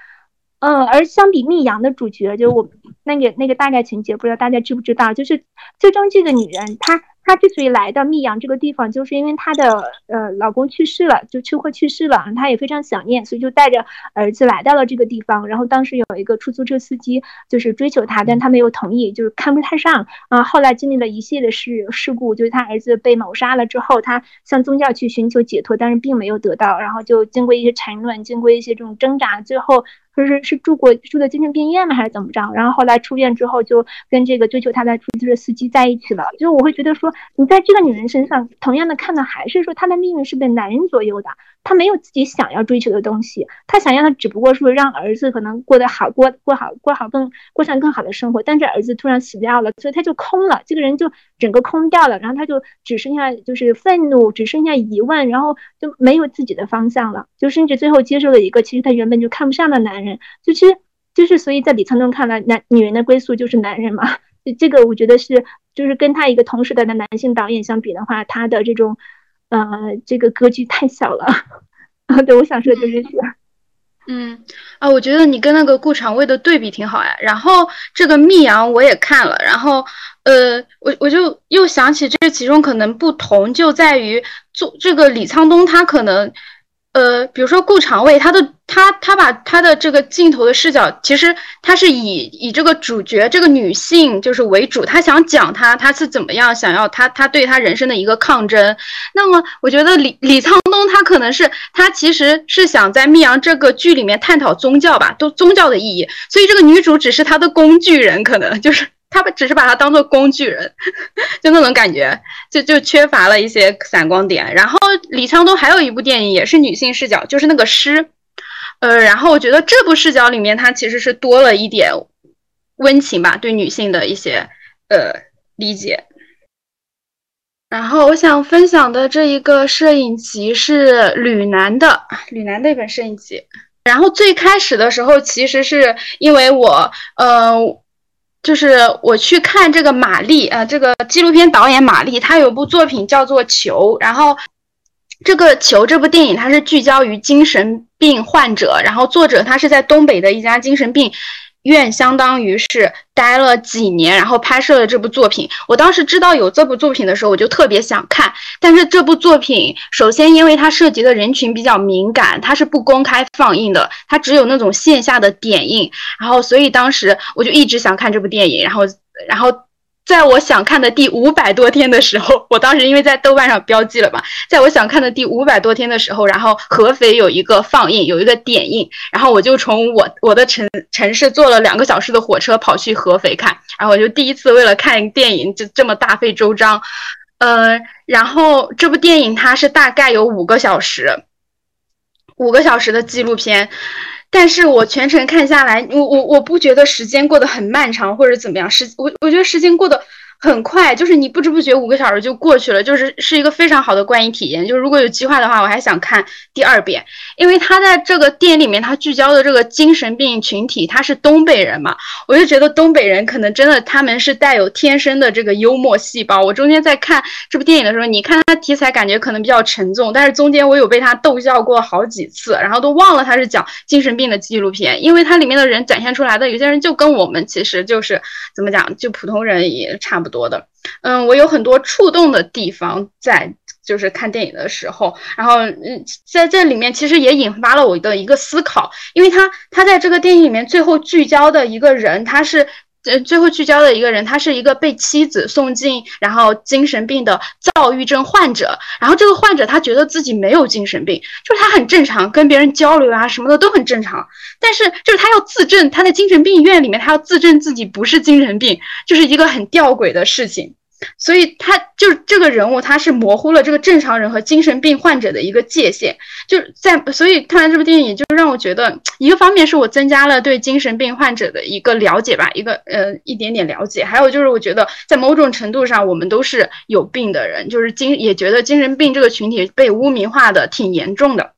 嗯，而相比密阳的主角，就我那个那个大概情节，不知道大家知不知道，就是最终这个女人她。她之所以来到密阳这个地方，就是因为她的呃老公去世了，就车祸去世了，她也非常想念，所以就带着儿子来到了这个地方。然后当时有一个出租车司机就是追求她，但她没有同意，就是看不太上啊。后来经历了一系列事事故，就是她儿子被谋杀了之后，她向宗教去寻求解脱，但是并没有得到。然后就经过一些沉沦，经过一些这种挣扎，最后。就是是住过住的精神病院吗？还是怎么着？然后后来出院之后，就跟这个追求她的出租车司机在一起了。就是我会觉得说，你在这个女人身上，同样的看到还是说她的命运是被男人左右的。她没有自己想要追求的东西，她想要的只不过说让儿子可能过得好，过过好过好更过上更好的生活。但是儿子突然死掉了，所以他就空了，这个人就整个空掉了。然后他就只剩下就是愤怒，只剩下疑问，然后就没有自己的方向了。就甚至最后接受了一个其实他原本就看不上的男人。就其实就是所以在李沧东看来，男女人的归宿就是男人嘛。就这个我觉得是就是跟他一个同时代的男性导演相比的话，他的这种。呃，这个格局太小了啊！对，我想说的就是这个。嗯啊，我觉得你跟那个顾长卫的对比挺好呀。然后这个密阳我也看了，然后呃，我我就又想起这其中可能不同就在于做这个李沧东他可能。呃，比如说顾长卫，他的他他把他的这个镜头的视角，其实他是以以这个主角这个女性就是为主，他想讲他他是怎么样想要他他对他人生的一个抗争。那么我觉得李李沧东他可能是他其实是想在密阳这个剧里面探讨宗教吧，都宗教的意义，所以这个女主只是他的工具人，可能就是。他们只是把他当做工具人，就那种感觉，就就缺乏了一些闪光点。然后李沧东还有一部电影也是女性视角，就是那个诗，呃，然后我觉得这部视角里面它其实是多了一点温情吧，对女性的一些呃理解。然后我想分享的这一个摄影集是吕楠的，吕楠的一本摄影集。然后最开始的时候，其实是因为我呃。就是我去看这个玛丽，呃，这个纪录片导演玛丽，她有部作品叫做《球》，然后这个《球》这部电影它是聚焦于精神病患者，然后作者他是在东北的一家精神病。院相当于是待了几年，然后拍摄了这部作品。我当时知道有这部作品的时候，我就特别想看。但是这部作品，首先因为它涉及的人群比较敏感，它是不公开放映的，它只有那种线下的点映。然后，所以当时我就一直想看这部电影。然后，然后。在我想看的第五百多天的时候，我当时因为在豆瓣上标记了嘛，在我想看的第五百多天的时候，然后合肥有一个放映，有一个点映，然后我就从我我的城城市坐了两个小时的火车跑去合肥看，然后我就第一次为了看电影就这么大费周章，呃，然后这部电影它是大概有五个小时，五个小时的纪录片。但是我全程看下来，我我我不觉得时间过得很漫长或者怎么样，时我我觉得时间过得。很快，就是你不知不觉五个小时就过去了，就是是一个非常好的观影体验。就是如果有计划的话，我还想看第二遍，因为他在这个电影里面，他聚焦的这个精神病群体，他是东北人嘛，我就觉得东北人可能真的他们是带有天生的这个幽默细胞。我中间在看这部电影的时候，你看他题材感觉可能比较沉重，但是中间我有被他逗笑过好几次，然后都忘了他是讲精神病的纪录片，因为它里面的人展现出来的有些人就跟我们其实就是怎么讲，就普通人也差不多。的，嗯，我有很多触动的地方在，就是看电影的时候，然后，嗯，在这里面其实也引发了我的一个思考，因为他他在这个电影里面最后聚焦的一个人，他是，呃，最后聚焦的一个人，他是一个被妻子送进然后精神病的躁郁症患者，然后这个患者他觉得自己没有精神病，就是他很正常，跟别人交流啊什么的都很正常，但是就是他要自证，他在精神病院里面他要自证自己不是精神病，就是一个很吊诡的事情。所以他就这个人物，他是模糊了这个正常人和精神病患者的一个界限，就在所以看完这部电影，就让我觉得一个方面是我增加了对精神病患者的一个了解吧，一个呃一点点了解，还有就是我觉得在某种程度上，我们都是有病的人，就是精也觉得精神病这个群体被污名化的挺严重的。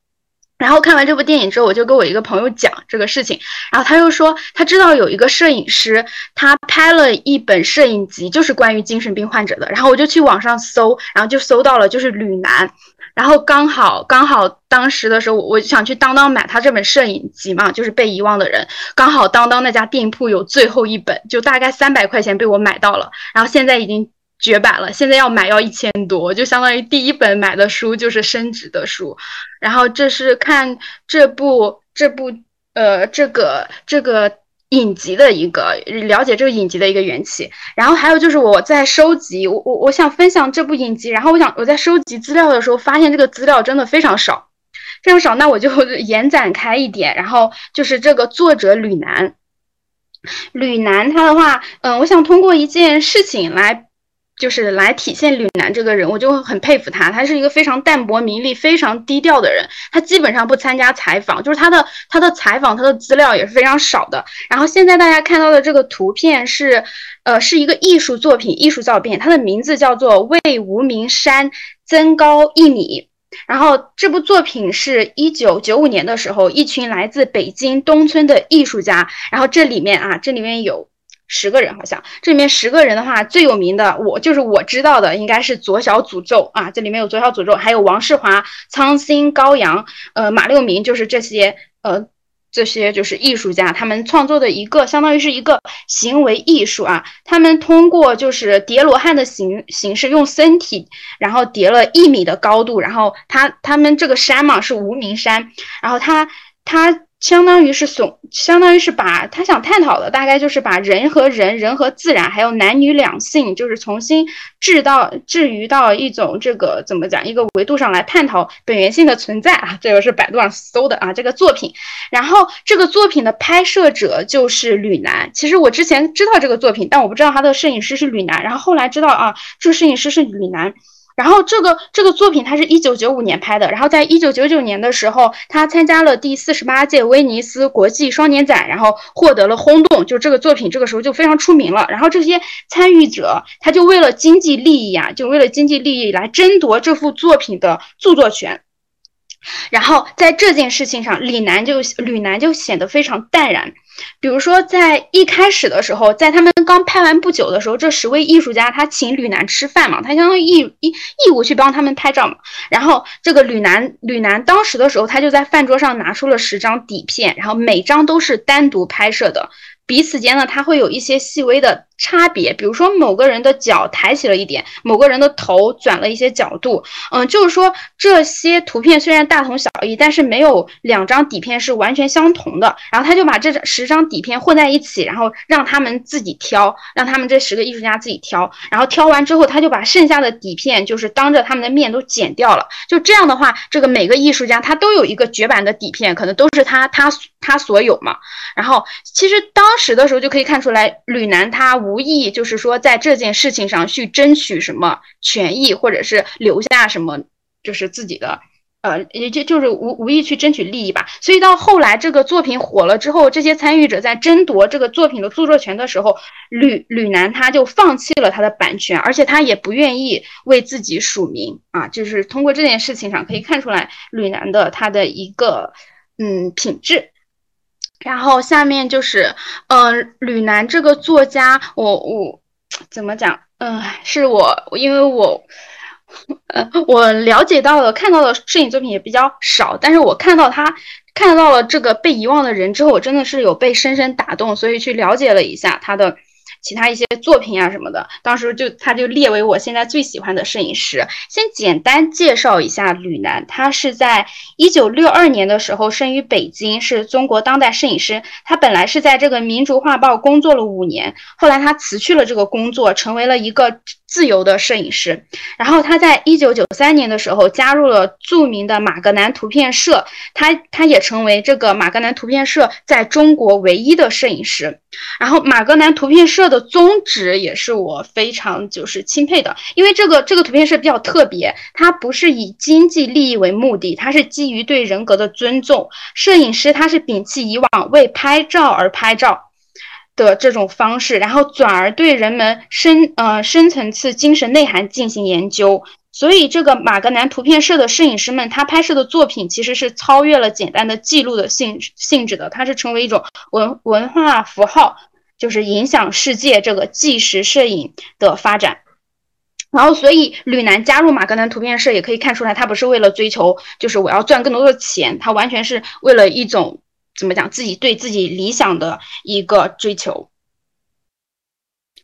然后看完这部电影之后，我就跟我一个朋友讲这个事情，然后他又说他知道有一个摄影师，他拍了一本摄影集，就是关于精神病患者的。然后我就去网上搜，然后就搜到了就是吕楠，然后刚好刚好当时的时候，我想去当当买他这本摄影集嘛，就是被遗忘的人，刚好当当那家店铺有最后一本，就大概三百块钱被我买到了，然后现在已经。绝版了，现在要买要一千多，就相当于第一本买的书就是升值的书。然后这是看这部这部呃这个这个影集的一个了解这个影集的一个缘起。然后还有就是我在收集，我我我想分享这部影集。然后我想我在收集资料的时候发现这个资料真的非常少，非常少。那我就 延展开一点，然后就是这个作者吕楠，吕楠他的话，嗯，我想通过一件事情来。就是来体现吕楠这个人，我就很佩服他。他是一个非常淡泊名利、非常低调的人。他基本上不参加采访，就是他的他的采访、他的资料也是非常少的。然后现在大家看到的这个图片是，呃，是一个艺术作品、艺术照片，它的名字叫做《为无名山增高一米》。然后这部作品是一九九五年的时候，一群来自北京东村的艺术家。然后这里面啊，这里面有。十个人好像，这里面十个人的话，最有名的我就是我知道的，应该是左小诅咒啊，这里面有左小诅咒，还有王世华、苍心、高阳，呃，马六明，就是这些呃这些就是艺术家，他们创作的一个相当于是一个行为艺术啊。他们通过就是叠罗汉的形形式，用身体然后叠了一米的高度，然后他他们这个山嘛是无名山，然后他他。相当于是总，相当于是把他想探讨的大概就是把人和人、人和自然，还有男女两性，就是重新置到置于到一种这个怎么讲一个维度上来探讨本源性的存在啊。这个是百度上搜的啊，这个作品。然后这个作品的拍摄者就是吕楠。其实我之前知道这个作品，但我不知道他的摄影师是吕楠。然后后来知道啊，这个摄影师是吕楠。然后这个这个作品，它是一九九五年拍的。然后在一九九九年的时候，他参加了第四十八届威尼斯国际双年展，然后获得了轰动。就这个作品，这个时候就非常出名了。然后这些参与者，他就为了经济利益啊，就为了经济利益来争夺这幅作品的著作权。然后在这件事情上，李楠就吕楠就显得非常淡然。比如说，在一开始的时候，在他们刚拍完不久的时候，这十位艺术家他请吕楠吃饭嘛，他相当于义义义务去帮他们拍照嘛。然后这个吕楠吕楠当时的时候，他就在饭桌上拿出了十张底片，然后每张都是单独拍摄的。彼此间呢，他会有一些细微的差别，比如说某个人的脚抬起了一点，某个人的头转了一些角度，嗯，就是说这些图片虽然大同小异，但是没有两张底片是完全相同的。然后他就把这十张底片混在一起，然后让他们自己挑，让他们这十个艺术家自己挑。然后挑完之后，他就把剩下的底片就是当着他们的面都剪掉了。就这样的话，这个每个艺术家他都有一个绝版的底片，可能都是他他他所有嘛。然后其实当。时的时候就可以看出来，吕楠他无意就是说在这件事情上去争取什么权益，或者是留下什么，就是自己的，呃，也就就是无无意去争取利益吧。所以到后来这个作品火了之后，这些参与者在争夺这个作品的著作权的时候，吕吕楠他就放弃了他的版权，而且他也不愿意为自己署名啊。就是通过这件事情上可以看出来，吕楠的他的一个嗯品质。然后下面就是，嗯，吕楠这个作家，我我怎么讲？嗯，是我，因为我，呃，我了解到的、看到的摄影作品也比较少，但是我看到他看到了这个被遗忘的人之后，我真的是有被深深打动，所以去了解了一下他的。其他一些作品啊什么的，当时就他就列为我现在最喜欢的摄影师。先简单介绍一下吕楠，他是在一九六二年的时候生于北京，是中国当代摄影师。他本来是在这个民族画报工作了五年，后来他辞去了这个工作，成为了一个。自由的摄影师，然后他在一九九三年的时候加入了著名的马格南图片社，他他也成为这个马格南图片社在中国唯一的摄影师。然后马格南图片社的宗旨也是我非常就是钦佩的，因为这个这个图片社比较特别，它不是以经济利益为目的，它是基于对人格的尊重。摄影师他是摒弃以往为拍照而拍照。的这种方式，然后转而对人们深呃深层次精神内涵进行研究，所以这个马格南图片社的摄影师们，他拍摄的作品其实是超越了简单的记录的性性质的，它是成为一种文文化符号，就是影响世界这个纪实摄影的发展。然后，所以吕楠加入马格南图片社，也可以看出来，他不是为了追求就是我要赚更多的钱，他完全是为了一种。怎么讲？自己对自己理想的一个追求。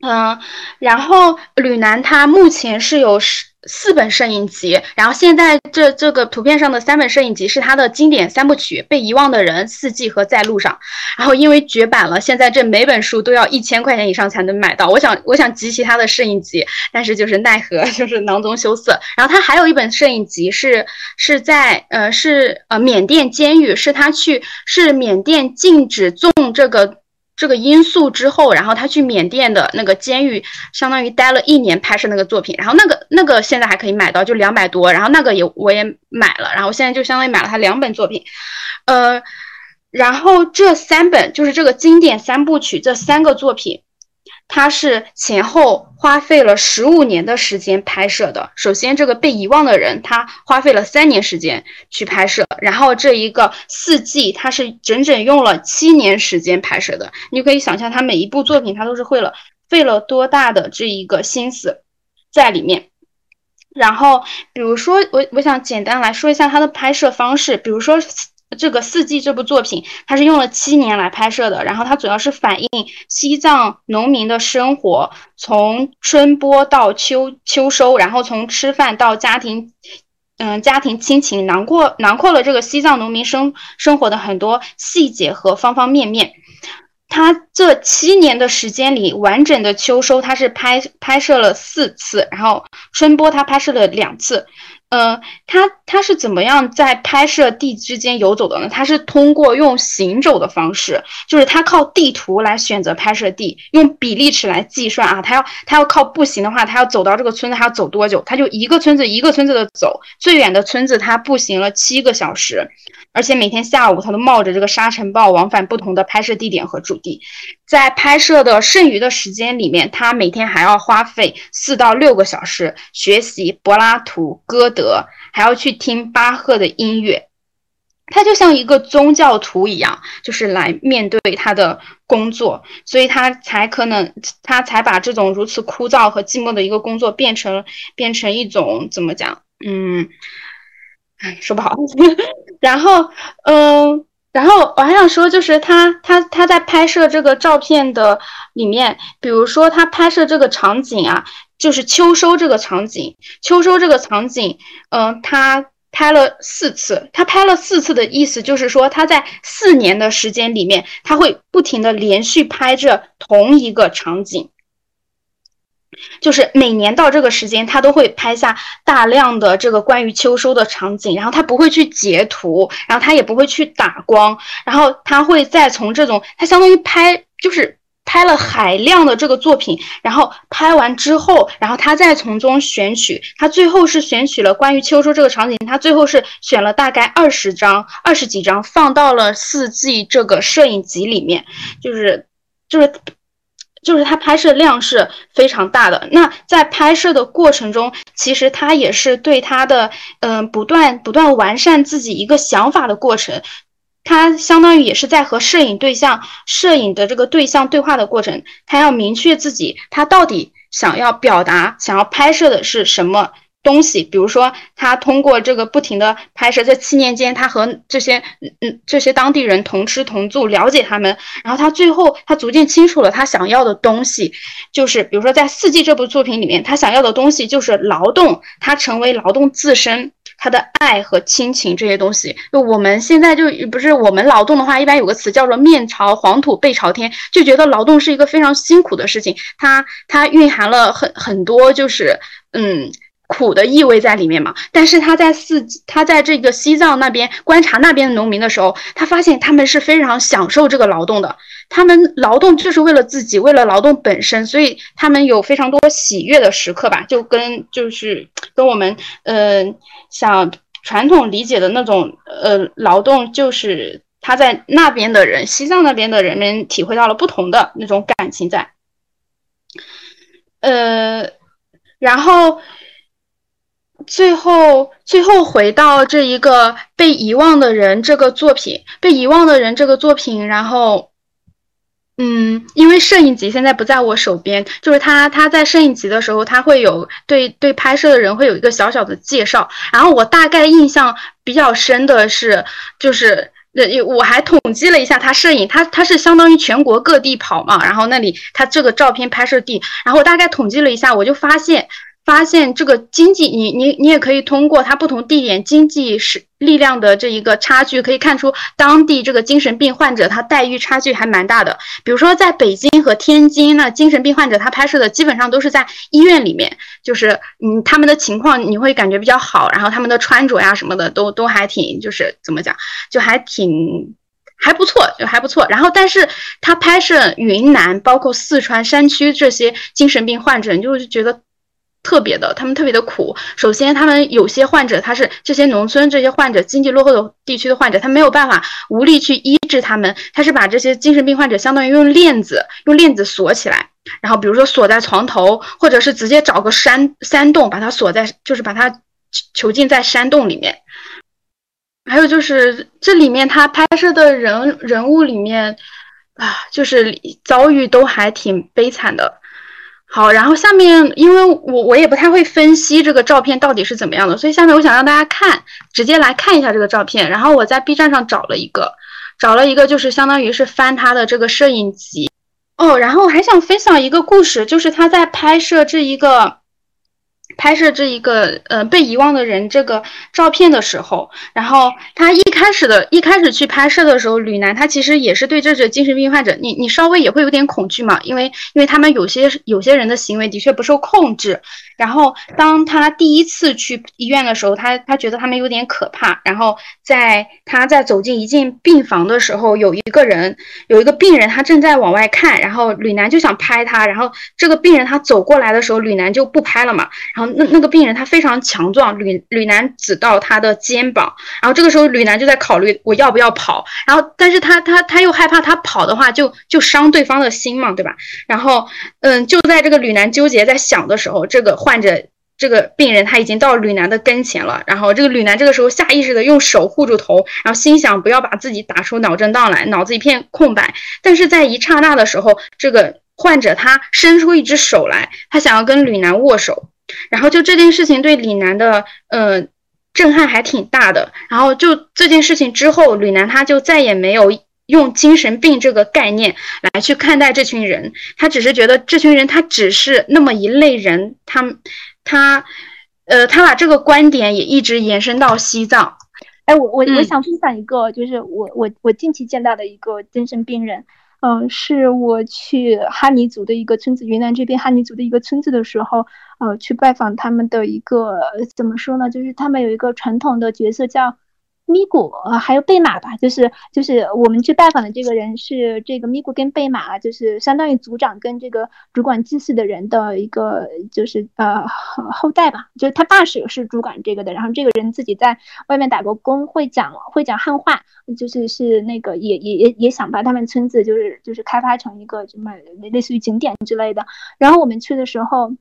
嗯，然后吕楠他目前是有十。四本摄影集，然后现在这这个图片上的三本摄影集是他的经典三部曲《被遗忘的人》《四季》和《在路上》。然后因为绝版了，现在这每本书都要一千块钱以上才能买到。我想我想集齐他的摄影集，但是就是奈何 就是囊中羞涩。然后他还有一本摄影集是是在呃是呃缅甸监狱，是他去是缅甸禁止种这个。这个因素之后，然后他去缅甸的那个监狱，相当于待了一年拍摄那个作品，然后那个那个现在还可以买到，就两百多，然后那个也我也买了，然后现在就相当于买了他两本作品，呃，然后这三本就是这个经典三部曲这三个作品。他是前后花费了十五年的时间拍摄的。首先，这个被遗忘的人，他花费了三年时间去拍摄。然后，这一个四季，他是整整用了七年时间拍摄的。你可以想象，他每一部作品，他都是费了费了多大的这一个心思在里面。然后，比如说，我我想简单来说一下他的拍摄方式。比如说。这个四季这部作品，它是用了七年来拍摄的，然后它主要是反映西藏农民的生活，从春播到秋秋收，然后从吃饭到家庭，嗯，家庭亲情，囊括囊括了这个西藏农民生生活的很多细节和方方面面。他这七年的时间里，完整的秋收他是拍拍摄了四次，然后春播他拍摄了两次。呃，他他是怎么样在拍摄地之间游走的呢？他是通过用行走的方式，就是他靠地图来选择拍摄地，用比例尺来计算啊。他要他要靠步行的话，他要走到这个村子，他要走多久？他就一个村子一个村子的走，最远的村子他步行了七个小时，而且每天下午他都冒着这个沙尘暴往返不同的拍摄地点和驻地。在拍摄的剩余的时间里面，他每天还要花费四到六个小时学习柏拉图、歌德，还要去听巴赫的音乐。他就像一个宗教徒一样，就是来面对他的工作，所以他才可能，他才把这种如此枯燥和寂寞的一个工作变成变成一种怎么讲？嗯，哎，说不好。然后，嗯。然后我还想说，就是他他他在拍摄这个照片的里面，比如说他拍摄这个场景啊，就是秋收这个场景，秋收这个场景，嗯，他拍了四次，他拍了四次的意思就是说，他在四年的时间里面，他会不停的连续拍着同一个场景。就是每年到这个时间，他都会拍下大量的这个关于秋收的场景，然后他不会去截图，然后他也不会去打光，然后他会再从这种，他相当于拍，就是拍了海量的这个作品，然后拍完之后，然后他再从中选取，他最后是选取了关于秋收这个场景，他最后是选了大概二十张、二十几张，放到了四季这个摄影集里面，就是就是。就是他拍摄量是非常大的。那在拍摄的过程中，其实他也是对他的嗯不断不断完善自己一个想法的过程。他相当于也是在和摄影对象、摄影的这个对象对话的过程。他要明确自己他到底想要表达、想要拍摄的是什么。东西，比如说他通过这个不停的拍摄，在七年间，他和这些嗯这些当地人同吃同住，了解他们，然后他最后他逐渐清楚了他想要的东西，就是比如说在《四季》这部作品里面，他想要的东西就是劳动，他成为劳动自身，他的爱和亲情这些东西。就我们现在就不是我们劳动的话，一般有个词叫做面朝黄土背朝天，就觉得劳动是一个非常辛苦的事情，它它蕴含了很很多就是嗯。苦的意味在里面嘛？但是他在四，他在这个西藏那边观察那边的农民的时候，他发现他们是非常享受这个劳动的。他们劳动就是为了自己，为了劳动本身，所以他们有非常多喜悦的时刻吧？就跟就是跟我们呃想传统理解的那种呃劳动，就是他在那边的人，西藏那边的人们体会到了不同的那种感情在。呃，然后。最后，最后回到这一个被遗忘的人这个作品，被遗忘的人这个作品，然后，嗯，因为摄影集现在不在我手边，就是他他在摄影集的时候，他会有对对拍摄的人会有一个小小的介绍，然后我大概印象比较深的是，就是呃，我还统计了一下他摄影，他他是相当于全国各地跑嘛，然后那里他这个照片拍摄地，然后我大概统计了一下，我就发现。发现这个经济，你你你也可以通过它不同地点经济是力量的这一个差距，可以看出当地这个精神病患者他待遇差距还蛮大的。比如说在北京和天津，那精神病患者他拍摄的基本上都是在医院里面，就是嗯他们的情况你会感觉比较好，然后他们的穿着呀什么的都都还挺就是怎么讲，就还挺还不错，就还不错。然后但是他拍摄云南包括四川山区这些精神病患者，你就觉得。特别的，他们特别的苦。首先，他们有些患者，他是这些农村这些患者，经济落后的地区的患者，他没有办法无力去医治他们，他是把这些精神病患者相当于用链子，用链子锁起来，然后比如说锁在床头，或者是直接找个山山洞把它锁在，就是把它囚禁在山洞里面。还有就是这里面他拍摄的人人物里面啊，就是遭遇都还挺悲惨的。好，然后下面因为我我也不太会分析这个照片到底是怎么样的，所以下面我想让大家看，直接来看一下这个照片。然后我在 B 站上找了一个，找了一个就是相当于是翻他的这个摄影集。哦，然后我还想分享一个故事，就是他在拍摄这一个。拍摄这一个呃被遗忘的人这个照片的时候，然后他一开始的一开始去拍摄的时候，吕楠他其实也是对这些精神病患者，你你稍微也会有点恐惧嘛，因为因为他们有些有些人的行为的确不受控制。然后当他第一次去医院的时候，他他觉得他们有点可怕。然后在他在走进一进病房的时候，有一个人有一个病人，他正在往外看，然后吕楠就想拍他，然后这个病人他走过来的时候，吕楠就不拍了嘛，然后。那那个病人他非常强壮，吕吕楠指到他的肩膀，然后这个时候吕楠就在考虑我要不要跑，然后但是他他他又害怕他跑的话就就伤对方的心嘛，对吧？然后嗯，就在这个吕楠纠结在想的时候，这个患者这个病人他已经到吕楠的跟前了，然后这个吕楠这个时候下意识的用手护住头，然后心想不要把自己打出脑震荡来，脑子一片空白。但是在一刹那的时候，这个患者他伸出一只手来，他想要跟吕楠握手。然后就这件事情对李楠的呃震撼还挺大的。然后就这件事情之后，吕楠他就再也没有用精神病这个概念来去看待这群人，他只是觉得这群人他只是那么一类人。他他呃他把这个观点也一直延伸到西藏。哎，我我我想分享一个，就是我我我近期见到的一个精神病人。嗯，是我去哈尼族的一个村子，云南这边哈尼族的一个村子的时候，呃，去拜访他们的一个怎么说呢？就是他们有一个传统的角色叫。咪咕呃，还有贝马吧，就是就是我们去拜访的这个人是这个咪咕跟贝马，就是相当于族长跟这个主管祭祀的人的一个就是呃后代吧，就是他爸是是主管这个的，然后这个人自己在外面打过工，会讲会讲汉话，就是是那个也也也也想把他们村子就是就是开发成一个什么类似于景点之类的，然后我们去的时候。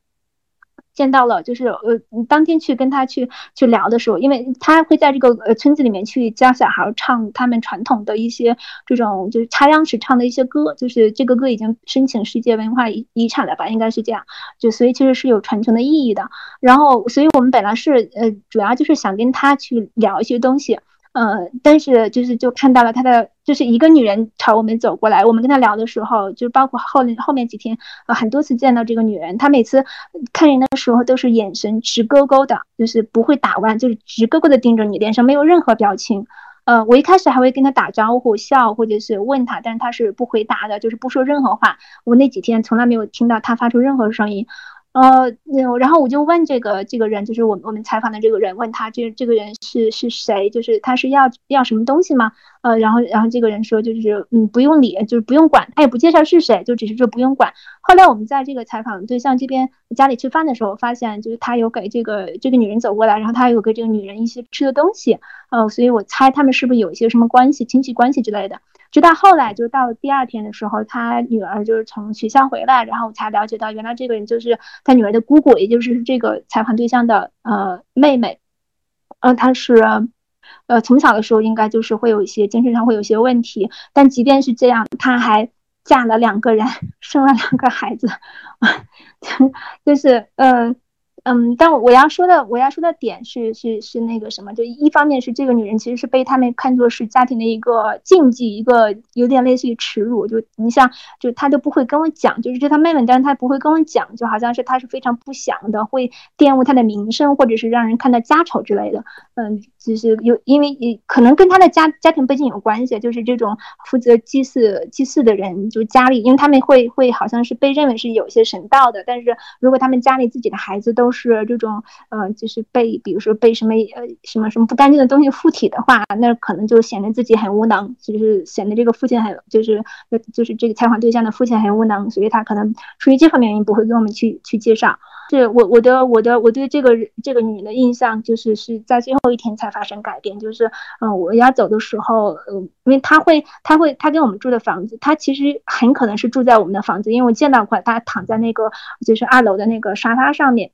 见到了，就是呃，当天去跟他去去聊的时候，因为他会在这个呃村子里面去教小孩唱他们传统的一些这种就是插秧时唱的一些歌，就是这个歌已经申请世界文化遗遗产了吧，应该是这样，就所以其实是有传承的意义的。然后，所以我们本来是呃，主要就是想跟他去聊一些东西。呃，但是就是就看到了他的，就是一个女人朝我们走过来。我们跟她聊的时候，就包括后后面几天，呃，很多次见到这个女人，她每次看人的时候都是眼神直勾勾的，就是不会打弯，就是直勾勾的盯着你，脸上没有任何表情。呃，我一开始还会跟她打招呼笑，或者是问她，但是她是不回答的，就是不说任何话。我那几天从来没有听到她发出任何声音。呃，然后我就问这个这个人，就是我我们采访的这个人，问他这这个人是是谁，就是他是要要什么东西吗？呃，然后然后这个人说就是嗯不用理，就是不用管，他也不介绍是谁，就只是说不用管。后来我们在这个采访对象这边家里吃饭的时候，发现就是他有给这个这个女人走过来，然后他有给这个女人一些吃的东西，呃，所以我猜他们是不是有一些什么关系，亲戚关系之类的。直到后来，就到第二天的时候，他女儿就是从学校回来，然后我才了解到，原来这个人就是他女儿的姑姑，也就是这个采访对象的呃妹妹。嗯，她是呃从小的时候应该就是会有一些精神上会有些问题，但即便是这样，她还嫁了两个人，生了两个孩子，就是呃。嗯，但我要说的我要说的点是是是那个什么，就一方面是这个女人其实是被他们看作是家庭的一个禁忌，一个有点类似于耻辱。就你像，就她都不会跟我讲，就是这她妹妹，但是她不会跟我讲，就好像是她是非常不祥的，会玷污她的名声，或者是让人看到家丑之类的。嗯，就是有因为也可能跟她的家家庭背景有关系，就是这种负责祭祀祭祀的人，就家里，因为他们会会好像是被认为是有些神道的，但是如果他们家里自己的孩子都是这种，呃，就是被，比如说被什么，呃，什么什么不干净的东西附体的话，那可能就显得自己很无能，就是显得这个父亲很，就是，呃就是这个采访对象的父亲很无能，所以他可能出于这方面原因不会跟我们去去介绍。是我我的我的我对这个这个女的印象就是是在最后一天才发生改变，就是，嗯，我要走的时候，嗯，因为他会他会他跟我们住的房子，他其实很可能是住在我们的房子，因为我见到过他躺在那个就是二楼的那个沙发上面。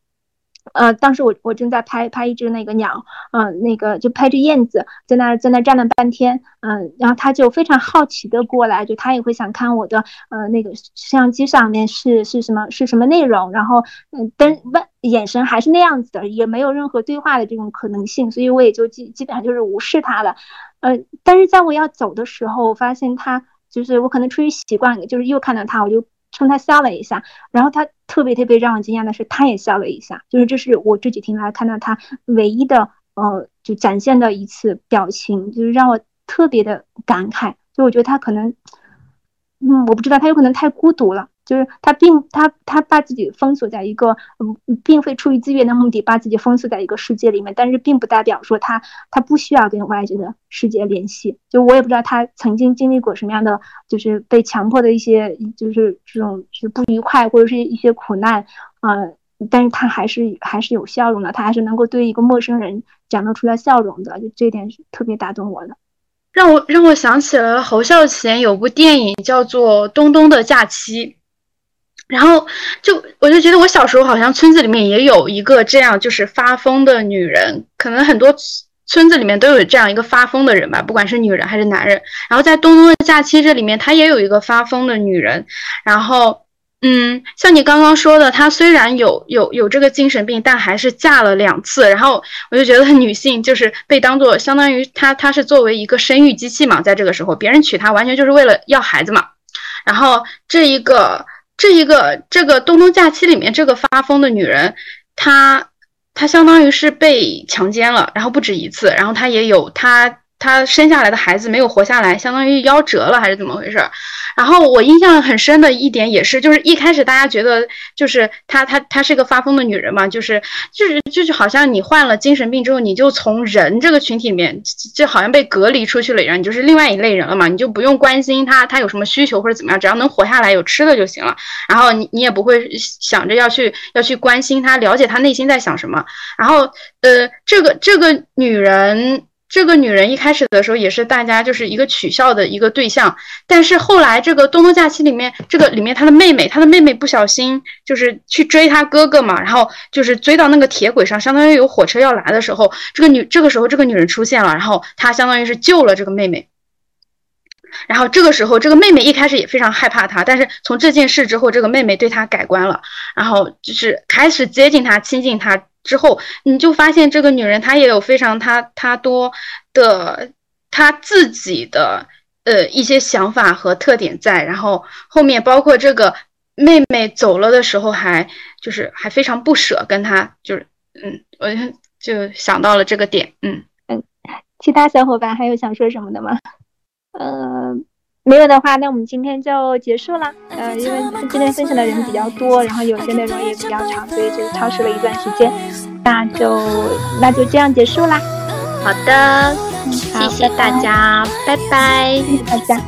呃，当时我我正在拍拍一只那个鸟，嗯，那个就拍只燕子，在那在那站了半天，嗯，然后他就非常好奇的过来，就他也会想看我的，呃，那个摄像机上面是是什么是什么内容，然后嗯，但问眼神还是那样子的，也没有任何对话的这种可能性，所以我也就基基本上就是无视他了，呃，但是在我要走的时候，我发现他就是我可能出于习惯，就是又看到他，我就。冲他笑了一下，然后他特别特别让我惊讶的是，他也笑了一下，就是这是我这几天来看到他唯一的呃，就展现的一次表情，就是让我特别的感慨。就我觉得他可能，嗯，我不知道他有可能太孤独了。就是他并他他把自己封锁在一个嗯，并非出于自愿的目的把自己封锁在一个世界里面，但是并不代表说他他不需要跟外界的世界联系。就我也不知道他曾经经历过什么样的，就是被强迫的一些，就是这种就是不愉快或者是一些苦难啊，但是他还是还是有笑容的，他还是能够对一个陌生人展露出来笑容的，就这点是特别打动我的。让我让我想起了侯孝贤有部电影叫做《东东的假期》。然后就我就觉得我小时候好像村子里面也有一个这样就是发疯的女人，可能很多村子里面都有这样一个发疯的人吧，不管是女人还是男人。然后在东东的假期这里面，他也有一个发疯的女人。然后，嗯，像你刚刚说的，她虽然有有有这个精神病，但还是嫁了两次。然后我就觉得女性就是被当做相当于她她是作为一个生育机器嘛，在这个时候别人娶她完全就是为了要孩子嘛。然后这一个。这一个这个冬冬假期里面这个发疯的女人，她她相当于是被强奸了，然后不止一次，然后她也有她。她生下来的孩子没有活下来，相当于夭折了还是怎么回事？然后我印象很深的一点也是，就是一开始大家觉得就是她她她是个发疯的女人嘛，就是就是就是好像你患了精神病之后，你就从人这个群体里面就好像被隔离出去了一样，你就是另外一类人了嘛，你就不用关心她她有什么需求或者怎么样，只要能活下来有吃的就行了。然后你你也不会想着要去要去关心她，了解她内心在想什么。然后呃，这个这个女人。这个女人一开始的时候也是大家就是一个取笑的一个对象，但是后来这个《东东假期》里面，这个里面她的妹妹，她的妹妹不小心就是去追她哥哥嘛，然后就是追到那个铁轨上，相当于有火车要来的时候，这个女这个时候这个女人出现了，然后她相当于是救了这个妹妹，然后这个时候这个妹妹一开始也非常害怕她，但是从这件事之后，这个妹妹对她改观了，然后就是开始接近她，亲近她。之后，你就发现这个女人她也有非常她她多的她自己的呃一些想法和特点在。然后后面包括这个妹妹走了的时候，还就是还非常不舍跟她，就是嗯，我就想到了这个点，嗯嗯。其他小伙伴还有想说什么的吗？嗯。没有的话，那我们今天就结束啦。呃，因为今天分享的人比较多，然后有些内容也比较长，所以就超时了一段时间。那就，那就这样结束啦。好的，谢谢大家，拜拜，谢谢大家。